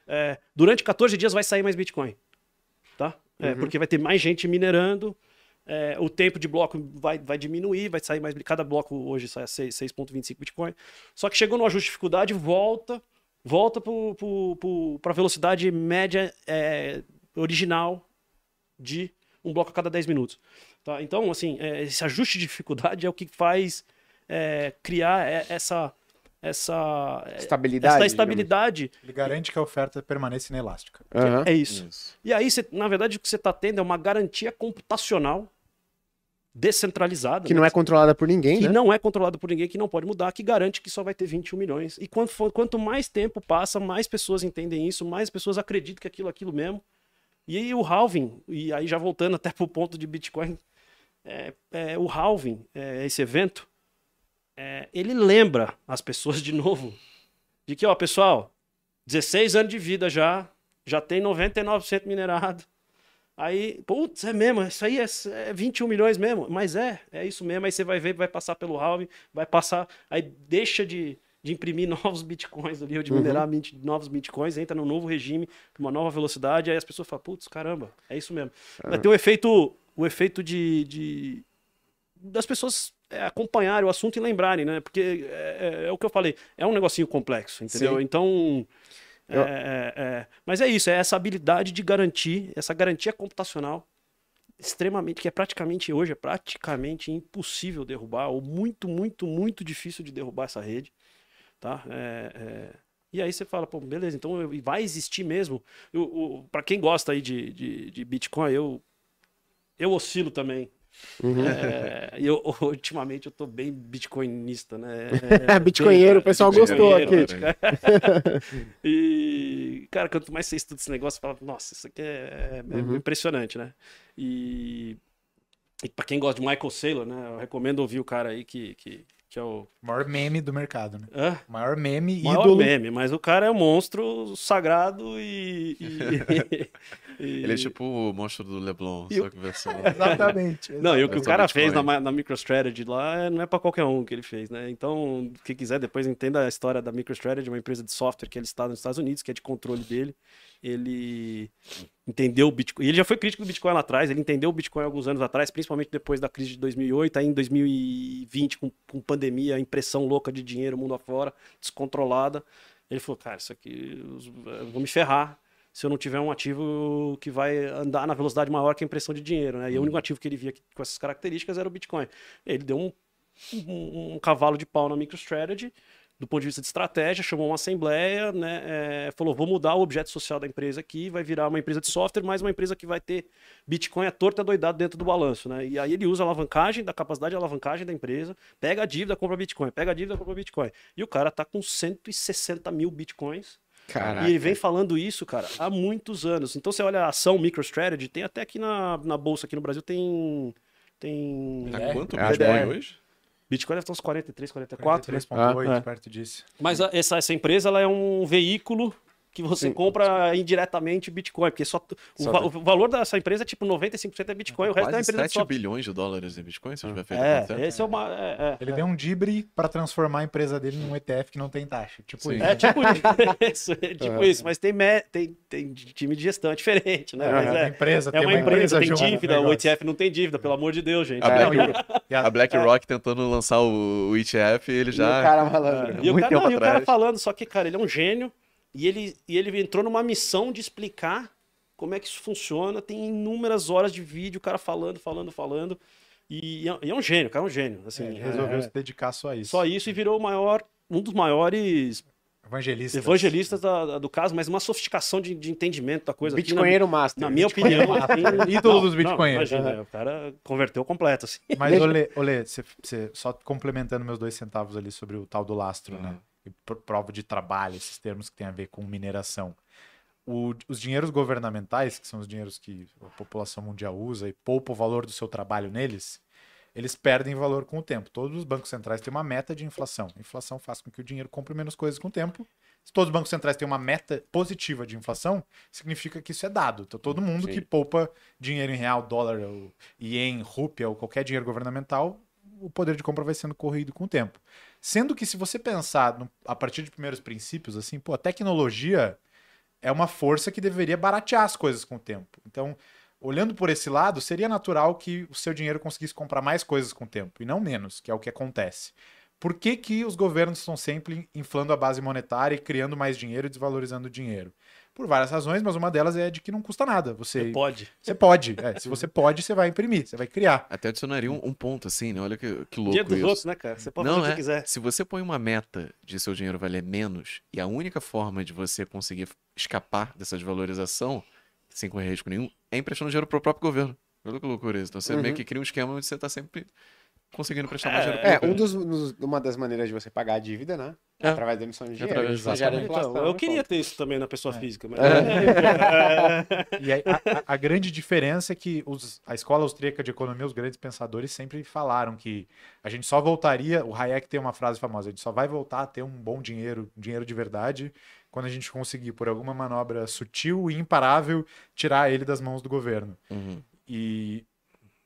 [SPEAKER 3] É, durante 14 dias vai sair mais Bitcoin. Tá? É, Porque vai ter mais gente minerando. é, o tempo de bloco vai, vai diminuir, vai sair mais. Cada bloco hoje sai a 6 6,25 Bitcoin. Só que chegou no ajuste de dificuldade, volta, volta para a velocidade média é, original de um bloco a cada 10 minutos. Tá? Então, assim, é, esse ajuste de dificuldade é o que faz é, criar essa, essa, é,
[SPEAKER 1] Estabilidade,
[SPEAKER 3] essa
[SPEAKER 1] digamos.
[SPEAKER 3] estabilidade.
[SPEAKER 4] Ele garante que a oferta permaneça inelástica.
[SPEAKER 1] Aham.
[SPEAKER 3] É isso.
[SPEAKER 2] Isso.
[SPEAKER 3] E aí, você- na verdade, o que você está tendo é uma garantia computacional descentralizada.
[SPEAKER 1] Que
[SPEAKER 3] né?
[SPEAKER 1] não é controlada por ninguém,
[SPEAKER 3] que
[SPEAKER 1] né?
[SPEAKER 3] não é controlado por ninguém, que não pode mudar, que garante que só vai ter 21 milhões. E quanto, for- quanto mais tempo passa, mais pessoas entendem isso, mais pessoas acreditam que aquilo é aquilo mesmo. E aí o halving, e aí já voltando até pro ponto de Bitcoin, é, é, o halving, é, esse evento, é, ele lembra as pessoas de novo de que, ó, pessoal, 16 anos de vida já, já tem 99% minerado. Aí, putz, é mesmo, isso aí é, é 21 milhões mesmo. Mas é, é isso mesmo. Aí você vai ver, vai passar pelo halving, vai passar, aí deixa de, de imprimir novos bitcoins ali, ou de minerar mint- novos bitcoins, entra num novo regime, uma nova velocidade, aí as pessoas falam, putz, caramba, é isso mesmo. Vai ter o efeito, o efeito de, de- das pessoas é, acompanharem o assunto e lembrarem, né? Porque é, é- é o que eu falei, é um negocinho complexo, entendeu?
[SPEAKER 1] Sim.
[SPEAKER 3] Então. é,
[SPEAKER 1] Eu-
[SPEAKER 3] é, é. Mas é isso, é essa habilidade de garantir, essa garantia computacional extremamente, que é praticamente hoje, é praticamente impossível derrubar, ou muito, muito, muito difícil de derrubar essa rede, tá? É, é, E aí você fala, pô, beleza, então vai existir mesmo. Para quem gosta aí de, de, de Bitcoin, eu, eu oscilo também.
[SPEAKER 1] Uhum.
[SPEAKER 3] É, eu, ultimamente eu tô bem bitcoinista, né? É,
[SPEAKER 1] Bitcoinheiro, o pessoal gostou aqui.
[SPEAKER 3] né? e, cara, quanto mais você estuda esse negócio, você fala, nossa, isso aqui é, é
[SPEAKER 1] Uhum.
[SPEAKER 3] impressionante, né? E, e para quem gosta de Michael Saylor, né? Eu recomendo ouvir o cara aí que, que, que é o.
[SPEAKER 4] Maior meme do mercado, né?
[SPEAKER 3] Hã?
[SPEAKER 4] Maior meme,
[SPEAKER 3] Maior
[SPEAKER 4] ídolo.
[SPEAKER 3] meme, mas o cara é um monstro sagrado e. e- E-
[SPEAKER 2] Ele é tipo o monstro do Leblon,
[SPEAKER 3] E
[SPEAKER 2] só
[SPEAKER 3] o-
[SPEAKER 2] que versão.
[SPEAKER 4] Exatamente.
[SPEAKER 3] Não, e o que o cara fez na, na MicroStrategy lá é- não é pra qualquer um que ele fez, né? Então, quem quiser depois entenda a história da MicroStrategy, uma empresa de software que ele está nos Estados Unidos, que é de controle dele. Ele entendeu o Bitcoin. Ele já foi crítico do Bitcoin lá atrás, ele entendeu o Bitcoin alguns anos atrás, principalmente depois da crise de 2008, aí em 2020, com, com pandemia, impressão louca de dinheiro mundo afora, descontrolada. Ele falou, cara, isso aqui, eu vou me ferrar se eu não tiver um ativo que vai andar na velocidade maior que a impressão de dinheiro, né? E o único ativo que ele via com essas características era o Bitcoin. Ele deu um, um, um cavalo de pau na MicroStrategy, do ponto de vista de estratégia, chamou uma assembleia, né? é, falou, vou mudar o objeto social da empresa aqui, vai virar uma empresa de software, mas uma empresa que vai ter Bitcoin à torta doidado dentro do balanço, né? E aí ele usa a alavancagem, da capacidade de alavancagem da empresa, pega a dívida, compra Bitcoin, pega a dívida, compra Bitcoin. E o cara tá com 160 mil Bitcoins
[SPEAKER 1] Caraca.
[SPEAKER 3] e ele vem falando isso, cara, há muitos anos. Então você olha a ação MicroStrategy, tem até aqui na, na bolsa aqui no Brasil, tem. Tem.
[SPEAKER 2] Tá
[SPEAKER 4] É.
[SPEAKER 2] quanto
[SPEAKER 1] É,
[SPEAKER 2] Bitcoin
[SPEAKER 1] é.
[SPEAKER 2] hoje?
[SPEAKER 3] Bitcoin deve estar uns 43, 44. né?
[SPEAKER 4] 43,8,
[SPEAKER 3] Ah, é.
[SPEAKER 4] perto disso.
[SPEAKER 3] Mas a- essa, essa empresa ela é um veículo que você
[SPEAKER 1] Sim.
[SPEAKER 3] compra indiretamente Bitcoin, porque só, o,
[SPEAKER 1] Só
[SPEAKER 3] va- o valor dessa empresa é tipo 95% é Bitcoin, o resto é uma
[SPEAKER 2] Quase
[SPEAKER 3] empresa de
[SPEAKER 2] 7
[SPEAKER 3] software.
[SPEAKER 2] bilhões de dólares em Bitcoin, se eu tiver feito
[SPEAKER 3] É, esse é uma. É, é,
[SPEAKER 4] Ele
[SPEAKER 3] é.
[SPEAKER 4] deu um dibre para transformar a empresa dele num ETF que não tem taxa. Tipo
[SPEAKER 2] Sim.
[SPEAKER 4] isso.
[SPEAKER 3] É tipo isso, é tipo isso, mas tem, me- tem, tem time de gestão, é diferente, né? Mas
[SPEAKER 4] É,
[SPEAKER 3] é,
[SPEAKER 4] empresa,
[SPEAKER 3] é
[SPEAKER 4] tem
[SPEAKER 3] uma empresa, tem dívida, o. ETF não tem dívida, pelo amor de Deus, gente.
[SPEAKER 2] A
[SPEAKER 3] É,
[SPEAKER 2] Black- A BlackRock tentando lançar o, o ETF, ele
[SPEAKER 1] E o
[SPEAKER 2] já.
[SPEAKER 1] cara malandro.
[SPEAKER 3] E o,
[SPEAKER 2] muito
[SPEAKER 3] cara, não,
[SPEAKER 2] tempo
[SPEAKER 3] e o cara
[SPEAKER 2] atrás.
[SPEAKER 3] falando, só que, cara, ele é um gênio e ele, e ele entrou numa missão de explicar como é que isso funciona. Tem inúmeras horas de vídeo, o cara falando, falando, falando. E, é, e é um gênio, o cara é um gênio. Assim,
[SPEAKER 4] Ele resolveu
[SPEAKER 3] é-
[SPEAKER 4] se dedicar só a isso.
[SPEAKER 3] só isso e virou o maior, um dos maiores
[SPEAKER 4] Evangelista.
[SPEAKER 3] evangelistas da- da- do caso, mas uma sofisticação de, de entendimento da coisa. aqui na-
[SPEAKER 1] Bitcoinheiro Master.
[SPEAKER 3] Na, minha opinião, assim,
[SPEAKER 4] Ídolo dos
[SPEAKER 3] não,
[SPEAKER 4] bitcoinheiros.
[SPEAKER 3] Não, imagina, o cara converteu completo, assim.
[SPEAKER 4] Mas, Olê, Olê você, você- só complementando meus dois centavos ali sobre o tal do lastro, né? E pr- prova de trabalho, esses termos que tem a ver com mineração. O- os dinheiros governamentais, que são os dinheiros que a população mundial usa e poupa o valor do seu trabalho neles, eles perdem valor com o tempo. Todos os bancos centrais têm uma meta de inflação. A inflação faz com que o dinheiro compre menos coisas com o tempo. Se todos os bancos centrais têm uma meta positiva de inflação, significa que isso é dado. Então, todo mundo
[SPEAKER 1] Sim.
[SPEAKER 4] que poupa dinheiro em real, dólar, ou ien, rúpia ou qualquer dinheiro governamental, o poder de compra vai sendo corrido com o tempo. Sendo que se você pensar no- a partir de primeiros princípios, assim, pô, a tecnologia é uma força que deveria baratear as coisas com o tempo. Então, olhando por esse lado, seria natural que o seu dinheiro conseguisse comprar mais coisas com o tempo, e não menos, que é o que acontece. Por que, que os governos estão sempre inflando a base monetária e criando mais dinheiro e desvalorizando o dinheiro? Por várias razões, mas uma delas é de que não custa nada. Você,
[SPEAKER 3] Você pode.
[SPEAKER 4] você pode. é, se você pode, você vai imprimir, você vai criar.
[SPEAKER 2] Até adicionaria um, um ponto, assim, né? Olha que, que louco
[SPEAKER 3] Dia dos
[SPEAKER 2] isso.
[SPEAKER 3] outros, né, cara? Você pode
[SPEAKER 2] Não,
[SPEAKER 3] fazer o
[SPEAKER 2] é.
[SPEAKER 3] que quiser.
[SPEAKER 2] Se você põe uma meta de seu dinheiro valer menos e a única forma de você conseguir escapar dessa desvalorização, sem correr risco nenhum, é emprestando dinheiro pro próprio governo. Olha que loucura isso. Então você
[SPEAKER 1] Uhum.
[SPEAKER 2] meio que cria um esquema onde você tá sempre conseguindo emprestar mais
[SPEAKER 3] É,
[SPEAKER 2] dinheiro
[SPEAKER 1] É, um dos, dos- uma das maneiras de você pagar a dívida, né?
[SPEAKER 2] É.
[SPEAKER 1] Através da emissão de dinheiro.
[SPEAKER 2] Através- exatamente.
[SPEAKER 1] inflação,
[SPEAKER 3] Então, eu
[SPEAKER 1] né,
[SPEAKER 3] queria ter isso também na pessoa física, mas.
[SPEAKER 4] E aí, a, a- grande diferença é que os- a escola austríaca de economia, os grandes pensadores, sempre falaram que a gente só voltaria. O Hayek tem uma frase famosa: a gente só vai voltar a ter um bom dinheiro, um dinheiro de verdade, quando a gente conseguir, por alguma manobra sutil e imparável, tirar ele das mãos do governo.
[SPEAKER 2] Uhum.
[SPEAKER 4] E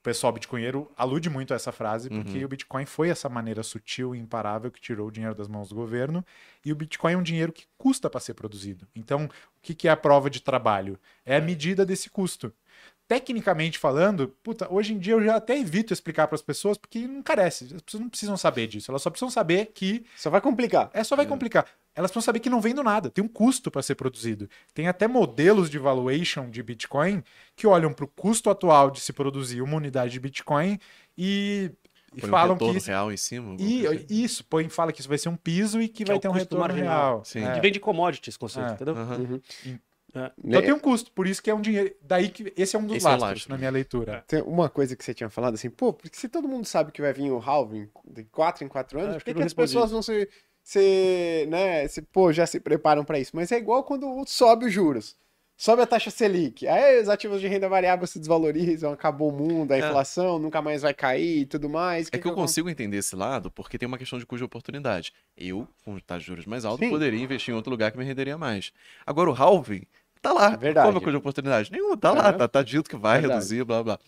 [SPEAKER 4] pessoal bitcoinheiro alude muito a essa frase, porque
[SPEAKER 2] Uhum.
[SPEAKER 4] o Bitcoin foi essa maneira sutil e imparável que tirou o dinheiro das mãos do governo, e o Bitcoin é um dinheiro que custa para ser produzido. Então, o que, que é a prova de trabalho? É a medida desse custo. Tecnicamente falando, puta, hoje em dia eu já até evito explicar para as pessoas, porque não carece. As pessoas não precisam saber disso. Elas só precisam saber que
[SPEAKER 1] Só vai complicar.
[SPEAKER 4] é só vai complicar. Elas precisam saber que não vem do nada, tem um custo para ser produzido. Tem até modelos de valuation de Bitcoin que olham para o custo atual de se produzir uma unidade de Bitcoin e, e
[SPEAKER 2] Põe um
[SPEAKER 4] falam que
[SPEAKER 2] retorno
[SPEAKER 4] isso,
[SPEAKER 2] real em cima.
[SPEAKER 4] e,
[SPEAKER 2] assim.
[SPEAKER 4] isso, põe, fala que isso vai ser um piso e que,
[SPEAKER 3] Que
[SPEAKER 4] vai
[SPEAKER 3] é
[SPEAKER 4] ter um
[SPEAKER 3] custo
[SPEAKER 4] retorno
[SPEAKER 3] marginal.
[SPEAKER 4] real.
[SPEAKER 2] Sim.
[SPEAKER 4] É.
[SPEAKER 3] Que vem de commodity esse conceito,
[SPEAKER 4] É.
[SPEAKER 3] entendeu?
[SPEAKER 2] Aham.
[SPEAKER 1] Uhum.
[SPEAKER 4] Então tem um custo, por isso que é um dinheiro. Daí que esse é um dos
[SPEAKER 2] Esse é
[SPEAKER 4] lastros
[SPEAKER 2] lastro.
[SPEAKER 4] na minha leitura.
[SPEAKER 1] Tem uma coisa que você tinha falado assim, pô, porque se todo mundo sabe que vai vir o halving de 4 em 4 anos,
[SPEAKER 3] É,
[SPEAKER 1] por
[SPEAKER 3] acho
[SPEAKER 1] que,
[SPEAKER 3] que
[SPEAKER 1] que as pessoas vão se, se, né, se, pô, já se preparam para isso? Mas é igual quando sobe os juros. Sobe a taxa Selic, aí os ativos de renda variável se desvalorizam, acabou o mundo, a
[SPEAKER 2] É.
[SPEAKER 1] inflação nunca mais vai cair e tudo mais.
[SPEAKER 2] É que eu consigo entender esse lado porque tem uma questão de cuja oportunidade. Eu, com taxa de juros mais alta,
[SPEAKER 1] Sim.
[SPEAKER 2] poderia investir em outro lugar que me renderia mais. Agora, o halving tá lá.
[SPEAKER 1] É verdade.
[SPEAKER 2] Qual é o custo de oportunidade? Nenhum, tá lá,
[SPEAKER 1] É.
[SPEAKER 2] tá, tá dito que vai
[SPEAKER 1] Verdade.
[SPEAKER 2] reduzir, blá blá.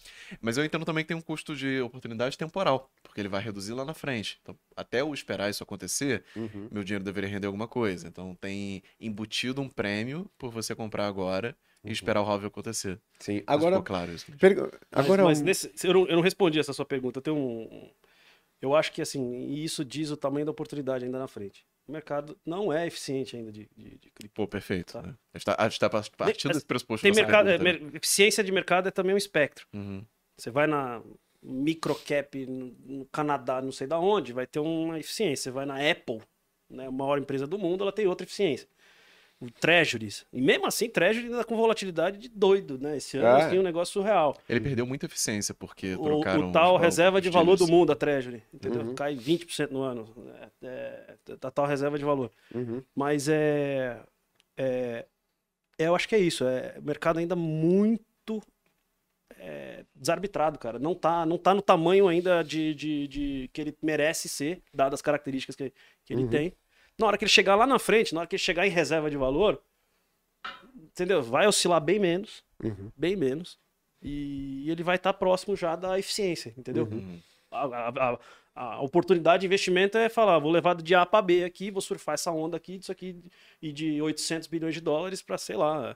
[SPEAKER 2] Mas eu entendo também que tem um custo de oportunidade temporal, porque ele vai reduzir lá na frente. Então, até eu esperar isso acontecer,
[SPEAKER 1] Uhum.
[SPEAKER 2] meu dinheiro deveria render alguma coisa. Então tem embutido um prêmio por você comprar agora
[SPEAKER 1] Uhum.
[SPEAKER 2] e esperar o halving acontecer.
[SPEAKER 1] Sim.
[SPEAKER 2] Mas
[SPEAKER 1] Agora,
[SPEAKER 2] claro isso.
[SPEAKER 3] Mas-
[SPEAKER 1] agora
[SPEAKER 3] mas,
[SPEAKER 1] um-
[SPEAKER 3] nesse- eu, não, eu não respondi essa sua pergunta. Eu tenho um. Eu acho que assim, e isso diz o tamanho da oportunidade ainda na frente. O mercado não é eficiente ainda de, de, de cripto.
[SPEAKER 2] Pô, perfeito.
[SPEAKER 3] Tá.
[SPEAKER 2] né? A gente tá, a gente tá partindo desse pressuposto.
[SPEAKER 3] Tem mercado, é,
[SPEAKER 2] né?
[SPEAKER 3] mer- eficiência de mercado é também um espectro.
[SPEAKER 2] Uhum.
[SPEAKER 3] Você vai na microcap no, no Canadá, não sei da onde, vai ter uma eficiência. Você vai na Apple, né, a maior empresa do mundo, ela tem outra eficiência. O Treasuries. E mesmo assim, Treasury ainda com volatilidade de doido, né? Esse ano
[SPEAKER 1] É.
[SPEAKER 3] assim, um negócio surreal.
[SPEAKER 2] Ele perdeu muita eficiência porque
[SPEAKER 3] O,
[SPEAKER 2] trocaram.
[SPEAKER 3] o tal
[SPEAKER 2] os-
[SPEAKER 3] reserva
[SPEAKER 2] os
[SPEAKER 3] de valor do mundo, a Treasury, entendeu?
[SPEAKER 1] Uhum.
[SPEAKER 3] Cai 20% no ano. É, é, a tal reserva de valor.
[SPEAKER 1] Uhum.
[SPEAKER 3] Mas é, é, Eu acho que é isso. É mercado ainda muito é, desarbitrado, cara. Não tá, não tá no tamanho ainda de, de, de- que ele merece ser, dadas as características que, que ele
[SPEAKER 1] Uhum.
[SPEAKER 3] tem. Na hora que ele chegar lá na frente, na hora que ele chegar em reserva de valor, entendeu? Vai oscilar bem menos,
[SPEAKER 1] Uhum.
[SPEAKER 3] bem menos. E ele vai estar próximo já da eficiência, entendeu?
[SPEAKER 2] Uhum.
[SPEAKER 3] A, a- a- a oportunidade de investimento é falar, vou levar de A para B aqui, vou surfar essa onda aqui, disso aqui, e de 800 bilhões de dólares para, sei lá,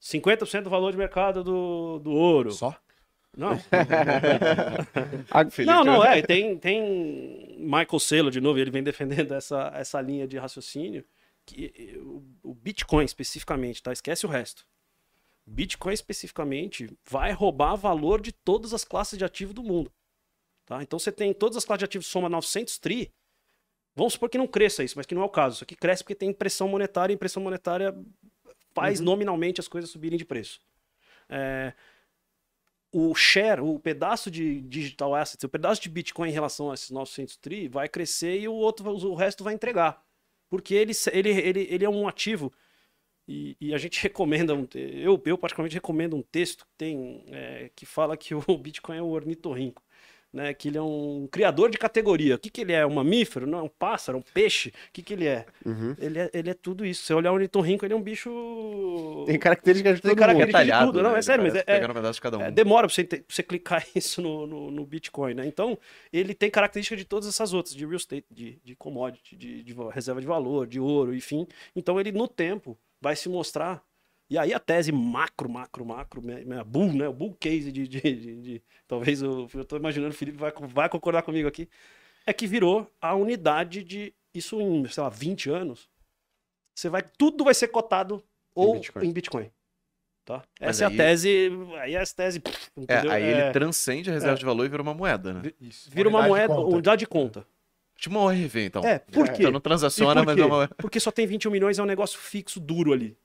[SPEAKER 3] 50% do valor de mercado do, do ouro.
[SPEAKER 4] Só?
[SPEAKER 3] Não, não, não, é. Tem, tem Michael Saylor, de novo, ele vem defendendo essa, essa linha de raciocínio, que o, o Bitcoin especificamente, tá? Esquece o resto. Bitcoin especificamente vai roubar valor de todas as classes de ativo do mundo. Tá? Então você tem todas as classes de ativos soma 900 tri. Vamos supor que não cresça isso, mas que não é o caso. Isso aqui cresce porque tem impressão monetária e impressão monetária faz nominalmente as coisas subirem de preço. É, o share, o pedaço de digital assets, o pedaço de Bitcoin em relação a esses 900 tri vai crescer e o outro, o resto vai entregar. Porque ele, ele, ele, ele é um ativo e, e a gente recomenda, um, eu, eu particularmente recomendo um texto que tem, é, que fala que o Bitcoin é um ornitorrinco. Né, que ele é um criador de categoria. O que, que ele é? Um mamífero? Não, é um pássaro? Um peixe? O que, que ele é?
[SPEAKER 1] Uhum.
[SPEAKER 3] Ele é? Ele é tudo isso. Se você olhar o ornitorrinco, ele é um bicho...
[SPEAKER 1] Tem características de
[SPEAKER 3] Tem
[SPEAKER 1] todo
[SPEAKER 3] característica
[SPEAKER 1] mundo.
[SPEAKER 3] de
[SPEAKER 2] Retalhado,
[SPEAKER 3] tudo. Não,
[SPEAKER 2] né?
[SPEAKER 3] é
[SPEAKER 2] Ele
[SPEAKER 3] sério, mas
[SPEAKER 2] parece
[SPEAKER 3] é- é-
[SPEAKER 2] Pegando um pedaço de cada um.
[SPEAKER 3] é, demora pra você, pra você clicar isso no, no, no Bitcoin, né? Então, ele tem característica de todas essas outras, de real estate, de, de commodity, de, de va- reserva de valor, de ouro, enfim. Então, ele, no tempo, vai se mostrar. E aí, a tese macro, macro, macro, me- me- bull, né? O bull case de. de, de- de- talvez eu, eu tô imaginando, o Felipe vai, vai concordar comigo aqui. É que virou a unidade de. Isso em, sei lá, 20 anos. Você vai. Tudo vai ser cotado ou
[SPEAKER 1] Bitcoin.
[SPEAKER 3] em Bitcoin. Tá?
[SPEAKER 2] Mas
[SPEAKER 3] Essa
[SPEAKER 2] aí-
[SPEAKER 3] é a tese. Aí é essa tese.
[SPEAKER 2] É, aí
[SPEAKER 3] É,
[SPEAKER 2] ele transcende a reserva
[SPEAKER 3] é.
[SPEAKER 2] de valor e vira uma moeda, né?
[SPEAKER 4] Isso.
[SPEAKER 3] vira uma
[SPEAKER 4] de
[SPEAKER 3] moeda,
[SPEAKER 4] conta.
[SPEAKER 3] unidade de conta.
[SPEAKER 2] Tipo uma ORV, então.
[SPEAKER 3] É, por quê?
[SPEAKER 2] Então não transaciona, mas é uma.
[SPEAKER 3] Porque só tem 21 milhões, é um negócio fixo, duro ali.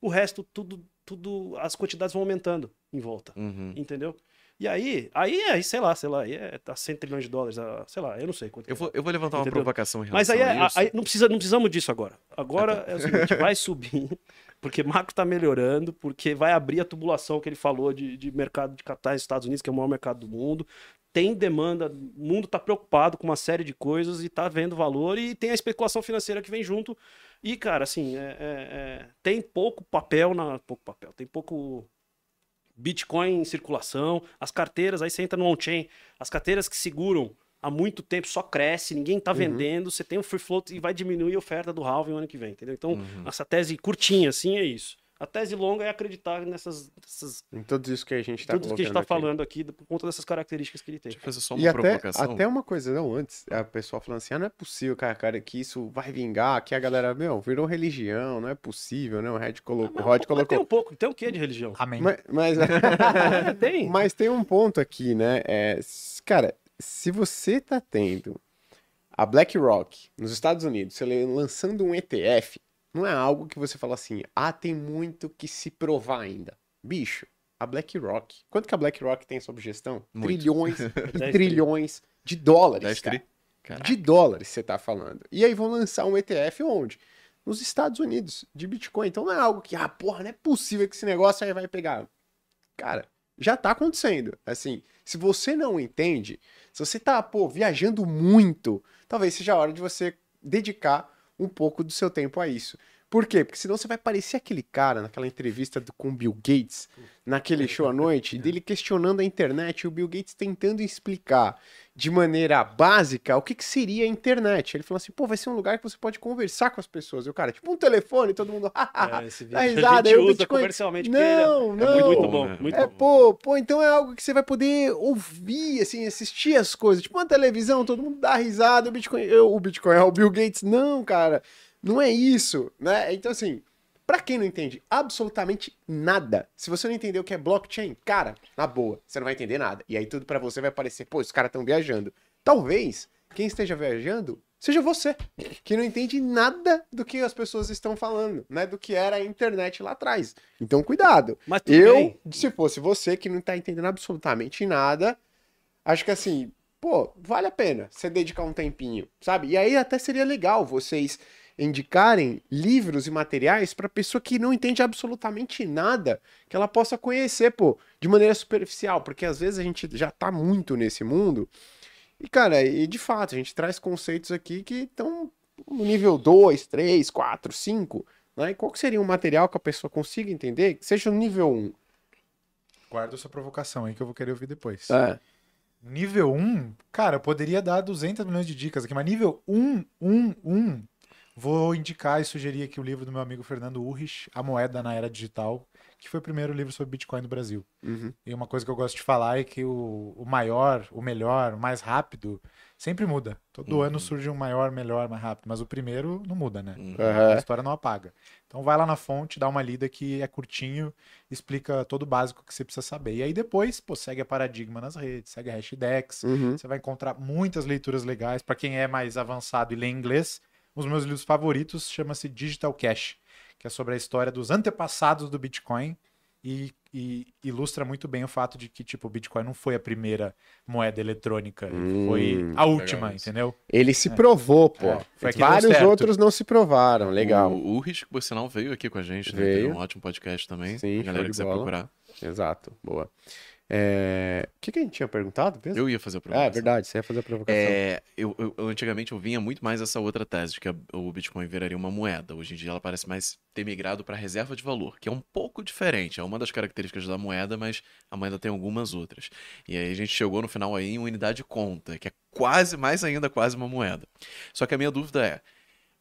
[SPEAKER 3] O resto, tudo, tudo, as quantidades vão aumentando em volta.
[SPEAKER 2] Uhum.
[SPEAKER 3] Entendeu? E aí, aí, aí, sei lá, sei lá, aí é tá 100 trilhões de dólares, ah, sei lá, eu não sei quanto.
[SPEAKER 2] Eu
[SPEAKER 3] é.
[SPEAKER 2] vou, eu vou levantar uma
[SPEAKER 3] Entendeu?
[SPEAKER 2] provocação em
[SPEAKER 3] Mas aí, é-
[SPEAKER 2] a isso.
[SPEAKER 3] aí não, precisa, não precisamos disso agora. Agora é o seguinte, vai subir, porque macro tá melhorando, porque vai abrir a tubulação que ele falou de, de mercado de capitais dos Estados Unidos, que é o maior mercado do mundo. Tem demanda, o mundo tá preocupado com uma série de coisas e tá vendo valor, e tem a especulação financeira que vem junto. E, cara, assim, é- é- é, tem pouco papel na. Pouco papel, tem pouco Bitcoin em circulação, as carteiras, aí você entra no on-chain, as carteiras que seguram há muito tempo só cresce, ninguém tá vendendo, você tem um free float e vai diminuir a oferta do halving no ano que vem, entendeu? Então,
[SPEAKER 2] Uhum.
[SPEAKER 3] essa tese curtinha assim é isso. A tese longa é acreditar nessas, nessas
[SPEAKER 1] Em tudo isso que a gente tá
[SPEAKER 3] tudo que a gente tá
[SPEAKER 1] aqui.
[SPEAKER 3] falando aqui por conta dessas características que ele tem.
[SPEAKER 2] Deixa eu fazer só uma
[SPEAKER 1] E até,
[SPEAKER 2] provocação.
[SPEAKER 1] até uma coisa, não, antes, a pessoa falando assim, ah, não é possível, cara, cara, que isso vai vingar, que a galera, meu, virou religião, não é possível, né? O Red colocou, o Rod
[SPEAKER 3] Mas
[SPEAKER 1] colocou.
[SPEAKER 3] Tem um pouco, tem o que de religião?
[SPEAKER 4] Amém.
[SPEAKER 1] Mas, mas,
[SPEAKER 3] tem.
[SPEAKER 1] mas tem um ponto aqui, né? É, cara, se você tá tendo a BlackRock nos Estados Unidos, se ele lançando um ETF, não é algo que você fala assim, ah, tem muito que se provar ainda. Bicho, a BlackRock, quanto que a BlackRock tem sob gestão?
[SPEAKER 2] Muito.
[SPEAKER 1] Trilhões e
[SPEAKER 3] tri.
[SPEAKER 1] trilhões de dólares,
[SPEAKER 2] 10
[SPEAKER 1] cara. De dólares você tá falando. E aí vão lançar um ETF onde? Nos Estados Unidos, de Bitcoin. Então não é algo que, ah, porra, não é possível que esse negócio aí vai pegar. Cara, já tá acontecendo. Assim, se você não entende, se você tá, pô, viajando muito, talvez seja a hora de você dedicar um pouco do seu tempo a isso. Por quê? Porque senão você vai parecer aquele cara naquela entrevista do- com o Bill Gates, naquele show à noite, dele questionando a internet e o Bill Gates tentando explicar de maneira básica o que, que seria a internet. Ele falou assim, pô, vai ser um lugar que você pode conversar com as pessoas. E o cara, tipo um telefone, todo mundo,
[SPEAKER 3] É, esse vídeo
[SPEAKER 1] dá
[SPEAKER 3] a
[SPEAKER 1] risada,
[SPEAKER 3] gente
[SPEAKER 1] aí o
[SPEAKER 3] usa
[SPEAKER 1] Bitcoin...
[SPEAKER 3] comercialmente ele é-
[SPEAKER 1] Não,
[SPEAKER 3] é
[SPEAKER 1] não.
[SPEAKER 3] muito, muito
[SPEAKER 2] Bom, né?
[SPEAKER 3] Muito
[SPEAKER 1] É,
[SPEAKER 3] bom.
[SPEAKER 1] pô, pô, então é algo que você vai poder ouvir, assim, assistir as coisas. Tipo uma televisão, todo mundo dá risada, o Bitcoin, eu, o Bitcoin é o Bill Gates. Não, cara, não é isso, né? Então, assim, pra quem não entende absolutamente nada, se você não entender o que é blockchain, cara, na boa, você não vai entender nada. E aí tudo pra você vai parecer, pô, os caras estão viajando. Talvez quem esteja viajando seja você, que não entende nada do que as pessoas estão falando, né? Do que era a internet lá atrás. Então, cuidado.
[SPEAKER 3] Mas
[SPEAKER 1] Eu,
[SPEAKER 3] bem.
[SPEAKER 1] se fosse você que não tá entendendo absolutamente nada, acho que assim, pô, vale a pena você dedicar um tempinho, sabe? E aí até seria legal vocês indicarem livros e materiais para pessoa que não entende absolutamente nada, que ela possa conhecer, pô, de maneira superficial, porque às vezes a gente já tá muito nesse mundo. E cara, e de fato, a gente traz conceitos aqui que estão no nível 2, 3, 4, 5, né? E qual seria um material que a pessoa consiga entender, que seja no nível 1?
[SPEAKER 4] Guarda sua provocação aí que eu vou querer ouvir depois.
[SPEAKER 1] É.
[SPEAKER 4] Nível 1, cara, eu poderia dar 200 milhões de dicas aqui, mas nível 1, 1, 1, vou indicar e sugerir aqui o livro do meu amigo Fernando Urrich, A Moeda na Era Digital, que foi o primeiro livro sobre Bitcoin no Brasil.
[SPEAKER 1] Uhum.
[SPEAKER 4] E uma coisa que eu gosto de falar é que o, o maior, o melhor, o mais rápido, sempre muda. Todo
[SPEAKER 2] Uhum.
[SPEAKER 4] ano surge um maior, melhor, mais rápido, mas o primeiro não muda, né?
[SPEAKER 2] Uhum.
[SPEAKER 4] A história não apaga. Então vai lá na fonte, dá uma lida que é curtinho, explica todo o básico que você precisa saber. E aí depois, pô, segue a Paradigma nas redes, segue a Hashdex.
[SPEAKER 1] Uhum.
[SPEAKER 4] Você vai encontrar muitas leituras legais. Para quem é mais avançado e lê inglês, um dos meus livros favoritos chama-se Digital Cash, que é sobre a história dos antepassados do Bitcoin e, e ilustra muito bem o fato de que, tipo, o Bitcoin não foi a primeira moeda eletrônica,
[SPEAKER 1] Hum,
[SPEAKER 4] foi a última, entendeu?
[SPEAKER 1] Ele se provou, pô.
[SPEAKER 4] É,
[SPEAKER 1] Vários outros não se provaram. Legal.
[SPEAKER 2] O Urris, por sinal, veio aqui com a gente, né?
[SPEAKER 1] Veio.
[SPEAKER 2] Teve um ótimo podcast também.
[SPEAKER 1] Sim,
[SPEAKER 2] a galera quiser
[SPEAKER 1] bola.
[SPEAKER 2] procurar.
[SPEAKER 1] Exato. Boa. É, O que, que a gente tinha perguntado mesmo?
[SPEAKER 2] Eu ia fazer a
[SPEAKER 1] Ah,
[SPEAKER 2] provocação.
[SPEAKER 1] é verdade. Você ia fazer a provocação.
[SPEAKER 2] É, eu, eu- antigamente eu vinha muito mais essa outra tese de que o Bitcoin viraria uma moeda. Hoje em dia ela parece mais ter migrado para reserva de valor, que é um pouco diferente. É uma das características da moeda, mas a moeda tem algumas outras. E aí a gente chegou no final aí em unidade de conta, que é quase, mais ainda quase uma moeda. Só que a minha dúvida é,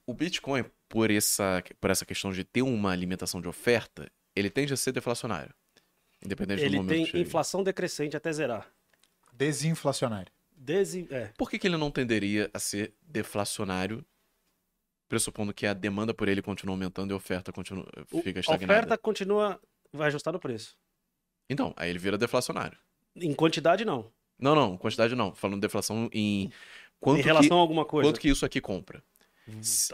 [SPEAKER 2] o Bitcoin, por essa, por essa questão de ter uma limitação de oferta, ele tende a ser deflacionário. Independente do
[SPEAKER 3] Ele
[SPEAKER 2] momento
[SPEAKER 3] tem
[SPEAKER 2] que chegue.
[SPEAKER 3] inflação decrescente até zerar.
[SPEAKER 4] Desinflacionário.
[SPEAKER 3] Desi... É.
[SPEAKER 2] Por que, que ele não tenderia a ser deflacionário, pressupondo que a demanda por ele continua aumentando e a oferta continua,
[SPEAKER 3] O-
[SPEAKER 2] fica
[SPEAKER 3] a
[SPEAKER 2] estagnada?
[SPEAKER 3] oferta continua. Vai ajustar no preço.
[SPEAKER 2] Então, aí ele vira deflacionário.
[SPEAKER 3] Em quantidade, não.
[SPEAKER 2] Não, não, quantidade não. Falando de deflação em quanto,
[SPEAKER 3] em relação
[SPEAKER 2] que,
[SPEAKER 3] a alguma coisa.
[SPEAKER 2] quanto que isso aqui compra.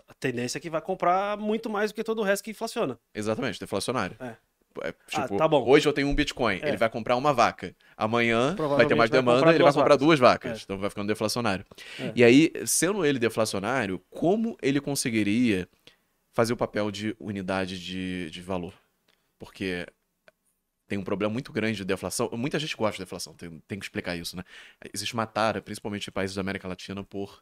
[SPEAKER 3] A tendência é que vai comprar muito mais do que todo o resto que inflaciona.
[SPEAKER 2] Exatamente, deflacionário.
[SPEAKER 3] É.
[SPEAKER 2] É, tipo,
[SPEAKER 3] tá bom.
[SPEAKER 2] hoje eu tenho um Bitcoin,
[SPEAKER 3] É.
[SPEAKER 2] ele vai comprar uma vaca. Amanhã vai ter mais
[SPEAKER 3] vai
[SPEAKER 2] demanda,
[SPEAKER 3] comprar
[SPEAKER 2] ele vai comprar
[SPEAKER 3] vacas.
[SPEAKER 2] duas vacas.
[SPEAKER 3] É.
[SPEAKER 2] Então vai ficando deflacionário.
[SPEAKER 3] É.
[SPEAKER 2] E aí, sendo ele deflacionário, como ele conseguiria fazer o papel de unidade de, de valor? Porque tem um problema muito grande de deflação. Muita gente gosta de deflação, tem, tem que explicar isso, né? Existe uma tara, principalmente em países da América Latina, por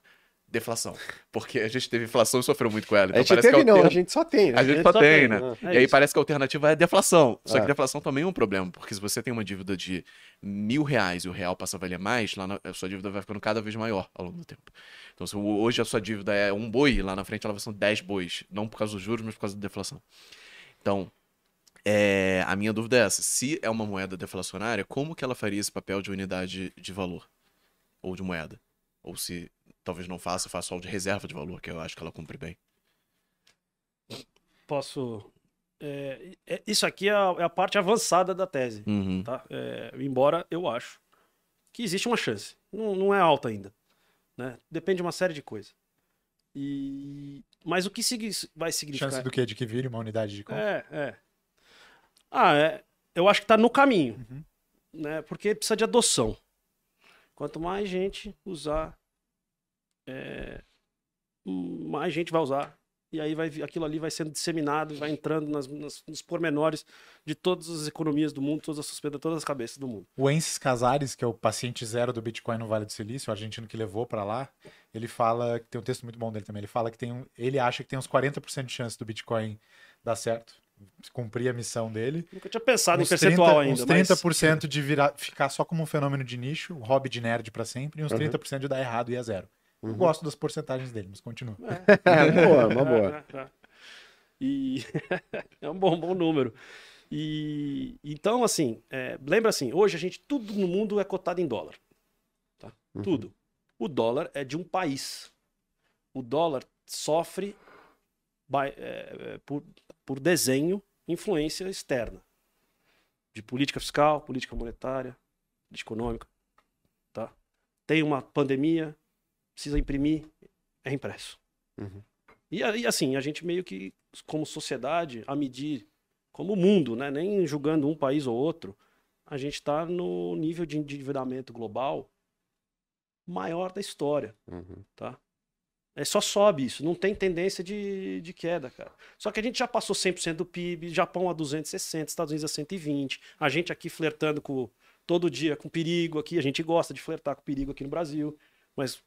[SPEAKER 2] deflação. Porque a gente teve inflação e sofreu muito com ela.
[SPEAKER 1] a
[SPEAKER 2] Então
[SPEAKER 1] gente
[SPEAKER 2] parece
[SPEAKER 1] teve
[SPEAKER 2] que é o
[SPEAKER 1] não, a gente só tem, né?
[SPEAKER 2] a gente
[SPEAKER 3] gente
[SPEAKER 2] só
[SPEAKER 3] só
[SPEAKER 2] tem,
[SPEAKER 3] tem,
[SPEAKER 2] né?
[SPEAKER 3] É
[SPEAKER 2] e aí
[SPEAKER 3] isso.
[SPEAKER 2] parece que a alternativa é deflação. Só
[SPEAKER 1] É.
[SPEAKER 2] que deflação também é um problema, porque se você tem uma dívida de mil reais e o real passa a valer mais, lá na- a sua dívida vai ficando cada vez maior ao longo do tempo. Então, se hoje a sua dívida é um boi, lá na frente ela vai ser 10 bois. Não por causa dos juros, mas por causa da deflação. Então, é, a minha dúvida é essa. Se é uma moeda deflacionária, como que ela faria esse papel de unidade de valor? Ou de moeda? Ou se talvez não faça, faça só o de reserva de valor, que eu acho que ela cumpre bem.
[SPEAKER 3] Posso. é, é- isso aqui é a, é a parte avançada da tese.
[SPEAKER 2] Uhum.
[SPEAKER 3] Tá? É, embora eu acho que existe uma chance. Não, não é alta ainda. Né? Depende de uma série de coisas. E... Mas o que vai significar?
[SPEAKER 4] Chance do quê? De que vire uma unidade de conta?
[SPEAKER 3] É, é. Ah, é. Eu acho que tá no caminho.
[SPEAKER 4] Uhum.
[SPEAKER 3] Né? Porque precisa de adoção. Quanto mais gente usar, é, mais gente vai usar e aí vai, aquilo ali vai sendo disseminado, vai entrando nas, nas, nos pormenores de todas as economias do mundo, todas as sociedades, todas as cabeças do mundo.
[SPEAKER 4] O Ensis Casares, que é o paciente zero do Bitcoin no Vale do Silício, o argentino que levou para lá, ele fala, que tem um texto muito bom dele também, ele fala que tem um, ele acha que tem uns 40% de chance do Bitcoin dar certo, cumprir a missão dele.
[SPEAKER 3] Nunca tinha pensado
[SPEAKER 4] uns
[SPEAKER 3] em percentual
[SPEAKER 4] 30,
[SPEAKER 3] ainda,
[SPEAKER 4] uns
[SPEAKER 3] mas
[SPEAKER 4] 30% de virar, ficar só como um fenômeno de nicho, hobby de nerd para sempre, e uns
[SPEAKER 1] Uhum.
[SPEAKER 4] 30% de dar errado e a zero. Eu
[SPEAKER 1] Uhum.
[SPEAKER 4] gosto das porcentagens dele, mas continua.
[SPEAKER 1] É, boa, uma boa.
[SPEAKER 3] É, é, é. E é um bom, bom número. E então, assim, é, lembra assim, hoje a gente, tudo no mundo é cotado em dólar. Tá?
[SPEAKER 1] Uhum.
[SPEAKER 3] Tudo. O dólar é de um país. O dólar sofre by- é, é, por, por desenho influência externa. De política fiscal, política monetária, política econômica. Tá? Tem uma pandemia, precisa imprimir, é impresso.
[SPEAKER 1] Uhum.
[SPEAKER 3] E aí, assim, a gente meio que, como sociedade, a medir, como mundo, né? Nem julgando um país ou outro, a gente está no nível de endividamento global maior da história,
[SPEAKER 1] Uhum.
[SPEAKER 3] tá? É só sobe isso, não tem tendência de, de queda, cara. Só que a gente já passou 100% do PIB, Japão a 260, Estados Unidos a 120, a gente aqui flertando com todo dia com perigo aqui, a gente gosta de flertar com perigo aqui no Brasil, mas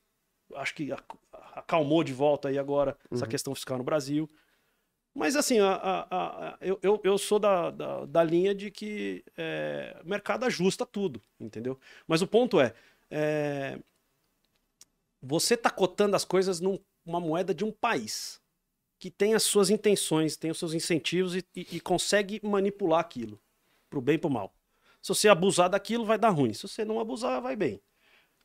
[SPEAKER 3] acho que ac- acalmou de volta aí agora essa
[SPEAKER 1] Uhum.
[SPEAKER 3] questão fiscal no Brasil. Mas assim, a- a- a- eu, eu, sou da, da, da linha de que é, o mercado ajusta tudo, entendeu? Mas o ponto é, é, você está cotando as coisas numa moeda de um país que tem as suas intenções, tem os seus incentivos e, e- e consegue manipular aquilo, pro bem e pro mal. Se você abusar daquilo, vai dar ruim. Se você não abusar, vai bem.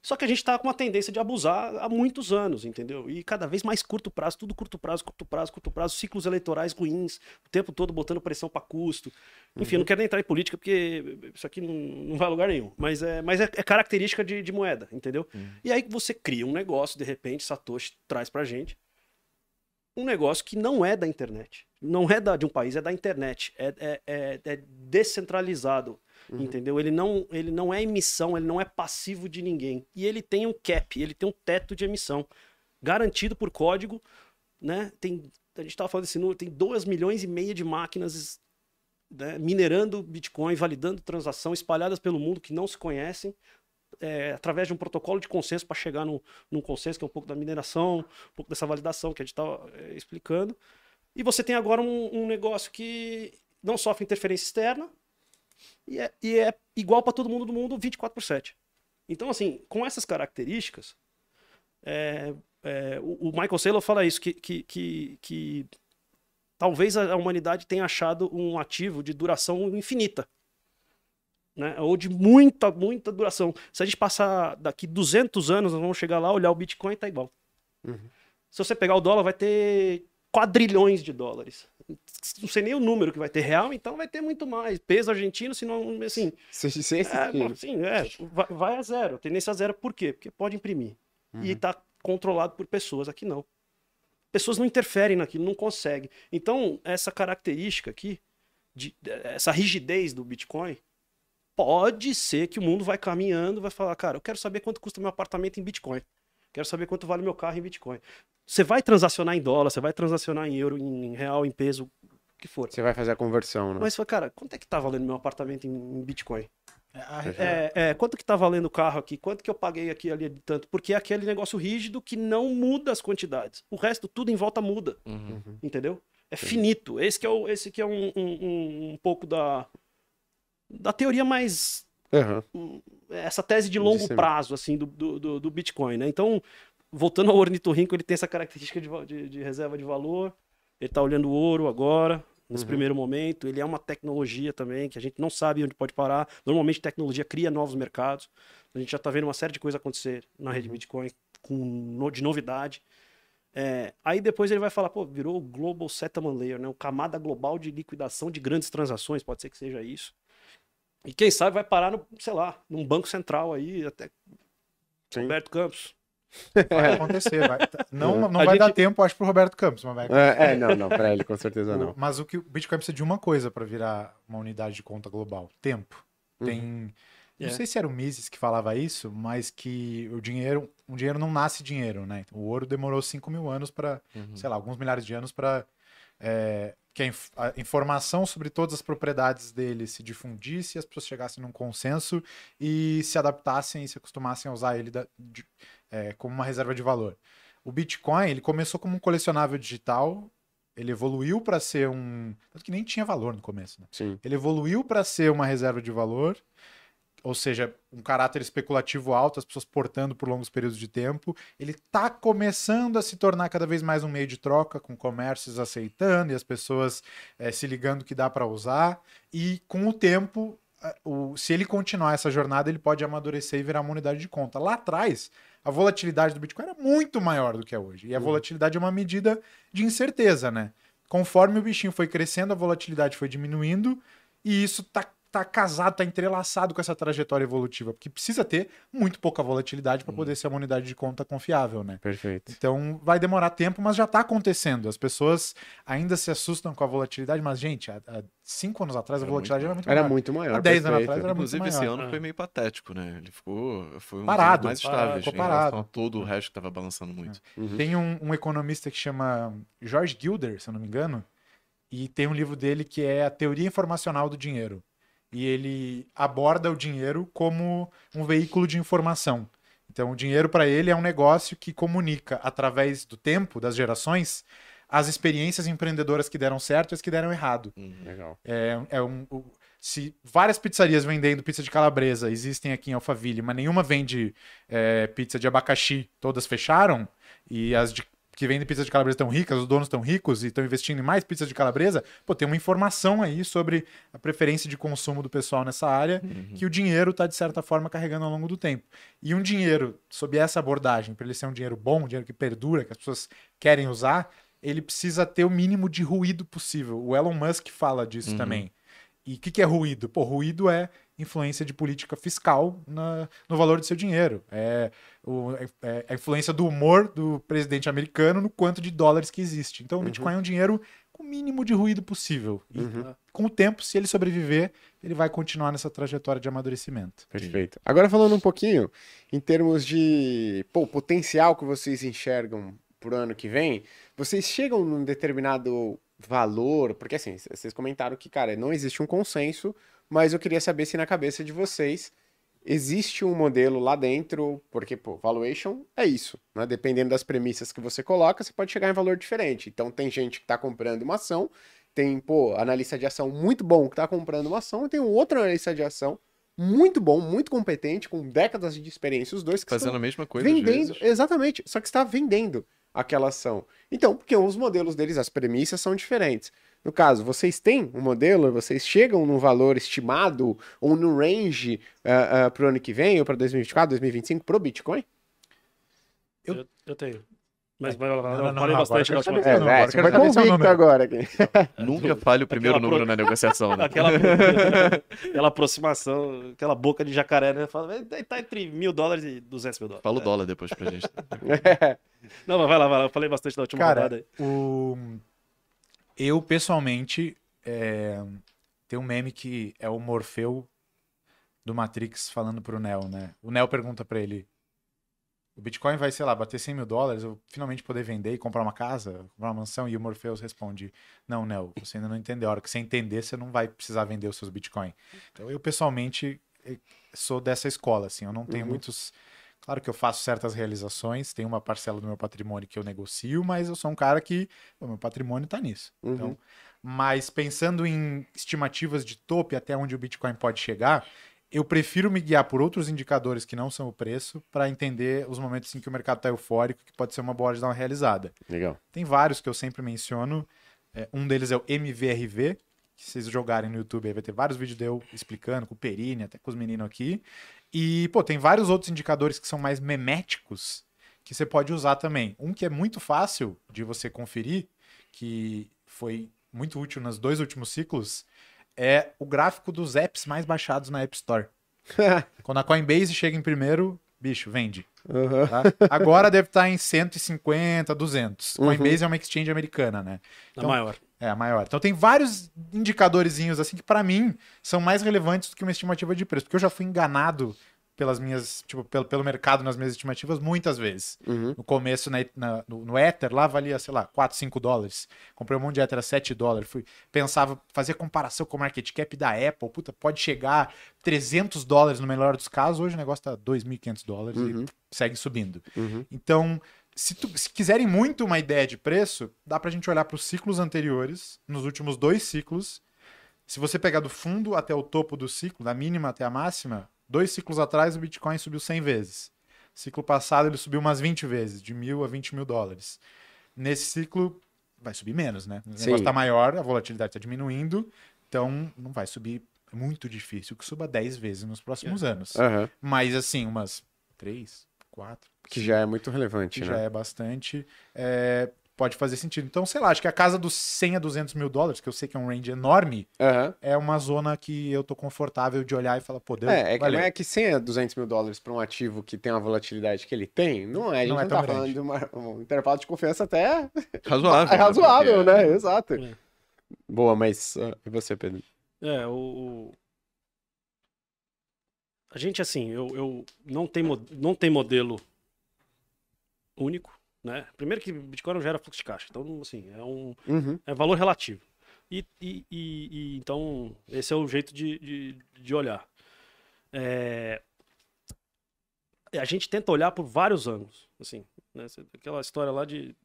[SPEAKER 3] Só que a gente tá com uma tendência de abusar há muitos anos, entendeu? E cada vez mais curto prazo, tudo curto prazo, curto prazo, curto prazo, ciclos eleitorais ruins, o tempo todo botando pressão para custo. Enfim, eu não quero nem entrar em política porque isso aqui não, não vai a lugar nenhum. Mas é, mas é, é característica de, de moeda, entendeu? E aí você cria um negócio, de repente, Satoshi traz pra gente um negócio que não é da internet. Não é da, de um país, é da internet. É, é, é- é descentralizado. Entendeu? Ele não, ele não é emissão, ele não é passivo de ninguém. E ele tem um cap, ele tem um teto de emissão. Garantido por código, né? Tem, a gente estava falando desse número, tem 2 milhões e meio de máquinas né, minerando Bitcoin, validando transação, espalhadas pelo mundo que não se conhecem, é, através de um protocolo de consenso para chegar num, num consenso que é um pouco da mineração, um pouco dessa validação que a gente estava explicando. E você tem agora um, um negócio que não sofre interferência externa e é, e é igual para todo mundo do mundo 24 por 7. Então, assim, com essas características, é, é, o, o Michael Saylor fala isso, que, que, que, que talvez a humanidade tenha achado um ativo de duração infinita. Né? Ou de muita, muita duração. Se a gente passar daqui 200 anos, nós vamos chegar lá, olhar o Bitcoin e tá igual.
[SPEAKER 1] Uhum.
[SPEAKER 3] Se você pegar o dólar, vai ter quadrilhões de dólares. Não sei nem o número que vai ter real, então vai ter muito mais. Peso argentino, se não, assim,
[SPEAKER 1] Se, se esse
[SPEAKER 3] é, bom, sim, é, vai, vai a zero. Tendência a zero, por quê? Porque pode imprimir. E
[SPEAKER 1] Uhum.
[SPEAKER 3] tá controlado por pessoas. Aqui não. Pessoas não interferem naquilo, não conseguem. Então, essa característica aqui, de, essa rigidez do Bitcoin, pode ser que o mundo vai caminhando, vai falar, cara, eu quero saber quanto custa meu apartamento em Bitcoin. Quero saber quanto vale meu carro em Bitcoin. Você vai transacionar em dólar, você vai transacionar em euro, em real, em peso, o que for.
[SPEAKER 1] Você vai fazer a conversão, né?
[SPEAKER 3] Mas, cara, quanto é que tá valendo meu apartamento em, em Bitcoin?
[SPEAKER 4] A-
[SPEAKER 3] É, é, quanto que tá valendo o carro aqui? Quanto que eu paguei aqui ali de tanto? Porque é aquele negócio rígido que não muda as quantidades. O resto, tudo em volta muda.
[SPEAKER 2] Uhum.
[SPEAKER 3] Entendeu? É finito. Esse que é, o, esse que é um, um- um- um pouco da, da teoria mais.
[SPEAKER 1] Aham.
[SPEAKER 3] Essa tese de longo
[SPEAKER 1] Dissemi-
[SPEAKER 3] prazo, assim, do, do, do- Bitcoin, né? Então, voltando ao ornitorrinco, ele tem essa característica de, de- de reserva de valor. Ele tá olhando o ouro agora, nesse
[SPEAKER 1] Uhum.
[SPEAKER 3] primeiro momento. Ele é uma tecnologia também, que a gente não sabe onde pode parar. Normalmente, tecnologia cria novos mercados. A gente já tá vendo uma série de coisas acontecer na
[SPEAKER 1] Uhum.
[SPEAKER 3] rede Bitcoin com, de novidade. É, aí depois ele vai falar, pô, virou o Global Settlement Layer, né? O camada global de liquidação de grandes transações, pode ser que seja isso. E quem sabe vai parar no, sei lá, num banco central aí, até
[SPEAKER 1] Sim.
[SPEAKER 3] Roberto Campos.
[SPEAKER 4] Vai acontecer. vai- Não, não
[SPEAKER 3] A
[SPEAKER 4] vai
[SPEAKER 3] gente-
[SPEAKER 4] dar tempo, acho, pro Roberto Campos, mas vai
[SPEAKER 1] É, é, não, não, pra ele com certeza
[SPEAKER 4] O-
[SPEAKER 1] não.
[SPEAKER 4] Mas o que o Bitcoin precisa de uma coisa para virar uma unidade de conta global: tempo.
[SPEAKER 1] Uhum.
[SPEAKER 4] Tem Não
[SPEAKER 3] É.
[SPEAKER 4] sei se era o Mises que falava isso, mas que o dinheiro, um dinheiro não nasce dinheiro, né? O ouro demorou 5 mil anos para,
[SPEAKER 2] Uhum.
[SPEAKER 4] sei lá, alguns milhares de anos para que a, inf- a informação sobre todas as propriedades dele se difundisse, as pessoas chegassem num consenso e se adaptassem e se acostumassem a usar ele da- de- é, como uma reserva de valor. O Bitcoin, ele começou como um colecionável digital, ele evoluiu para ser um, tanto que nem tinha valor no começo, né?
[SPEAKER 1] Sim.
[SPEAKER 4] Ele evoluiu para ser uma reserva de valor, ou seja, um caráter especulativo alto, as pessoas portando por longos períodos de tempo. Ele está começando a se tornar cada vez mais um meio de troca, com comércios aceitando e as pessoas eh, se ligando que dá para usar. E com o tempo, eh, o- se ele continuar essa jornada, ele pode amadurecer e virar uma unidade de conta. Lá atrás, a volatilidade do Bitcoin era muito maior do que é hoje. E a volatilidade é uma medida de incerteza, né? Conforme o bichinho foi crescendo, a volatilidade foi diminuindo, e isso tá, tá casado, tá entrelaçado com essa trajetória evolutiva, porque precisa ter muito pouca volatilidade para poder ser uma unidade de conta confiável, né?
[SPEAKER 1] Perfeito.
[SPEAKER 4] Então vai demorar tempo, mas já está acontecendo. As pessoas ainda se assustam com a volatilidade, mas, gente, há, há cinco anos atrás a
[SPEAKER 2] Era
[SPEAKER 4] volatilidade
[SPEAKER 2] muito
[SPEAKER 4] era muito
[SPEAKER 1] Era
[SPEAKER 4] maior.
[SPEAKER 1] muito maior.
[SPEAKER 4] Há 10 anos atrás era muito
[SPEAKER 2] Inclusive, esse
[SPEAKER 4] maior.
[SPEAKER 2] ano foi meio patético, né? Ele ficou. Foi um
[SPEAKER 4] Parado.
[SPEAKER 2] mais estáveis.
[SPEAKER 4] ficou
[SPEAKER 2] relação
[SPEAKER 4] parado.
[SPEAKER 2] a todo o resto que tava balançando muito.
[SPEAKER 1] Uhum.
[SPEAKER 4] Tem um, um economista que chama George Gilder, se eu não me engano, e tem um livro dele que é a Teoria Informacional do Dinheiro. E ele aborda o dinheiro como um veículo de informação. Então, o dinheiro para ele é um negócio que comunica através do tempo, das gerações, as experiências empreendedoras que deram certo e as que deram errado.
[SPEAKER 2] Uhum.
[SPEAKER 1] Legal.
[SPEAKER 4] É, é um, o- se várias pizzarias vendendo pizza de calabresa existem aqui em Alphaville, mas nenhuma vende é, pizza de abacaxi, todas fecharam, e as de- que vendem pizza de calabresa estão ricas, os donos estão ricos e estão investindo em mais pizza de calabresa, pô, tem uma informação aí sobre a preferência de consumo do pessoal nessa área, que o dinheiro está, de certa forma, carregando ao longo do tempo. E um dinheiro, sob essa abordagem, para ele ser um dinheiro bom, um dinheiro que perdura, que as pessoas querem usar, ele precisa ter o mínimo de ruído possível. O Elon Musk fala disso
[SPEAKER 2] Uhum.
[SPEAKER 4] também. E o que, que é ruído? Pô, ruído é influência de política fiscal na- no valor do seu dinheiro. É, o- é- é a influência do humor do presidente americano no quanto de dólares que existe. Então, o Bitcoin é um dinheiro com o mínimo de ruído possível. E
[SPEAKER 1] Uhum.
[SPEAKER 4] com o tempo, se ele sobreviver, ele vai continuar nessa trajetória de amadurecimento.
[SPEAKER 1] Perfeito. Agora falando um pouquinho em termos de pô, o potencial que vocês enxergam pro ano que vem, vocês chegam num determinado valor, porque assim, vocês comentaram que, cara, não existe um consenso, mas eu queria saber se na cabeça de vocês existe um modelo lá dentro, porque, pô, valuation é isso, né? Dependendo das premissas que você coloca, você pode chegar em valor diferente. Então tem gente que tá comprando uma ação, tem, pô, analista de ação muito bom que tá comprando uma ação, e tem um outro analista de ação muito bom, muito competente, com décadas de experiência, os dois que
[SPEAKER 2] Fazendo
[SPEAKER 1] estão
[SPEAKER 2] a mesma coisa.
[SPEAKER 1] vendendo, exatamente, só que está vendendo aquela ação. Então, porque os modelos deles, as premissas são diferentes. No caso, vocês têm um modelo, vocês chegam num valor estimado ou no range para o ano que vem, ou para 2024, 2025, para o Bitcoin?
[SPEAKER 4] Eu-
[SPEAKER 3] Eu, eu tenho. Mas vai lá,
[SPEAKER 4] Não,
[SPEAKER 3] eu
[SPEAKER 4] não, não,
[SPEAKER 3] falei
[SPEAKER 4] não,
[SPEAKER 3] bastante na última
[SPEAKER 4] saber.
[SPEAKER 1] É, é,
[SPEAKER 4] agora
[SPEAKER 1] você foi
[SPEAKER 4] quero saber seu
[SPEAKER 1] convicto agora. aqui.
[SPEAKER 2] Nunca falhe o primeiro número na negociação. Né?
[SPEAKER 3] Aquela, aquela aproximação, aquela boca de jacaré, né? Fala, "É, tá entre mil dólares e duzentos mil dólares.
[SPEAKER 2] Fala o dólar depois pra gente.
[SPEAKER 3] Não, mas vai lá, vai lá. Eu falei bastante na última
[SPEAKER 4] Cara,
[SPEAKER 3] rodada. aí.
[SPEAKER 4] O... Eu, pessoalmente, é... tem um meme que é o Morfeu do Matrix falando pro Neo, né? O Neo pergunta pra ele: o Bitcoin vai, sei lá, bater 100 mil dólares, eu finalmente poder vender e comprar uma casa, comprar uma mansão? E o Morpheus responde: Não, Neo, você ainda não entendeu. A hora que você entender, você não vai precisar vender os seus Bitcoin. Então, eu, pessoalmente, eh, sou dessa escola, assim. Eu não tenho
[SPEAKER 1] Uhum.
[SPEAKER 4] muitos. Claro que eu faço certas realizações, tem uma parcela do meu patrimônio que eu negocio, mas eu sou um cara que o meu patrimônio tá nisso.
[SPEAKER 1] Uhum.
[SPEAKER 4] Então, mas pensando em estimativas de topo e até onde o Bitcoin pode chegar, eu prefiro me guiar por outros indicadores que não são o preço para entender os momentos em que o mercado está eufórico, que pode ser uma boa hora de dar uma realizada.
[SPEAKER 1] Legal.
[SPEAKER 4] Tem vários que eu sempre menciono. É, um deles é o MVRV, que se vocês jogarem no YouTube aí vai ter vários vídeos de eu explicando, com o Perini, até com os meninos aqui. E, pô, tem vários outros indicadores que são mais meméticos que você pode usar também. Um que é muito fácil de você conferir, que foi muito útil nos dois últimos ciclos, é o gráfico dos apps mais baixados na App Store. Quando a Coinbase chega em primeiro, bicho, vende.
[SPEAKER 1] Aham.
[SPEAKER 4] tá? Agora deve estar em 150, 200.
[SPEAKER 1] Uhum.
[SPEAKER 4] Coinbase é uma exchange americana, né?
[SPEAKER 3] A
[SPEAKER 4] Então-
[SPEAKER 3] maior.
[SPEAKER 4] É a maior. Então tem vários indicadorzinhos assim que pra mim são mais relevantes do que uma estimativa de preço, porque eu já fui enganado pelas minhas, tipo, pelo, pelo mercado nas minhas estimativas muitas vezes.
[SPEAKER 1] Uhum.
[SPEAKER 4] No começo, na, na- no, no Ether, lá valia, sei lá, 4, 5 dólares. Comprei um monte de Ether a 7 dólares. Fui, pensava, fazer comparação com o market cap da Apple. Puta, pode chegar 300 dólares no melhor dos casos. Hoje o negócio tá 2.500 dólares
[SPEAKER 1] Uhum.
[SPEAKER 4] e segue subindo.
[SPEAKER 1] Uhum.
[SPEAKER 4] Então, se, tu- se quiserem muito uma ideia de preço, dá pra gente olhar para os ciclos anteriores, nos últimos dois ciclos. Se você pegar do fundo até o topo do ciclo, da mínima até a máxima, dois ciclos atrás o Bitcoin subiu 100 vezes. Ciclo passado ele subiu umas 20 vezes, de mil a 20 mil dólares. Nesse ciclo vai subir menos, né? O negócio tá maior, a volatilidade está diminuindo, então não vai subir. É muito difícil que suba 10 vezes nos próximos anos.
[SPEAKER 1] Aham.
[SPEAKER 4] Mas assim, umas 3, 4,
[SPEAKER 1] Que já é muito relevante,
[SPEAKER 4] que
[SPEAKER 1] né?
[SPEAKER 4] já é bastante, é, pode fazer sentido. Então, sei lá, acho que a casa dos 100 a 200 mil dólares, que eu sei que é um range enorme,
[SPEAKER 1] Aham.
[SPEAKER 4] é uma zona que eu tô confortável de olhar e falar, pô, deu,
[SPEAKER 1] É, é que não é que 100 a 200 mil dólares para um ativo que tem a volatilidade que ele tem, não é. A gente
[SPEAKER 4] Não
[SPEAKER 1] não,
[SPEAKER 4] é tão
[SPEAKER 1] tá falando de uma- um intervalo de confiança até
[SPEAKER 2] Razoável.
[SPEAKER 1] é razoável,
[SPEAKER 2] Porque-
[SPEAKER 1] né? Exato.
[SPEAKER 3] É.
[SPEAKER 1] Boa, mas ah, e você, Pedro?
[SPEAKER 3] É, o. o- A gente, assim, eu, eu não, tem, mo- não tem modelo único, né? Primeiro que Bitcoin não gera fluxo de caixa, então, assim, é um
[SPEAKER 1] Uhum.
[SPEAKER 3] é valor relativo. E, e- e- e, então, esse é o jeito de, de, de olhar. É, a gente tenta olhar por vários ângulos, assim, né? Aquela história lá de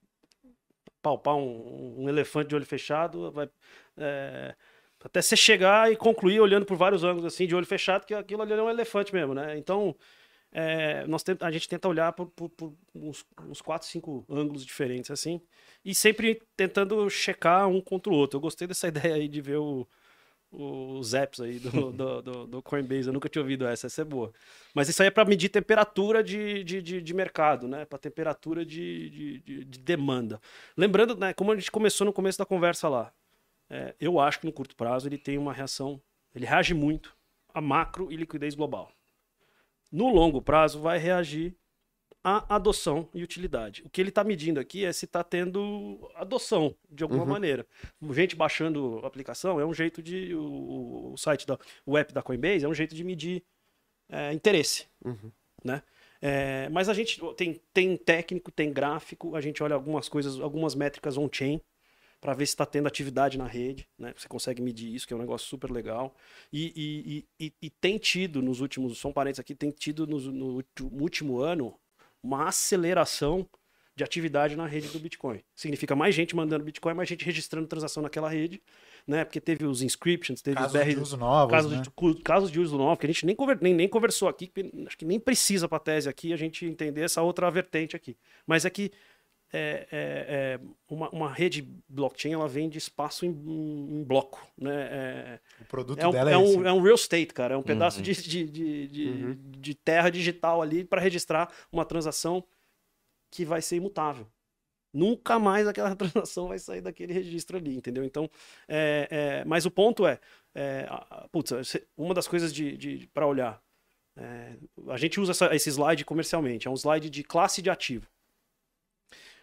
[SPEAKER 3] palpar um, um elefante de olho fechado, vai, é, até você chegar e concluir olhando por vários ângulos, assim, de olho fechado, que aquilo ali é um elefante mesmo, né? Então, é, nós tem- a gente tenta olhar por, por- por uns, uns quatro, cinco ângulos diferentes, assim, e sempre tentando checar um contra o outro. Eu gostei dessa ideia aí de ver o, os apps aí do, do, do- do Coinbase. Eu nunca tinha ouvido essa, essa é boa. Mas isso aí é para medir temperatura de, de, de, de mercado, né? Para temperatura de, de, de- de demanda. Lembrando, né, como a gente começou no começo da conversa lá, é, eu acho que no curto prazo ele tem uma reação, ele reage muito a macro e liquidez global. No longo prazo vai reagir a adoção e utilidade. O que ele está medindo aqui é se está tendo adoção de alguma
[SPEAKER 1] Uhum.
[SPEAKER 3] maneira. Gente baixando a aplicação é um jeito de o, o site da o app da Coinbase é um jeito de medir é, interesse,
[SPEAKER 1] Uhum.
[SPEAKER 3] né? É, mas a gente tem, tem técnico, tem gráfico, a gente olha algumas coisas, algumas métricas on-chain para ver se está tendo atividade na rede, né? Você consegue medir isso, que é um negócio super legal. E, e- e- e- tem tido nos últimos, só um parênteses aqui, tem tido no, ulti- último ano uma aceleração de atividade na rede do Bitcoin. Significa mais gente mandando Bitcoin, mais gente registrando transação naquela rede, né? Porque teve os inscriptions, teve
[SPEAKER 4] Casos
[SPEAKER 3] os BR,
[SPEAKER 4] de uso novos,
[SPEAKER 3] casos,
[SPEAKER 4] né?
[SPEAKER 3] de, casos de uso novo, que a gente nem, conver- nem, nem conversou aqui, acho que nem precisa para tese aqui a gente entender essa outra vertente aqui. Mas é que é, é- é uma, uma rede blockchain ela vem de espaço em, em bloco, né? É,
[SPEAKER 4] O produto
[SPEAKER 3] é um,
[SPEAKER 4] dela é,
[SPEAKER 3] é,
[SPEAKER 4] esse.
[SPEAKER 3] um, é um real estate, cara. É um pedaço
[SPEAKER 2] Uhum.
[SPEAKER 3] de, de, de, de,
[SPEAKER 1] Uhum.
[SPEAKER 3] de terra digital ali para registrar uma transação que vai ser imutável. Nunca mais aquela transação vai sair daquele registro ali, entendeu? Então, é, é, mas o ponto é, é putz, uma das coisas de, de, para olhar, é, a gente usa essa- esse slide comercialmente, é um slide de classe de ativo.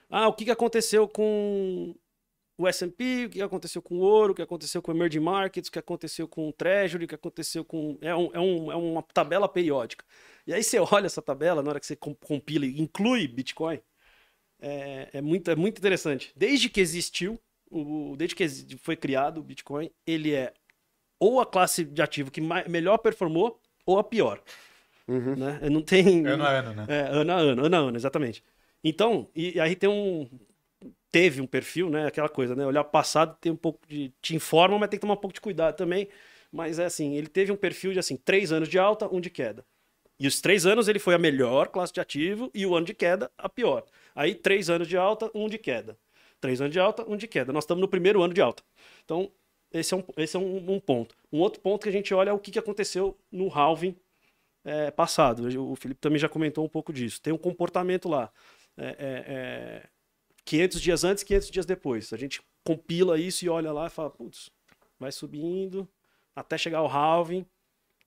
[SPEAKER 3] Ah, o que, que aconteceu com o S&P, o que aconteceu com o ouro, o que aconteceu com o emerging markets, o que aconteceu com o treasury, o que aconteceu com... É, um, é, um, é uma tabela periódica. E aí você olha essa tabela, na hora que você com- compila e inclui Bitcoin, é, é, muito, é muito interessante. Desde que existiu, o, desde que foi criado o Bitcoin, ele é ou a classe de ativo que mai- melhor performou ou a pior.
[SPEAKER 1] Uhum.
[SPEAKER 3] Né? Não tem...
[SPEAKER 4] Ano a ano, né?
[SPEAKER 3] É, ano a ano, ano a ano, exatamente. Então, e, aí tem um. Teve um perfil, né? Aquela coisa, né? Olhar passado tem um pouco de. Te informa, mas tem que tomar um pouco de cuidado também. Mas é assim, ele teve um perfil de assim, três anos de alta, um de queda. E os três anos ele foi a melhor classe de ativo e o ano de queda a pior. Aí, três anos de alta, um de queda. Três anos de alta, um de queda. Nós estamos no primeiro ano de alta. Então, esse é um, esse é um, um ponto. Um outro ponto que a gente olha é o que, que aconteceu no halving é, passado. O Felipe também já comentou um pouco disso. Tem um comportamento lá. É, é, é, 500 dias antes, 500 dias depois. A gente compila isso e olha lá e fala, putz, vai subindo até chegar ao halving.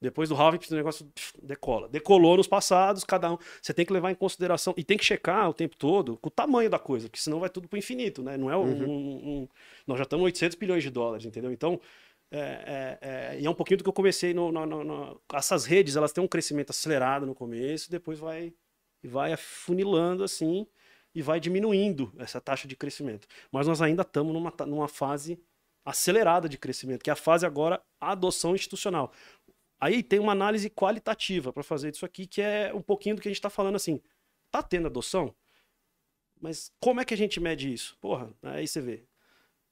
[SPEAKER 3] Depois do halving, o negócio decola. Decolou nos passados, cada um. Você tem que levar em consideração e tem que checar o tempo todo com o tamanho da coisa, porque senão vai tudo pro infinito, né? Não é um.
[SPEAKER 1] Uhum.
[SPEAKER 3] um- um- nós já estamos 800 bilhões de dólares, entendeu? Então. É, é, é, e é um pouquinho do que eu comecei no, no- no- no- Essas redes, elas têm um crescimento acelerado no começo, depois vai, vai afunilando assim e vai diminuindo essa taxa de crescimento. Mas nós ainda estamos numa, numa fase acelerada de crescimento, que é a fase agora adoção institucional. Aí tem uma análise qualitativa para fazer disso aqui, que é um pouquinho do que a gente está falando assim. Tá tendo adoção? Mas como é que a gente mede isso? Porra, aí você vê.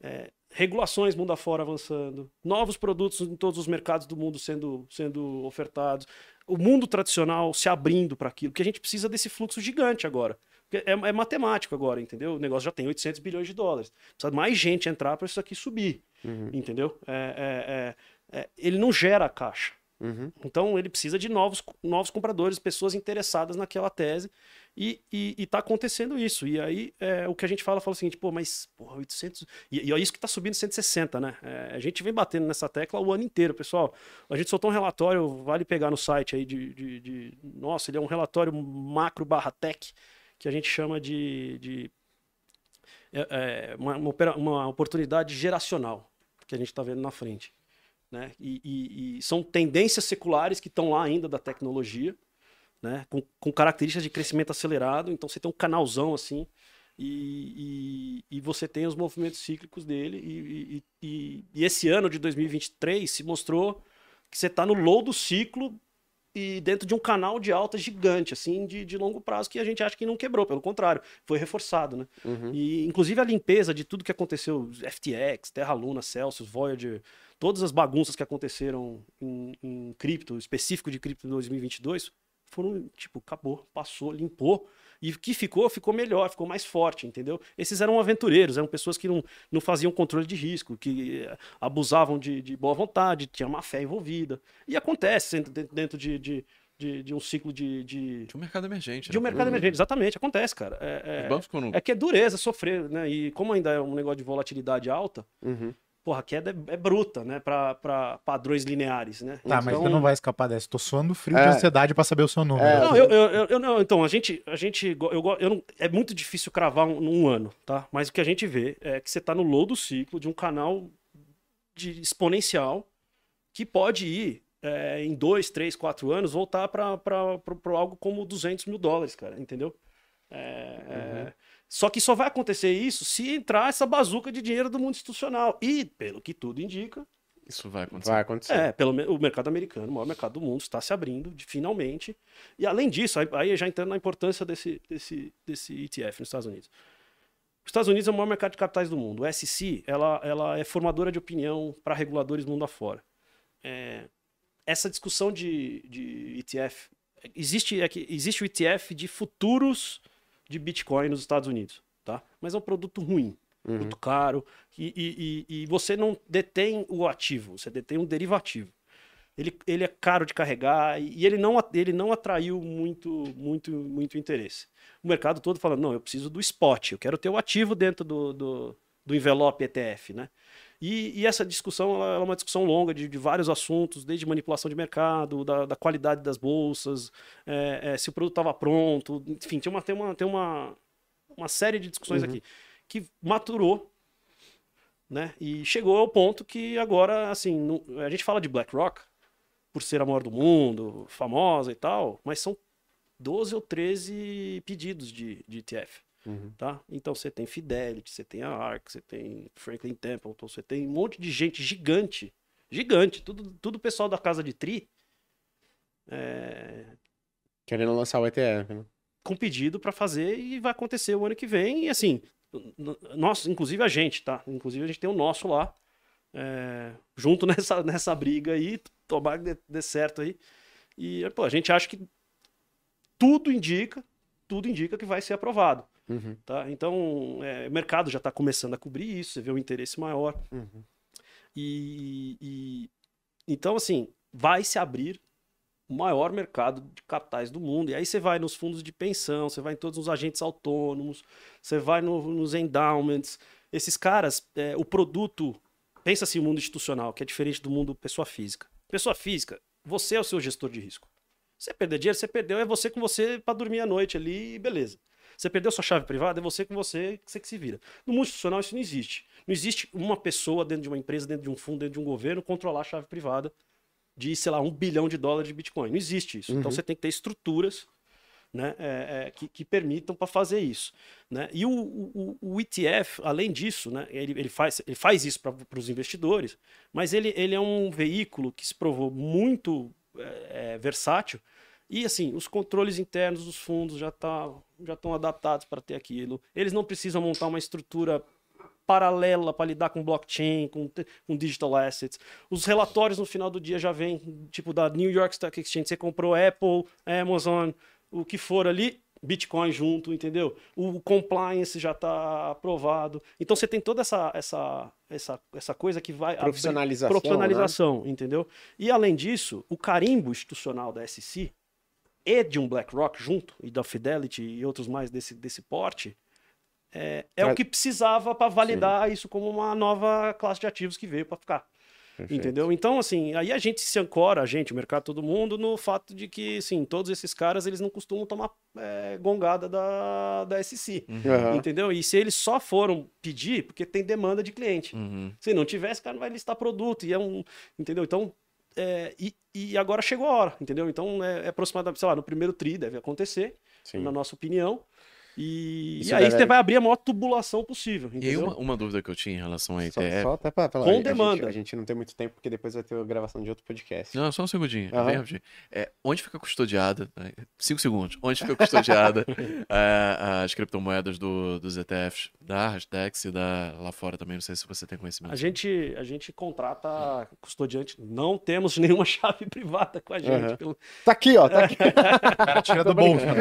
[SPEAKER 3] É, regulações mundo afora avançando, novos produtos em todos os mercados do mundo sendo, sendo ofertados, o mundo tradicional se abrindo para aquilo, porque a gente precisa desse fluxo gigante agora. É, é matemático agora, entendeu? O negócio já tem 800 bilhões de dólares. Precisa mais gente entrar para isso aqui subir,
[SPEAKER 1] Uhum.
[SPEAKER 3] entendeu? É- é- é- é- ele não gera caixa.
[SPEAKER 1] Uhum.
[SPEAKER 3] Então ele precisa de novos, novos compradores, pessoas interessadas naquela tese. E, e, e tá acontecendo isso. E aí é, o que a gente fala, fala o seguinte, pô, mas porra, 800... E, e é isso que tá subindo 160, né? É, a gente vem batendo nessa tecla o ano inteiro, pessoal. A gente soltou um relatório, vale pegar no site aí de... de, de- nossa, ele é um relatório macro barra tech, que a gente chama de... de é, é, uma, uma oportunidade geracional que a gente está vendo na frente. Né? E, e- e são tendências seculares que estão lá ainda da tecnologia, né? com, com características de crescimento acelerado. Então você tem um canalzão assim, e, e- e você tem os movimentos cíclicos dele. E, e- esse ano de 2023 se mostrou que você está no low do ciclo e dentro de um canal de alta gigante, assim, de, de longo prazo, que a gente acha que não quebrou, pelo contrário, foi reforçado, né?
[SPEAKER 1] Uhum.
[SPEAKER 3] E inclusive a limpeza de tudo que aconteceu, FTX, Terra Luna, Celsius, Voyager, todas as bagunças que aconteceram em, em cripto, específico de cripto em 2022, foram, tipo, acabou, passou, limpou. E o que ficou, ficou melhor, ficou mais forte, entendeu? Esses eram aventureiros, eram pessoas que não, não faziam controle de risco, que eh, abusavam de, de boa vontade, tinha má fé envolvida. E acontece dentro, dentro de, de, de, de um ciclo de, de,
[SPEAKER 2] De um mercado emergente.
[SPEAKER 3] de um
[SPEAKER 2] né?
[SPEAKER 3] mercado emergente. Exatamente, acontece, cara. É, é, é que é dureza sofrer, né? E como ainda é um negócio de volatilidade alta,
[SPEAKER 1] Uhum.
[SPEAKER 3] Porra, a queda é, é bruta, né? Pra, pra padrões lineares, né?
[SPEAKER 4] Tá, mas
[SPEAKER 3] Então-
[SPEAKER 4] você não vai escapar dessa. Tô suando frio
[SPEAKER 1] É.
[SPEAKER 4] de ansiedade pra saber o seu número.
[SPEAKER 1] É,
[SPEAKER 3] Não, eu, eu, eu- eu não, então, a gente, a gente, eu, eu não, é muito difícil cravar um, num ano, tá? Mas o que a gente vê é que você tá no low do ciclo de um canal de exponencial que pode ir é, em dois, três, quatro anos voltar para algo como 200 mil dólares, cara, entendeu? É, é, Só que só vai acontecer isso se entrar essa bazuca de dinheiro do mundo institucional. E, pelo que tudo indica,
[SPEAKER 2] Isso vai acontecer.
[SPEAKER 1] Vai acontecer.
[SPEAKER 3] é, pelo o mercado americano, o maior mercado do mundo, está se abrindo de- finalmente. E além disso, aí, aí já entrando na importância desse, desse, desse ETF nos Estados Unidos. Os Estados Unidos é o maior mercado de capitais do mundo. O SEC, ela, ela é formadora de opinião para reguladores mundo afora. É, essa discussão de, de ETF, existe, é que existe o ETF de futuros de Bitcoin nos Estados Unidos, tá? Mas é um produto ruim
[SPEAKER 1] Uhum.
[SPEAKER 3] muito caro, e, e, e- você não detém o ativo, você detém um derivativo. Ele, ele é caro de carregar e ele não, ele não atraiu muito, muito, muito interesse. O mercado todo falando, não, eu preciso do spot, eu quero ter o ativo dentro do, do, do envelope ETF, né? E, e essa discussão ela, ela é uma discussão longa de, de vários assuntos, desde manipulação de mercado, da, da qualidade das bolsas, é, é, se o produto estava pronto, enfim, tem uma, tem uma, tem uma, uma série de discussões
[SPEAKER 1] Uhum.
[SPEAKER 3] aqui que maturou, né? E chegou ao ponto que agora, assim, não- a gente fala de BlackRock por ser a maior do mundo, famosa e tal, mas são 12 ou 13 pedidos de, de ETF,
[SPEAKER 1] Uhum.
[SPEAKER 3] tá? Então você tem Fidelity, você tem a ARK, você tem Franklin Templeton, você tem um monte de gente gigante, gigante, tudo, tudo pessoal da casa de Tri, é,
[SPEAKER 1] Querendo lançar o ETF, né?
[SPEAKER 3] com pedido para fazer e vai acontecer o ano que vem. E assim, nós, inclusive a gente, tá? Inclusive a gente tem o nosso lá, é, junto nessa, nessa briga aí, tomar que dê, dê certo aí. E, pô, a gente acha que tudo indica, tudo indica que vai ser aprovado,
[SPEAKER 1] Uhum.
[SPEAKER 3] tá? Então, é, o mercado já está começando a cobrir isso, você vê um interesse maior.
[SPEAKER 1] Uhum.
[SPEAKER 3] E, e- então, assim, vai se abrir o maior mercado de capitais do mundo. E aí você vai nos fundos de pensão, você vai em todos os agentes autônomos, você vai no- nos endowments. Esses caras, é, o produto, pensa assim, o mundo institucional, que é diferente do mundo pessoa física. Pessoa física, você é o seu gestor de risco. Você perder dinheiro, você perdeu, é você com você para dormir à noite ali, beleza. Você perdeu sua chave privada, é você com você, você que se vira. No mundo institucional isso não existe. Não existe uma pessoa dentro de uma empresa, dentro de um fundo, dentro de um governo, controlar a chave privada de, sei lá, um bilhão de dólares de Bitcoin. Não existe isso. Então
[SPEAKER 1] Uhum.
[SPEAKER 3] você tem que ter estruturas né, é, é, que, que permitam para fazer isso. Né? E o, o, o ETF, além disso, né, ele, ele, faz, ele faz isso para os investidores, mas ele, ele é um veículo que se provou muito é, é, versátil. E assim, os controles internos dos fundos já tá, já estão adaptados para ter aquilo. Eles não precisam montar uma estrutura paralela para lidar com blockchain, com, com digital assets. Os relatórios no final do dia já vêm, tipo da New York Stock Exchange, você comprou Apple, Amazon, o que for ali, Bitcoin junto, entendeu? O compliance já está aprovado. Então você tem toda essa essa essa, essa coisa que vai abrir-
[SPEAKER 1] Profissionalização,
[SPEAKER 3] profissionalização, entendeu? E além disso, o carimbo institucional da SEC e de um BlackRock junto, e da Fidelity e outros mais desse, desse porte, é, é o que precisava para validar isso como uma nova classe de ativos que veio para ficar.
[SPEAKER 1] Perfeito.
[SPEAKER 3] Entendeu? Então, assim, aí a gente se ancora, a gente, o mercado, todo mundo, no fato de que, assim, todos esses caras, eles não costumam tomar é, gongada da, da SEC.
[SPEAKER 1] Aham.
[SPEAKER 3] Entendeu? E se eles só foram pedir, porque tem demanda de cliente.
[SPEAKER 2] Uhum.
[SPEAKER 3] Se não tivesse, cara não vai listar produto. E é um. Entendeu? Então. É, e, e agora chegou a hora, entendeu? Então é, é aproximadamente, sei lá, no primeiro TRI deve acontecer,
[SPEAKER 1] Sim.
[SPEAKER 3] na nossa opinião. E, e aí
[SPEAKER 1] deve-
[SPEAKER 3] você vai abrir a maior tubulação possível,
[SPEAKER 2] E
[SPEAKER 3] entendeu?
[SPEAKER 2] uma, uma dúvida que eu tinha em relação a
[SPEAKER 1] Só,
[SPEAKER 2] ETF.
[SPEAKER 1] só até pra falar.
[SPEAKER 3] Com
[SPEAKER 1] a gente-
[SPEAKER 3] demanda.
[SPEAKER 1] A gente não tem muito tempo, porque depois vai ter a gravação de outro podcast.
[SPEAKER 2] Não, só um segundinho, rapidinho. É, onde fica custodiada, né, cinco segundos, onde fica custodiada é, as criptomoedas do- dos ETFs da Hashdex e da lá fora também, não sei se você tem conhecimento.
[SPEAKER 3] A gente, a gente contrata custodiante, não temos nenhuma chave privada com a gente.
[SPEAKER 1] Aham.
[SPEAKER 3] pelo-
[SPEAKER 1] Tá aqui, ó. Tá aqui.
[SPEAKER 4] cara tira do bolso. né?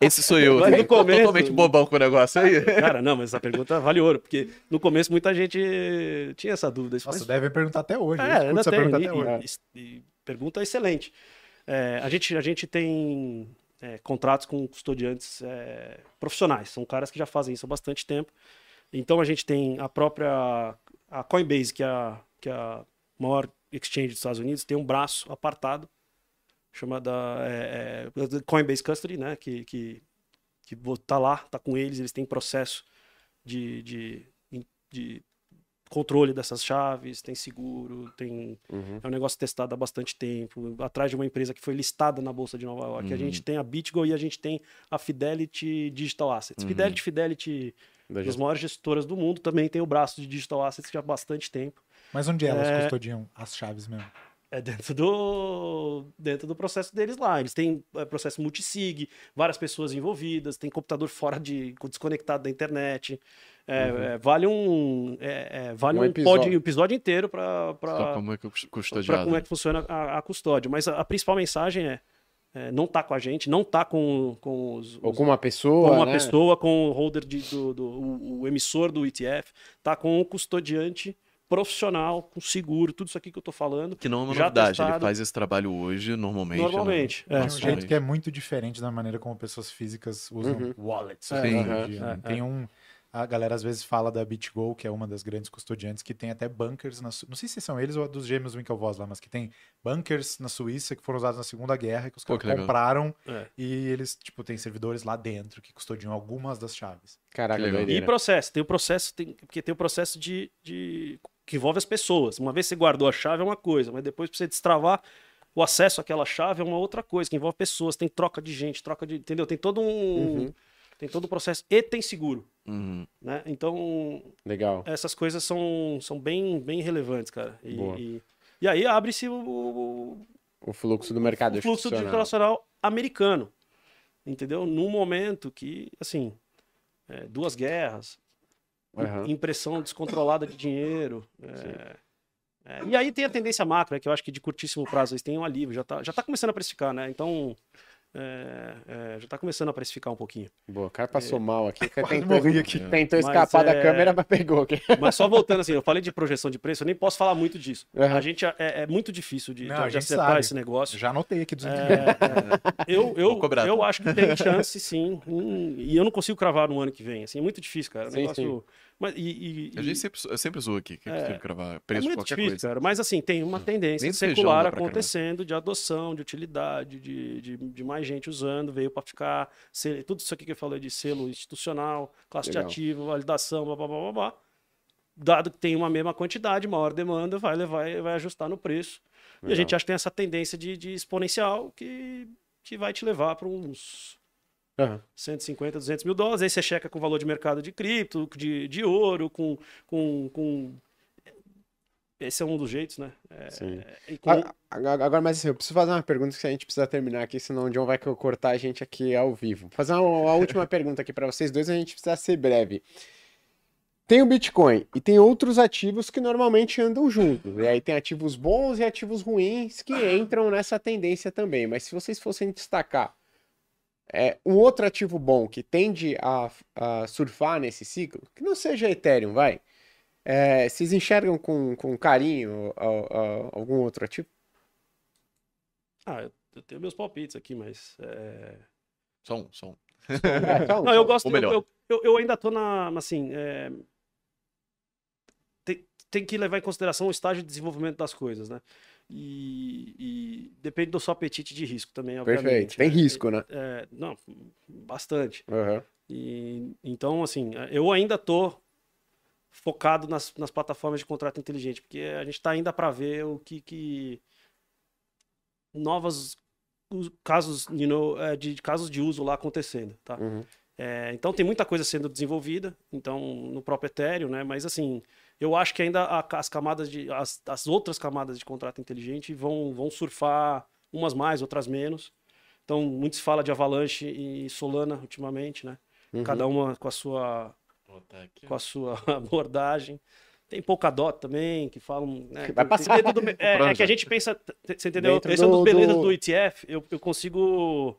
[SPEAKER 2] Esse sou eu,
[SPEAKER 3] Mas no começo-
[SPEAKER 2] totalmente bobão com o negócio aí.
[SPEAKER 3] Cara, não, mas essa pergunta vale ouro, porque no começo muita gente tinha essa dúvida. Isso
[SPEAKER 4] Nossa, devem perguntar até hoje.
[SPEAKER 3] É, ainda tem.
[SPEAKER 4] pergunta
[SPEAKER 3] E,
[SPEAKER 4] até hoje.
[SPEAKER 3] e- e pergunta excelente. É, a, gente, a gente tem é, contratos com custodiantes é, profissionais, são caras que já fazem isso há bastante tempo. Então a gente tem a própria a Coinbase, que é a, que é a maior exchange dos Estados Unidos, tem um braço apartado chamada é, é, Coinbase Custody, né? Que, que, que tá lá, tá com eles, eles têm processo de, de, de controle dessas chaves, tem seguro, tem
[SPEAKER 1] Uhum.
[SPEAKER 3] é um negócio testado há bastante tempo, atrás de uma empresa que foi listada na Bolsa de Nova York. A
[SPEAKER 2] Uhum.
[SPEAKER 3] gente tem a BitGo e a gente tem a Fidelity Digital Assets.
[SPEAKER 2] Uhum.
[SPEAKER 3] Fidelity, Fidelity,
[SPEAKER 1] Da
[SPEAKER 3] das maiores gestoras do mundo, também tem o braço de Digital Assets já há bastante tempo.
[SPEAKER 4] Mas onde elas
[SPEAKER 3] É.
[SPEAKER 4] custodiam as chaves mesmo?
[SPEAKER 3] É dentro do, dentro do processo deles lá. Eles têm é, processo multisig, várias pessoas envolvidas, tem computador fora de. desconectado da internet. É,
[SPEAKER 1] Uhum.
[SPEAKER 3] é, vale um. é, é, vale
[SPEAKER 1] Um
[SPEAKER 3] um,
[SPEAKER 1] episódio.
[SPEAKER 3] pod- episódio inteiro para
[SPEAKER 2] Só como é que
[SPEAKER 3] para
[SPEAKER 2] custodiado.
[SPEAKER 3] como é que funciona a, a custódia. Mas a, a principal mensagem é, é, não tá com a gente, não tá com, com os,
[SPEAKER 1] Ou com uma pessoa.
[SPEAKER 3] com uma
[SPEAKER 1] né?
[SPEAKER 3] pessoa, com o holder de, do, do- o, o emissor do ETF, tá com o custodiante profissional, com seguro, tudo isso aqui que eu tô falando.
[SPEAKER 2] Que não é uma novidade, ele
[SPEAKER 3] testado.
[SPEAKER 2] faz esse trabalho hoje, normalmente.
[SPEAKER 3] Normalmente,
[SPEAKER 2] né?
[SPEAKER 3] é.
[SPEAKER 4] Um jeito
[SPEAKER 2] gente.
[SPEAKER 4] que é muito diferente da maneira como pessoas físicas usam
[SPEAKER 1] Uhum.
[SPEAKER 4] wallets.
[SPEAKER 3] É,
[SPEAKER 4] em
[SPEAKER 1] aham,
[SPEAKER 4] dia,
[SPEAKER 3] é,
[SPEAKER 4] né? Tem um. A galera às vezes fala da BitGo, que é uma das grandes custodiantes, que tem até bunkers na Su... Não sei se são eles ou dos gêmeos Winklevoss lá, mas que tem bunkers na Suíça que foram usados na Segunda Guerra, que os caras compraram
[SPEAKER 3] É.
[SPEAKER 4] e eles, tipo, tem servidores lá dentro que custodiam algumas das chaves.
[SPEAKER 1] Caraca.
[SPEAKER 3] E processo, tem o processo, tem, porque tem o processo de, de- que envolve as pessoas. Uma vez você guardou a chave é uma coisa, mas depois pra você destravar o acesso àquela chave é uma outra coisa, que envolve pessoas, tem troca de gente, troca de, entendeu? Tem todo um
[SPEAKER 1] Uhum.
[SPEAKER 3] tem todo o processo e tem seguro,
[SPEAKER 2] Uhum.
[SPEAKER 3] né? Então,
[SPEAKER 1] Legal.
[SPEAKER 3] essas coisas são, são bem, bem relevantes, cara. E, e, e aí abre-se o, o,
[SPEAKER 1] O fluxo do mercado
[SPEAKER 3] o fluxo internacional americano, entendeu? Num momento que, assim, é, duas guerras,
[SPEAKER 1] Aham.
[SPEAKER 3] impressão descontrolada de dinheiro. é, é, e aí tem a tendência macro, né, que eu acho que de curtíssimo prazo eles têm um alívio, já tá, já tá começando a precificar, né? Então, é, é, já tá começando a precificar um pouquinho.
[SPEAKER 1] Boa, o cara passou mal aqui.
[SPEAKER 4] Quase
[SPEAKER 1] Tentou,
[SPEAKER 4] morri aqui.
[SPEAKER 1] tentou
[SPEAKER 3] Mas,
[SPEAKER 1] escapar da
[SPEAKER 3] é,
[SPEAKER 1] câmera, mas pegou aqui.
[SPEAKER 3] Mas só voltando assim, eu falei de projeção de preço, eu nem posso falar muito disso.
[SPEAKER 1] Aham.
[SPEAKER 3] A gente é, é muito difícil de,
[SPEAKER 4] Não,
[SPEAKER 3] de acertar
[SPEAKER 4] sabe.
[SPEAKER 3] esse negócio.
[SPEAKER 4] Já anotei aqui 200
[SPEAKER 3] É, é, eu, eu, eu
[SPEAKER 2] tá?
[SPEAKER 3] acho que tem chance, sim. Hum, e eu não consigo cravar no ano que vem. Assim, é muito difícil, cara. O
[SPEAKER 1] Sim,
[SPEAKER 3] negócio Mas, e, e-
[SPEAKER 2] A gente sempre, eu sempre zoou aqui, que
[SPEAKER 3] É.
[SPEAKER 2] é, que gravar
[SPEAKER 3] é
[SPEAKER 2] preço de
[SPEAKER 3] muito
[SPEAKER 2] qualquer
[SPEAKER 3] difícil,
[SPEAKER 2] coisa.
[SPEAKER 3] cara. Mas assim, tem uma tendência
[SPEAKER 2] Nem
[SPEAKER 3] secular acontecendo de adoção, de utilidade, de, de, de mais gente usando, veio para ficar. Tudo isso aqui que eu falei de selo institucional, classe
[SPEAKER 1] Legal.
[SPEAKER 3] de ativo, validação, blá, blá, blá, blá, blá. Dado que tem uma mesma quantidade, maior demanda, vai levar vai ajustar no preço. E a
[SPEAKER 1] Legal.
[SPEAKER 3] gente acha que tem essa tendência de, de exponencial que, que vai te levar para uns
[SPEAKER 1] Aham.
[SPEAKER 3] 150, 200 mil dólares. Aí você checa com o valor de mercado de cripto, de, de ouro, com, com, com. Esse é um dos jeitos, né? É,
[SPEAKER 1] Sim.
[SPEAKER 3] e com-
[SPEAKER 1] Agora, mas assim, eu preciso fazer uma pergunta que a gente precisa terminar aqui, senão o John vai co- cortar a gente aqui ao vivo. Vou fazer uma, uma última pergunta aqui para vocês dois, a gente precisa ser breve. Tem o Bitcoin e tem outros ativos que normalmente andam juntos. E aí tem ativos bons e ativos ruins que entram nessa tendência também. Mas se vocês fossem destacar é, um outro ativo bom que tende a, a surfar nesse ciclo, que não seja Ethereum, vai. É, vocês enxergam com, com carinho a- a- algum outro ativo?
[SPEAKER 3] Ah, eu, tenho meus palpites aqui, mas. é,
[SPEAKER 2] Só só um.
[SPEAKER 1] É,
[SPEAKER 3] Não, eu gosto. eu, eu, eu ainda tô na. Assim. é, Tem, tem que levar em consideração o estágio de desenvolvimento das coisas, né? E, e depende do seu apetite de risco também, obviamente.
[SPEAKER 1] Perfeito. Tem
[SPEAKER 3] né?
[SPEAKER 1] risco, né?
[SPEAKER 3] É, não, bastante.
[SPEAKER 1] Aham.
[SPEAKER 3] E, então, assim, eu ainda tô focado nas, nas plataformas de contrato inteligente, porque a gente está ainda para ver o que, que novos casos, you know, é, de casos de uso lá acontecendo, tá?
[SPEAKER 1] Uhum.
[SPEAKER 3] É, então tem muita coisa sendo desenvolvida, então no próprio Ethereum, né? Mas assim, eu acho que ainda as camadas de as, as outras camadas de contrato inteligente vão vão surfar umas mais, outras menos. Então muito se fala de Avalanche e Solana ultimamente, né?
[SPEAKER 1] Uhum.
[SPEAKER 3] Cada uma com a sua
[SPEAKER 2] aqui.
[SPEAKER 3] com a sua abordagem. Tem Polkadot também, que falam. Né,
[SPEAKER 1] Que vai
[SPEAKER 3] tem-
[SPEAKER 1] passar.
[SPEAKER 3] tem tudo- é, é que a gente pensa. Você entendeu?
[SPEAKER 1] Dentro
[SPEAKER 3] Esse é um dos
[SPEAKER 1] do-
[SPEAKER 3] belezas
[SPEAKER 1] do-
[SPEAKER 3] do ETF. Eu, eu consigo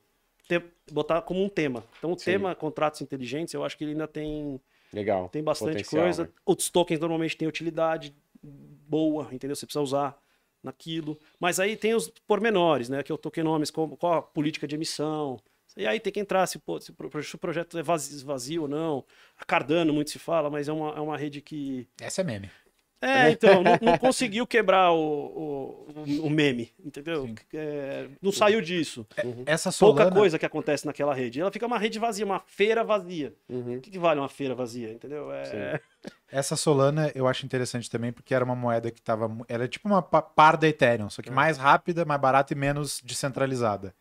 [SPEAKER 3] ter- botar como um tema. Então, o
[SPEAKER 1] Sim.
[SPEAKER 3] tema contratos inteligentes, eu acho que ele ainda tem,
[SPEAKER 1] Legal.
[SPEAKER 3] tem bastante
[SPEAKER 1] Potencial,
[SPEAKER 3] coisa.
[SPEAKER 1] né?
[SPEAKER 3] Outros tokens normalmente têm utilidade boa, entendeu? Você precisa usar naquilo. Mas aí tem os pormenores, né? Que é o tokenomics, como, qual a política de emissão. E aí tem que entrar se, se o projeto é vazio, vazio ou não. A Cardano muito se fala, mas é uma, é uma rede que.
[SPEAKER 4] Essa é meme.
[SPEAKER 3] É, então, não, não conseguiu quebrar o, o, o meme, entendeu? É, não saiu disso.
[SPEAKER 4] Essa
[SPEAKER 3] Pouca
[SPEAKER 4] Solana,
[SPEAKER 3] coisa que acontece naquela rede. Ela fica uma rede vazia, uma feira vazia.
[SPEAKER 1] Uhum.
[SPEAKER 3] O que, que vale uma feira vazia, entendeu? É,
[SPEAKER 4] essa Solana eu acho interessante também porque era uma moeda que tava, mu- ela é tipo uma pa- par da Ethereum, só que mais rápida, mais barata e menos descentralizada.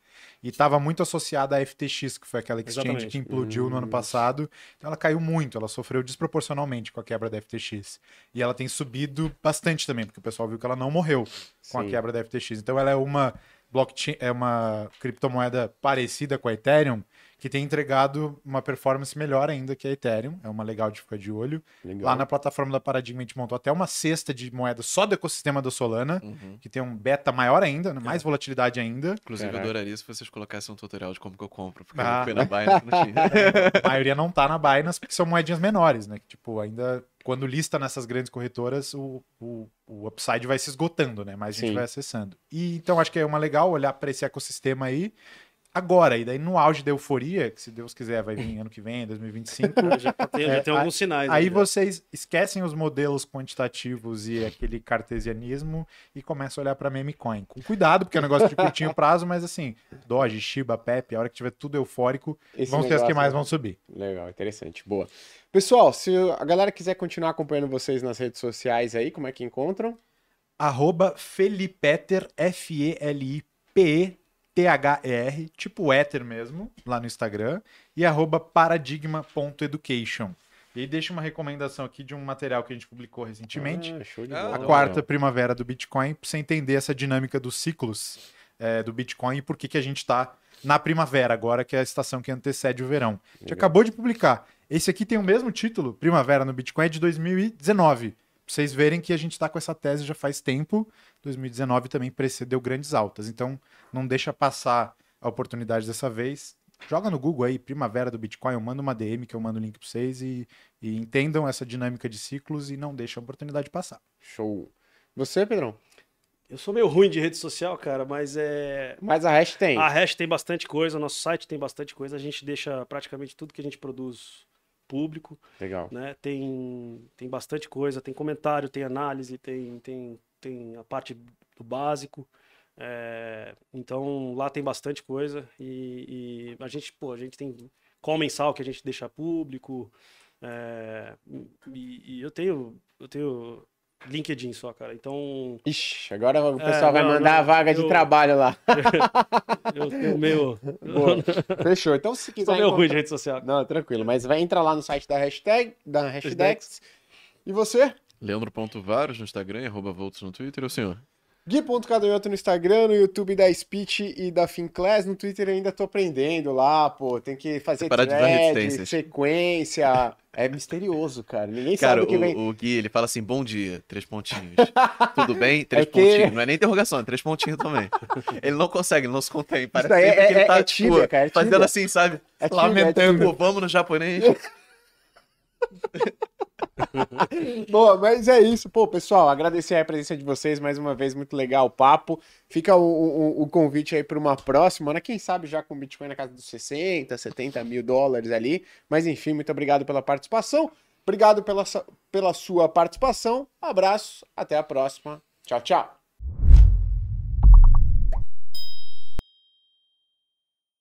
[SPEAKER 4] E estava muito associada à FTX, que foi aquela exchange
[SPEAKER 3] Exatamente.
[SPEAKER 4] que implodiu no ano passado. Então ela caiu muito, ela sofreu desproporcionalmente com a quebra da FTX. E ela tem subido bastante também, porque o pessoal viu que ela não morreu com a
[SPEAKER 1] Sim.
[SPEAKER 4] quebra da FTX. Então ela é uma blockchain, é uma criptomoeda parecida com a Ethereum, que tem entregado uma performance melhor ainda que a Ethereum. É uma legal de ficar de olho.
[SPEAKER 1] Legal.
[SPEAKER 4] Lá na plataforma da Paradigma a gente montou até uma cesta de moedas só do ecossistema da Solana,
[SPEAKER 2] Uhum.
[SPEAKER 4] que tem um beta maior ainda, né? mais volatilidade ainda.
[SPEAKER 2] Inclusive,
[SPEAKER 1] Caraca.
[SPEAKER 2] eu adoraria se vocês colocassem um tutorial de como que eu compro, porque
[SPEAKER 4] Ah.
[SPEAKER 2] eu fui na Binance não tinha.
[SPEAKER 4] A maioria não tá na Binance porque são moedinhas menores, né? Que, tipo, ainda quando lista nessas grandes corretoras, o, o, o upside vai se esgotando, né? Mais gente
[SPEAKER 1] Sim.
[SPEAKER 4] vai acessando. E então acho que é uma legal olhar para esse ecossistema aí agora, e daí no auge da euforia, que se Deus quiser vai vir ano que vem, 2025.
[SPEAKER 3] já tem,
[SPEAKER 4] É,
[SPEAKER 3] já tem alguns sinais.
[SPEAKER 4] Aí
[SPEAKER 3] já.
[SPEAKER 4] vocês esquecem os modelos quantitativos e aquele cartesianismo e começam a olhar para meme coin. Com cuidado, porque é um negócio de curtinho prazo, mas assim, Doge, Shiba, Pepe, a hora que tiver tudo eufórico,
[SPEAKER 1] Esse
[SPEAKER 4] vão ser as que mais
[SPEAKER 1] é-
[SPEAKER 4] vão subir.
[SPEAKER 1] Legal, interessante. Boa. Pessoal, se a galera quiser continuar acompanhando vocês nas redes sociais aí, como é que encontram?
[SPEAKER 4] Arroba Felipeter, F-E-L-I-P-E-T-H-E-R, tipo Ether mesmo, lá no Instagram, e arroba paradigma.education. E aí deixa uma recomendação aqui de um material que a gente publicou recentemente,
[SPEAKER 1] Ah,
[SPEAKER 4] a quarta primavera do Bitcoin, pra você entender essa dinâmica dos ciclos é, do Bitcoin e por que, que a gente está na primavera agora, que é a estação que antecede o verão. A gente acabou de publicar. Esse aqui tem o mesmo título, Primavera no Bitcoin, é de 2019. Pra vocês verem que a gente está com essa tese já faz tempo. 2019 também precedeu grandes altas. Então, não deixa passar a oportunidade dessa vez. Joga no Google aí, Primavera do Bitcoin, eu mando uma DM que eu mando o link para vocês e, e entendam essa dinâmica de ciclos e não deixa a oportunidade passar.
[SPEAKER 1] Show. Você, Pedrão?
[SPEAKER 3] Eu sou meio ruim de rede social, cara, mas é.
[SPEAKER 1] Mas a hash tem.
[SPEAKER 3] A Hash tem bastante coisa, nosso site tem bastante coisa, a gente deixa praticamente tudo que a gente produz público,
[SPEAKER 1] Legal.
[SPEAKER 3] né? Tem, tem bastante coisa, tem comentário, tem análise, tem, tem, tem a parte do básico. É, então lá tem bastante coisa e, e a gente, pô, a gente tem call mensal que a gente deixa público. é, e, e eu tenho, eu tenho LinkedIn só, cara. Então
[SPEAKER 1] Ixi, agora o pessoal vai
[SPEAKER 3] não,
[SPEAKER 1] mandar
[SPEAKER 3] não,
[SPEAKER 1] a vaga de
[SPEAKER 3] eu-
[SPEAKER 1] trabalho lá.
[SPEAKER 3] eu tenho meio.
[SPEAKER 1] Boa. Fechou. Então, se quiser.
[SPEAKER 3] Sou meio ruim de
[SPEAKER 1] encontrar-
[SPEAKER 3] rede social.
[SPEAKER 1] Não, tranquilo. Mas vai entrar lá no site da hashtag, da Hashdex. E você?
[SPEAKER 2] Leandro.varos no Instagram, arroba Volts no Twitter, e o senhor?
[SPEAKER 1] Gui.cadoioto no Instagram, no YouTube da Speech e da Finclass, no Twitter ainda tô aprendendo lá, pô, tem que fazer thread, sequência, é misterioso, cara, ninguém
[SPEAKER 2] Cara,
[SPEAKER 1] sabe o que vem.
[SPEAKER 2] o, Gui, ele fala assim, bom dia, três pontinhos. Tudo bem? Três
[SPEAKER 1] É que-
[SPEAKER 2] pontinhos. Não é nem interrogação, é três pontinhos também. Ele não consegue, ele não se contém. Parece
[SPEAKER 1] é-
[SPEAKER 2] que ele
[SPEAKER 1] é-
[SPEAKER 2] tá,
[SPEAKER 1] é
[SPEAKER 2] tipo,
[SPEAKER 1] tíbia, cara, é
[SPEAKER 2] fazendo assim, sabe?
[SPEAKER 1] É é
[SPEAKER 2] Lamentando.
[SPEAKER 1] tíbia.
[SPEAKER 2] Vamos no japonês.
[SPEAKER 1] Boa, mas é isso, pô, pessoal, agradecer a presença de vocês mais uma vez, muito legal o papo. Fica o, o, o convite aí para uma próxima, né? Quem sabe já com o Bitcoin na casa dos 60, 70 mil dólares ali. Mas enfim, muito obrigado pela participação. Obrigado pela, pela sua participação. Abraço, até a próxima. Tchau, tchau.